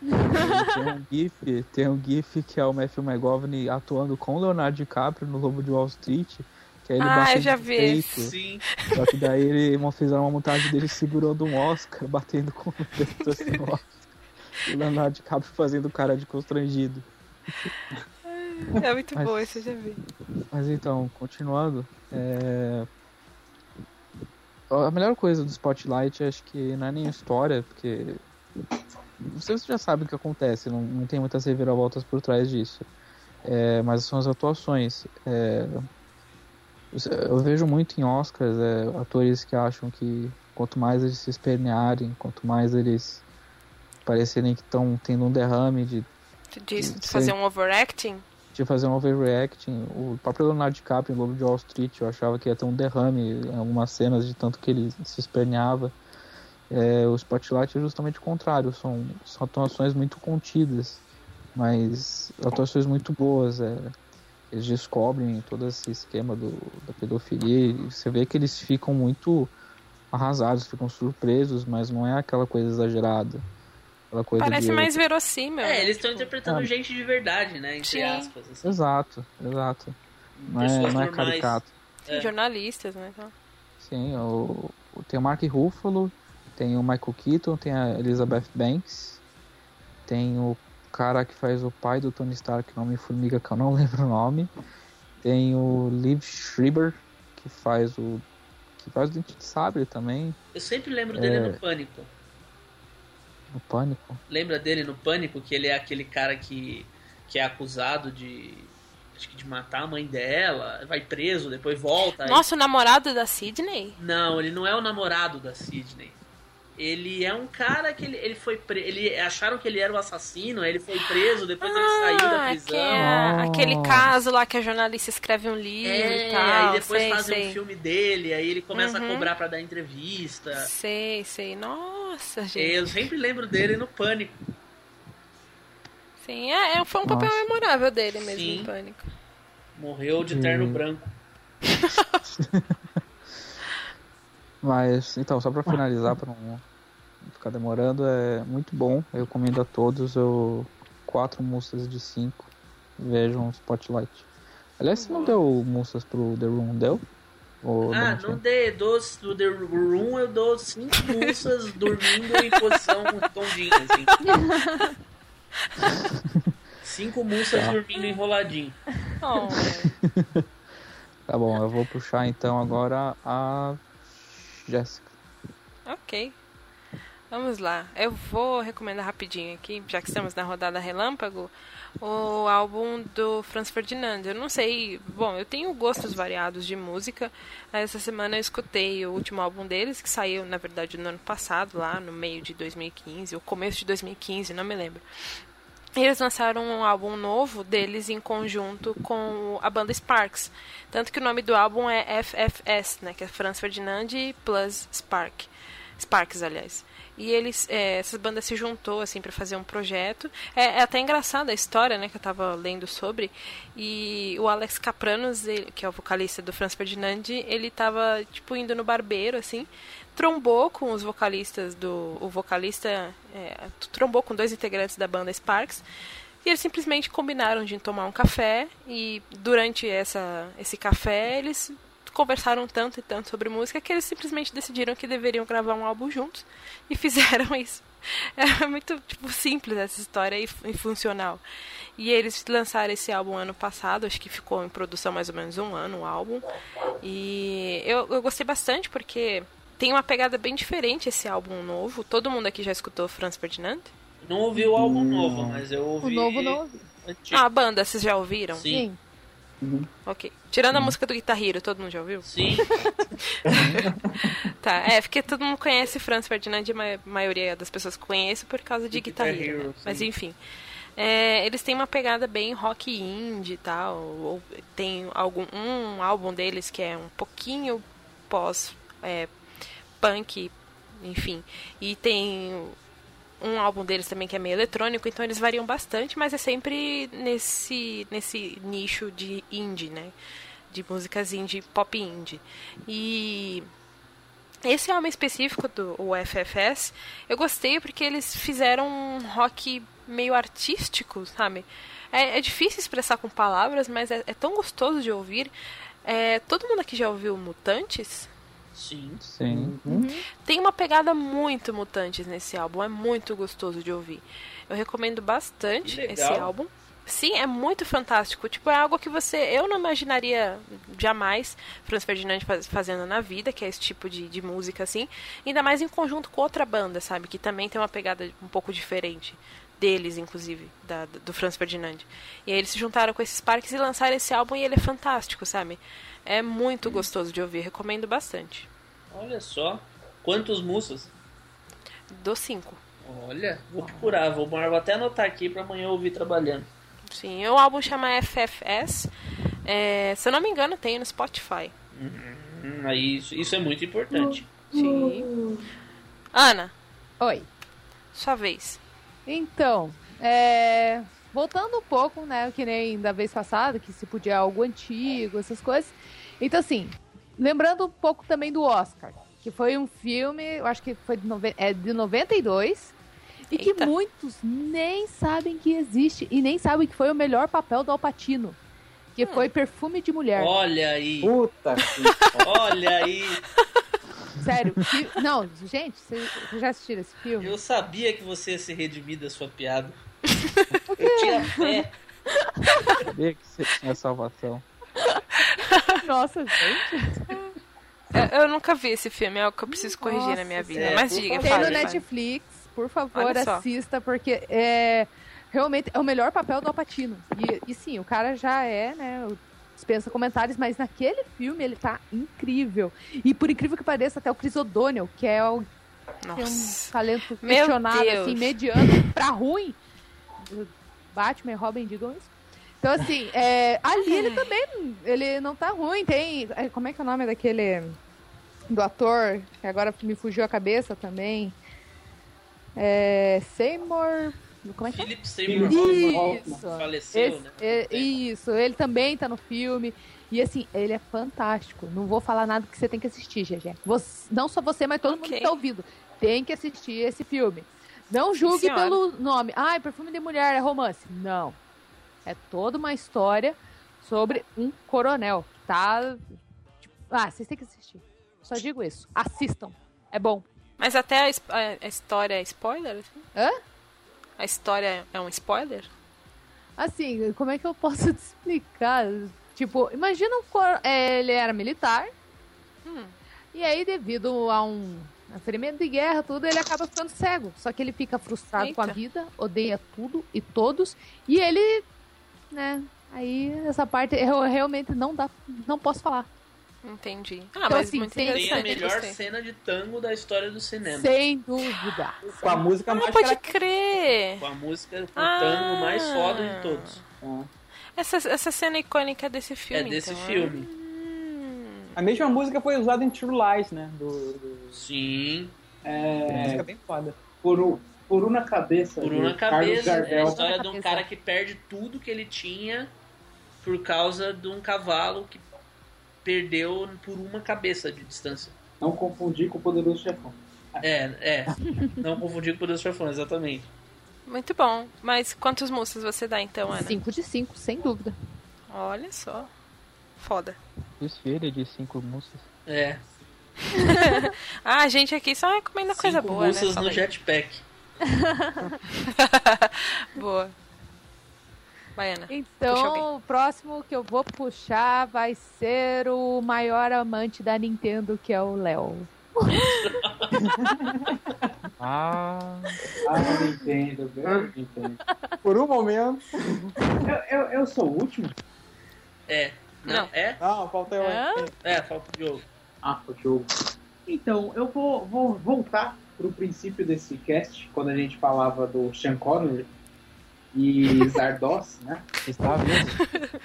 Tem um GIF, tem um GIF que é o Matthew McGovney atuando com o Leonardo DiCaprio no Lobo de Wall Street. Que ele ah, eu já vi. Peito, Sim. Só que daí ele fizeram uma montagem dele segurando um Oscar, batendo com o peito assim no Oscar. E o Leonardo DiCaprio fazendo cara de constrangido. É muito mas, bom, esse eu já vi. Mas então, continuando. É... A melhor coisa do Spotlight acho que não é nem a história, porque você já sabe o que acontece, não, não tem muitas reviravoltas por trás disso. É, mas são as atuações. É, eu vejo muito em Oscars é, atores que acham que quanto mais eles se espernearem, quanto mais eles parecerem que estão tendo um derrame de, de, de fazer um overacting de fazer um overreacting o próprio Leonardo DiCaprio em Lobo de Wall Street eu achava que ia ter um derrame em algumas cenas de tanto que ele se esperneava é, o Spotlight é justamente o contrário, são, são atuações muito contidas, mas atuações muito boas. É. eles descobrem todo esse esquema do, da pedofilia e você vê que eles ficam muito arrasados, ficam surpresos, mas não é aquela coisa exagerada. Aquela coisa Parece de... mais verossímil. É, né? eles estão interpretando Ah. gente de verdade, né? Entre Sim. aspas. Assim. Exato, exato. Não é, não é caricato. Sim, É. jornalistas, né? Então, Sim, o, o- tem o Mark Ruffalo, tem o Michael Keaton, tem a Elizabeth Banks, tem o cara que faz o pai do Tony Stark, nome Formiga, que eu não lembro o nome. Tem o Liv Schreiber, que faz o. que faz o Dente de Sabre também, Eu sempre lembro dele É. no Pânico. no Pânico. Lembra dele no Pânico, que ele é aquele cara que, que é acusado de. Acho que de matar a mãe dela, vai preso, depois volta. aí- Nossa, o namorado da Sidney? Não, ele não é o namorado da Sidney. Ele é um cara que ele, ele foi pre... ele acharam que ele era o assassino, aí ele foi preso, depois ele saiu da Ah, prisão. que é aquele caso lá que a jornalista escreve um livro É, e tal. aí depois sei, fazem sei. um filme dele, aí ele começa Uhum. a cobrar pra dar entrevista. Sei, sei. Nossa, gente. Eu sempre lembro dele no Pânico. Sim, é, é- foi um papel Nossa. memorável dele mesmo Sim. em Pânico. Morreu de terno Hum. branco. Mas, então, só pra finalizar, pra não ficar demorando, é muito bom. Eu recomendo a todos. Eu... Quatro moças de cinco. Vejam o Spotlight. Aliás, você não deu moças pro The Room, deu? Ou Ah, não não dei. Dou, do The Room eu dou cinco moças dormindo em posição tondinha, assim. Cinco moças Tá. dormindo enroladinho. Oh, Tá bom, eu vou puxar então agora a Jéssica. ok. Vamos lá. Eu vou recomendar rapidinho aqui, já que estamos na rodada relâmpago, o álbum do Franz Ferdinand. Eu não sei, bom, eu tenho gostos variados de música. Essa semana eu escutei o último álbum deles, que saiu, na verdade, no ano passado, lá no meio de 2015, ou começo de 2015, não me lembro. Eles lançaram um álbum novo deles em conjunto com a banda Sparks. Tanto que o nome do álbum é FFS, né, que é Franz Ferdinand plus Spark. Sparks, aliás. E eles, é, essa banda se juntou assim para fazer um projeto. É, é até engraçada a história, né, que eu tava lendo sobre. E o Alex Capranos, ele- que é o vocalista do Franz Ferdinand, ele tava tipo indo no barbeiro assim, trombou com os vocalistas do o vocalista é, trombou com dois integrantes da banda Sparks. E eles simplesmente combinaram de tomar um café e durante essa esse café eles conversaram tanto e tanto sobre música que eles simplesmente decidiram que deveriam gravar um álbum juntos e fizeram isso. É muito tipo, simples essa história e, e funcional. E eles lançaram esse álbum ano passado, acho que ficou em produção mais ou menos um ano o álbum. E eu, eu gostei bastante porque tem uma pegada bem diferente esse álbum novo. Todo mundo aqui já escutou Franz Ferdinand? Não ouvi o álbum novo, mas eu ouvi. O novo não ouvi. antigo. Ah, a banda, vocês já ouviram? Sim. Sim. Ok. Tirando a música do Guitar Hero, todo mundo já ouviu? Sim. Tá, é, porque todo mundo conhece Franz Ferdinand e a ma- maioria das pessoas conhece por causa de De Guitar, Guitar Hero. Hero, né? Mas enfim. É, eles têm uma pegada bem rock indie e tal. Ou tem algum, um álbum deles que é um pouquinho pós é, punk, enfim. E tem um álbum deles também que é meio eletrônico, então eles variam bastante, mas é sempre nesse, nesse nicho de indie, né? De músicas indie, pop indie. E esse álbum específico do FFS, eu gostei porque eles fizeram um rock meio artístico, sabe? É, é difícil expressar com palavras, mas é, é tão gostoso de ouvir. É, todo mundo aqui já ouviu Mutantes? Sim. Sim. Tem uma pegada muito Mutantes nesse álbum, é muito gostoso de ouvir. Eu recomendo bastante esse álbum. Sim, é muito fantástico. Tipo, é algo que você. Eu não imaginaria jamais Franz Ferdinand faz- fazendo na vida, que é esse tipo de, de música assim. Ainda mais em conjunto com outra banda, sabe? Que também tem uma pegada um pouco diferente. Deles, inclusive, da, do Franz Ferdinand. E aí eles se juntaram com esses parques e lançaram esse álbum e ele é fantástico, sabe? É muito gostoso de ouvir, recomendo bastante. Olha só. Quantos moças? Do 5. Olha, vou procurar, vou, vou até anotar aqui pra amanhã eu ouvir trabalhando. Sim, o álbum chama FFS. É, se eu não me engano, tem no Spotify. Hum, aí isso, isso é muito importante. Sim. Ana, Oi. sua vez. Então, é... voltando um pouco, né, que nem da vez passada, que se podia algo antigo, essas coisas. Então, assim, lembrando um pouco também do Oscar, que foi um filme, eu acho que foi de, nove... é, de 92, e Eita. que muitos nem sabem que existe e nem sabem que foi o melhor papel do Alpatino. Que hum. foi Perfume de Mulher. Olha aí. Puta Olha aí. Sério. Que... Não, gente, vocês já assistiram esse filme? Eu sabia que você ia se redimir da sua piada. Eu tinha fé. Eu sabia que você tinha salvação. Nossa, gente. Eu, eu, nunca vi esse filme, é o que eu preciso corrigir Nossa, na minha vida. É, Mas diga, Tem no Netflix, por favor, assista, porque é realmente é o melhor papel do Alpatino. E, e sim, o cara já é, né? Dispensa comentários, mas naquele filme ele tá incrível. E por incrível que pareça, até o Chris O'Donnell, que é o tem um talento questionado, assim, mediano pra ruim. Batman e Robin, digam isso. Então, assim, é, ali ele também, ele não tá ruim. Tem, é, como é que é o nome daquele, do ator, que agora me fugiu a cabeça também. É, Seymour... Como é que é? Philip Seymour Hoffman faleceu, Esse, né? É, isso, ele também tá no filme. E assim, ele é fantástico. Não vou falar nada que você tem que assistir, GG. Não só você, mas todo okay. mundo que tá ouvindo. Tem que assistir esse filme. Não julgue Senhora. pelo nome. Ai, ah, perfume de mulher, é romance. Não. É toda uma história sobre um coronel que tá. Tipo, ah, vocês têm que assistir. Só digo isso. Assistam. É bom. Mas até a, a, a história é spoiler? Assim? Hã? A história é um spoiler? Assim, como é que eu posso te explicar? Tipo, imagina um cor... É, ele era militar. Hum. E aí, devido a um ferimento de guerra, tudo, ele acaba ficando cego. Só que ele fica frustrado Eita. com a vida, odeia tudo e todos. E ele, né? Aí, essa parte eu realmente não dá, não posso falar. Entendi. Ah, então, mas assim, muito tem, tem a melhor cena de tango da história do cinema. Sem dúvida. Com a música ah, mais pode crer. Com a música, com ah. o tango mais foda de todos. Ah. Essa, essa cena icônica desse filme. É desse então. filme. Hum. A mesma música foi usada em True Lies, né? Do, do... Sim. É... A música bem foda. Por, por uma cabeça. Por uma cabeça. É a história de um cara que perde tudo que ele tinha por causa de um cavalo que perdeu por uma cabeça de distância. Não confundir com o Poderoso Chefão. É, é. Não confundir com o Poderoso Chefão, exatamente. Muito bom. Mas quantos moças você dá então, Ana? Cinco de cinco, sem dúvida. Olha só. Foda. Desfile de cinco moças. É. ah, a gente aqui só recomenda cinco coisa boa, né? no jetpack. boa. Baiana. Então, o próximo que eu vou puxar vai ser o maior amante da Nintendo, que é o Léo. ah, ah, Nintendo, Nintendo. Por um momento. Eu, eu, eu sou o último? É. Não. É? Não, falta eu. É, é falta o jogo. Ah, o jogo. Então, eu vou, vou voltar pro princípio desse cast, quando a gente falava do Sean Connery e Zardos, né? Está vendo?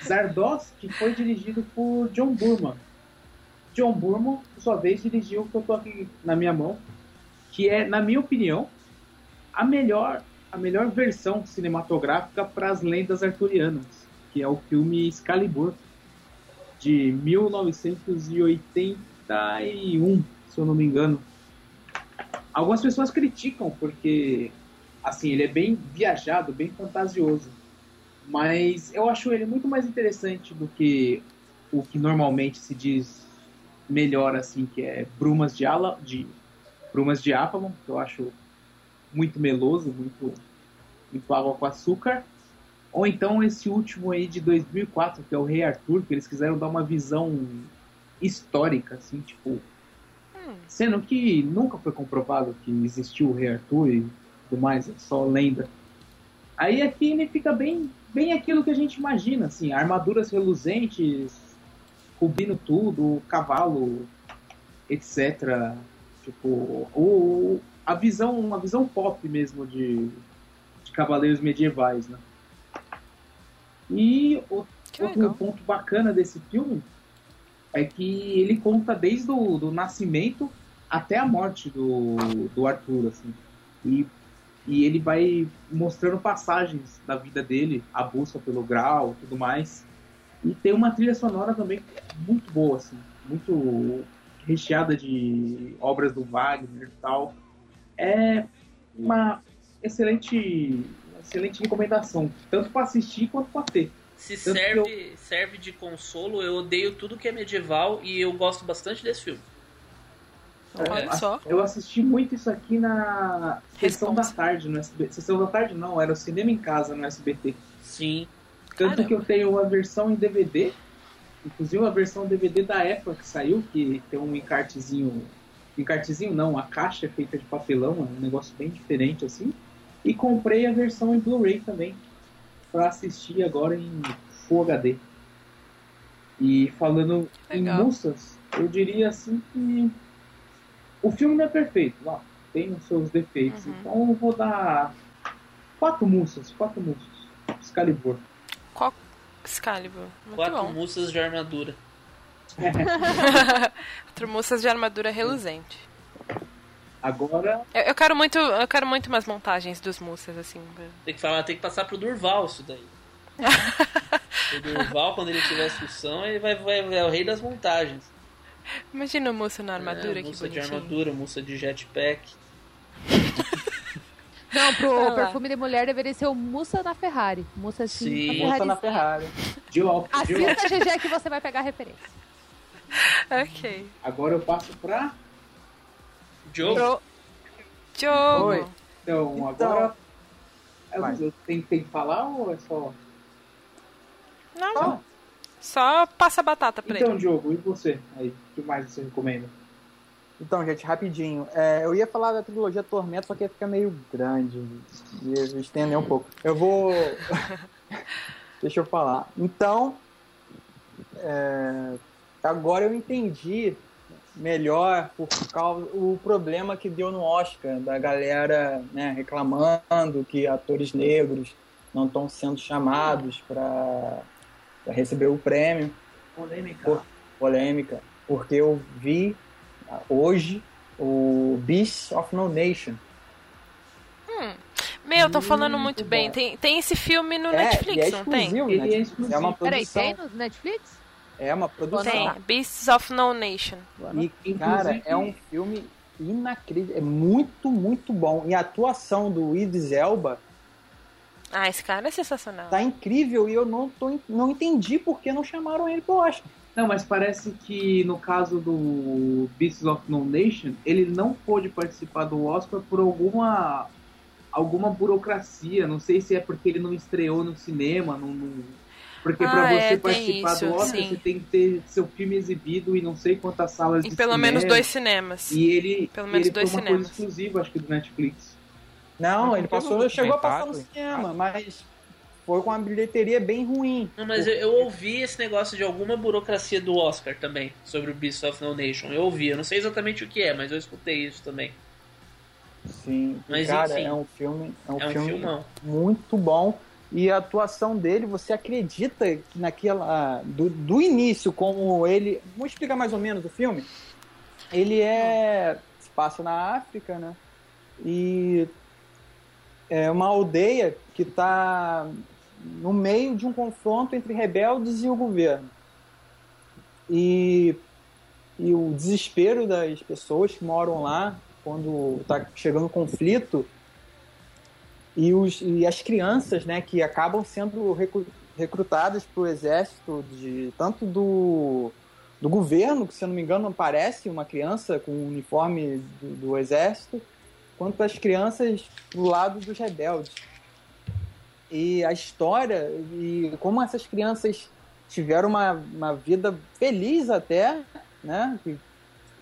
Zardos, que foi dirigido por John Burman. John Burman, por sua vez, dirigiu o que eu tô aqui na minha mão, que é, na minha opinião, a melhor, a melhor versão cinematográfica para as lendas arturianas, que é o filme Excalibur, de 1981, se eu não me engano. Algumas pessoas criticam porque Assim, ele é bem viajado, bem fantasioso. Mas eu acho ele muito mais interessante do que o que normalmente se diz melhor, assim, que é Brumas de, Ala, de, Brumas de Avalon, que eu acho muito meloso, muito, muito água com açúcar. Ou então esse último aí de 2004, que é o Rei Arthur, que eles quiseram dar uma visão histórica, assim, tipo... Hum. Sendo que nunca foi comprovado que existiu o Rei Arthur e tudo mais, é só lenda. Aí aqui ele fica bem, bem aquilo que a gente imagina, assim, armaduras reluzentes, cobrindo tudo, cavalo, etc. Tipo, o, a visão, uma visão pop mesmo de, de cavaleiros medievais, né? E o, outro ponto bacana desse filme é que ele conta desde o do nascimento até a morte do, do Arthur, assim. E E ele vai mostrando passagens da vida dele, a busca pelo grau tudo mais. E tem uma trilha sonora também muito boa, assim, muito recheada de obras do Wagner e tal. É uma excelente, excelente recomendação, tanto para assistir quanto para ter. Se serve, eu... serve de consolo, eu odeio tudo que é medieval e eu gosto bastante desse filme. Olha só. Eu assisti muito isso aqui na Sessão da Tarde no SBT. Sessão da Tarde não, era o Cinema em Casa no SBT. Sim. Tanto Caramba. que eu tenho uma versão em DVD, inclusive a versão DVD da época que saiu, que tem um encartezinho. Encartezinho não, a caixa é feita de papelão, é um negócio bem diferente assim. E comprei a versão em Blu-ray também, para assistir agora em Full HD. E falando Legal. em moças, eu diria assim que o filme não é perfeito, ó, tem os seus defeitos. Uhum. Então eu vou dar quatro moças, quatro moças. Excalibur. Qual Excalibur? Muito quatro bom. moças de armadura. quatro moças de armadura reluzente. Agora. Eu, eu, quero muito. Eu quero muito umas montagens dos moças, assim. Tem que falar, tem que passar pro Durval isso daí. o Durval, quando ele tiver função, ele vai, vai, é o rei das montagens. Imagina o moço na armadura, é, que moça de armadura, moça de jetpack. Não, pro perfume de mulher deveria ser o Mussa na Ferrari. Mussa assim, Sim. na Mussa na Ferrari. De óculos. Assista GG que você vai pegar a referência. ok. Agora eu passo pra Jogo. Jogo. Oi. Então, Então, agora. Eu, vai. eu tenho, tenho que falar ou é só. Não, não. Só passa a batata pra Então, ele. Diogo, e você? Aí, que mais você recomenda? Então, gente, rapidinho. É, eu ia falar da trilogia Tormento, só que ia ficar meio grande. Ia estender um pouco. Eu vou. Deixa eu falar. Então, é, agora eu entendi melhor por causa o problema que deu no Oscar da galera né, reclamando que atores negros não estão sendo chamados para receber o prêmio Polêmica. Por- polêmica porque eu vi ah, hoje o Beast of No Nation Meu, tô falando muito Muito bem. bom. tem, tem esse filme no é, Netflix, e é não tem? Ele né? é é uma Peraí, produção tem no Netflix? é uma produção Tem. Beasts of No Nation. E, cara, é um filme inacreditável. É muito, muito bom. E a atuação do Idris Elba Ah, esse cara é sensacional. tá incrível e eu não, tô, não entendi por que não chamaram ele pro Oscar. Não, mas parece que no caso do Beasts of No Nation, ele não pôde participar do Oscar por alguma alguma burocracia. Não sei se é porque ele não estreou no cinema, não, não- porque Ah, pra você é, participar isso, do Oscar sim. você tem que ter seu filme exibido em não sei quantas salas Em de pelo cinema. menos dois cinemas. E ele, Pelo menos ele dois foi uma cinemas. coisa exclusiva, acho que do Netflix. Não, ele passou, chegou a passar no cinema, mas foi com uma bilheteria bem ruim. Não, mas eu, eu ouvi esse negócio de alguma burocracia do Oscar também, sobre o Beast of No Nation. Eu ouvi, eu não sei exatamente o que é, mas eu escutei isso também. Sim, Mas, cara, enfim. é um filme, é um É um filme filmão. muito bom. E a atuação dele, você acredita que naquela. Do, do início, como ele. Vamos explicar mais ou menos o filme. Ele é. Se passa na África, né? E é uma aldeia que está no meio de um confronto entre rebeldes e o governo. E, e o desespero das pessoas que moram lá, quando está chegando o conflito, e, os, e as crianças, né, que acabam sendo recru- recrutadas para o exército, de, tanto do, do governo, que se eu não me engano aparece uma criança com o uniforme do, do exército, quanto as crianças do lado dos rebeldes. E a história, e como essas crianças tiveram uma, uma vida feliz até, né,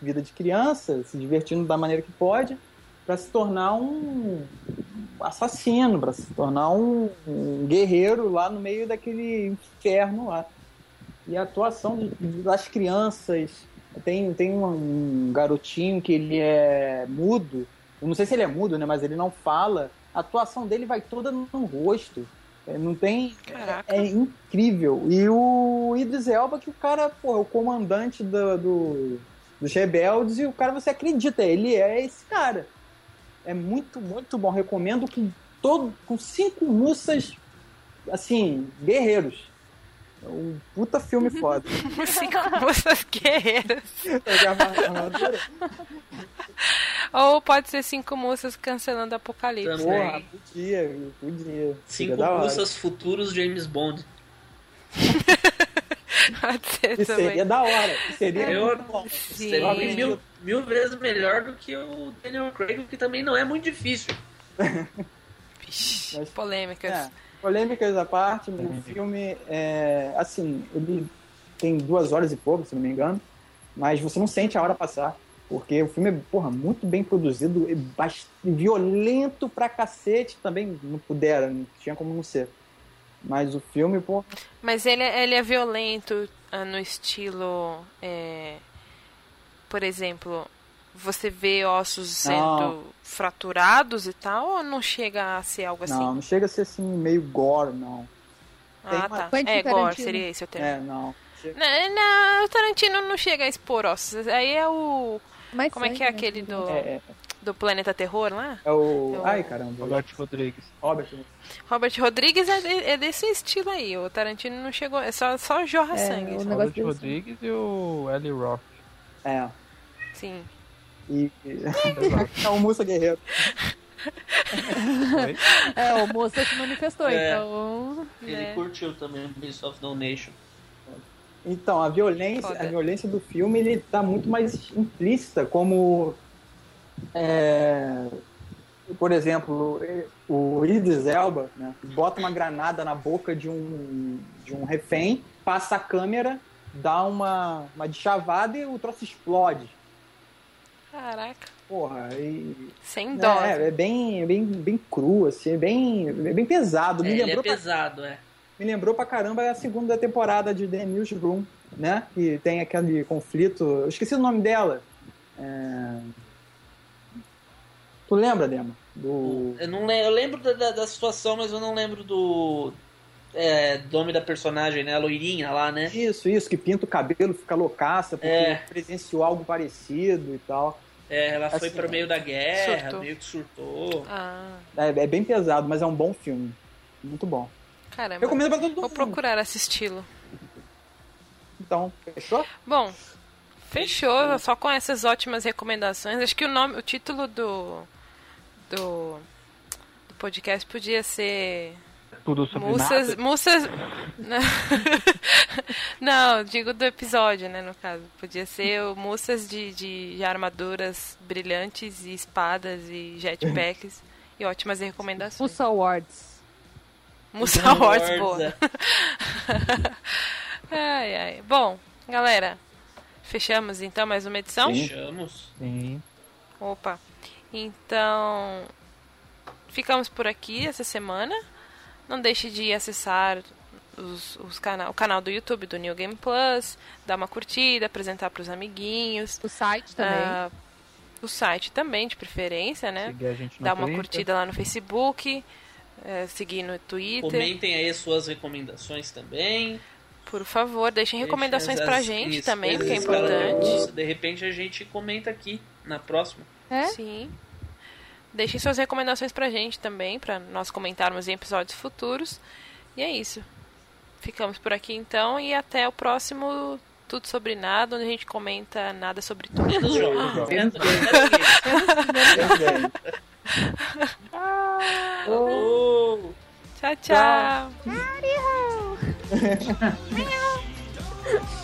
vida de criança, se divertindo da maneira que pode, para se tornar um assassino, para se tornar um, um guerreiro lá no meio daquele inferno lá. E a atuação das crianças. Tem, tem um, um garotinho que ele é mudo. Eu não sei se ele é mudo, né? Mas ele não fala. A atuação dele vai toda no rosto. É, Não tem. Caraca. É incrível. E o Idris Elba, que o cara, pô, é o comandante do, do- dos rebeldes, e o cara você acredita, ele é esse cara. É muito, muito bom. Recomendo com todo, com cinco mussas, assim, guerreiros. É um puta filme foda. cinco mussas guerreiras. Ou pode ser cinco moças cancelando Apocalipse. Porra, podia, podia. Cinco moças futuros James Bond. Pode ser e também. seria da hora. Seria, eu, seria mil, mil vezes melhor do que o Daniel Craig, que também não é muito difícil. Vixe, Mas, polêmicas. É, polêmicas à parte, o uhum. filme, é, assim, ele tem duas horas e pouco, se não me engano, mas você não sente a hora passar. Porque o filme é, porra, muito bem produzido, violento pra cacete, também não pudera, não tinha como não ser. Mas o filme, pô. Mas ele, é, ele é violento uh, no estilo. É, por exemplo, você vê ossos sendo não. fraturados e tal, ou não chega a ser algo assim? Não, não chega a ser assim, meio gore, não. ah, uma... tá. é, gore seria esse o termo. É, não. Não, não, o Tarantino não chega a expor ossos. Aí é o. Mas Como é que é aquele do. É, é do Planeta Terror lá? É o. É o... Ai, caramba. Robert Rodrigues. Robert. Robert Rodrigues é, é, desse estilo aí. O Tarantino não chegou. É só, só jorra é, sangue. O Robert Rodrigues e o Ellie Roth. É. Sim. E. é o Musa Guerreiro. é, o moço se manifestou, é, então. Ele né? curtiu também o Beast of No Nation. Então, a violência, a violência do filme ele tá muito mais implícita, como é, por exemplo, o Idris Elba né, bota uma granada na boca de um, de um refém, passa a câmera, dá uma, uma chavada e o troço explode. Caraca. Porra, e. Sem dó. É, é bem, bem, bem cru, assim, é bem, é bem pesado. Me é, lembrou é pesado, pra, é. Me lembrou pra caramba a segunda temporada de The Newsroom, né? Que tem aquele conflito. Eu esqueci o nome dela. É... Tu lembra, Dema? Do... Eu, não lembro, eu lembro da, da, situação, mas eu não lembro do. É, nome da personagem, né? A loirinha lá, né? Isso, isso, que pinta o cabelo, fica loucaça, porque é. presenciou algo parecido e tal. É, ela assim, foi pro meio da guerra, surtou. meio que surtou. Ah. É, é, bem pesado, mas é um bom filme. Muito bom. Caramba. Recomendo pra todo mundo. Vou procurar assisti-lo. Então, fechou? Bom, fechou. Só com essas ótimas recomendações. Acho que o nome, o título do do, do podcast podia ser. Tudo sobre Mussas. nada. Mussas. Não, digo do episódio, né, no caso. Podia ser o Mussas de, de, de armaduras brilhantes e espadas e jetpacks e ótimas recomendações. Mussa Awards. Mussa Awards, boa. É. ai, ai. Bom, galera, fechamos então mais uma edição? Fechamos. Sim. Opa. Então, ficamos por aqui essa semana. Não deixe de acessar os, os cana o canal do YouTube do New Game Plus, dar uma curtida, apresentar para os amiguinhos. O site também. Uh, o site também, de preferência, né? Seguir a gente no Dar uma Twitter. curtida lá no Facebook, uh, seguir no Twitter. Comentem aí as suas recomendações também. Por favor, deixem recomendações para pra gente isso, também, que é importante. De repente a gente comenta aqui na próxima. É? Sim. Deixem suas recomendações pra gente também, para nós comentarmos em episódios futuros. E é isso. Ficamos por aqui então e até o próximo Tudo Sobre Nada, onde a gente comenta nada sobre tudo. tchau, tchau. tchau.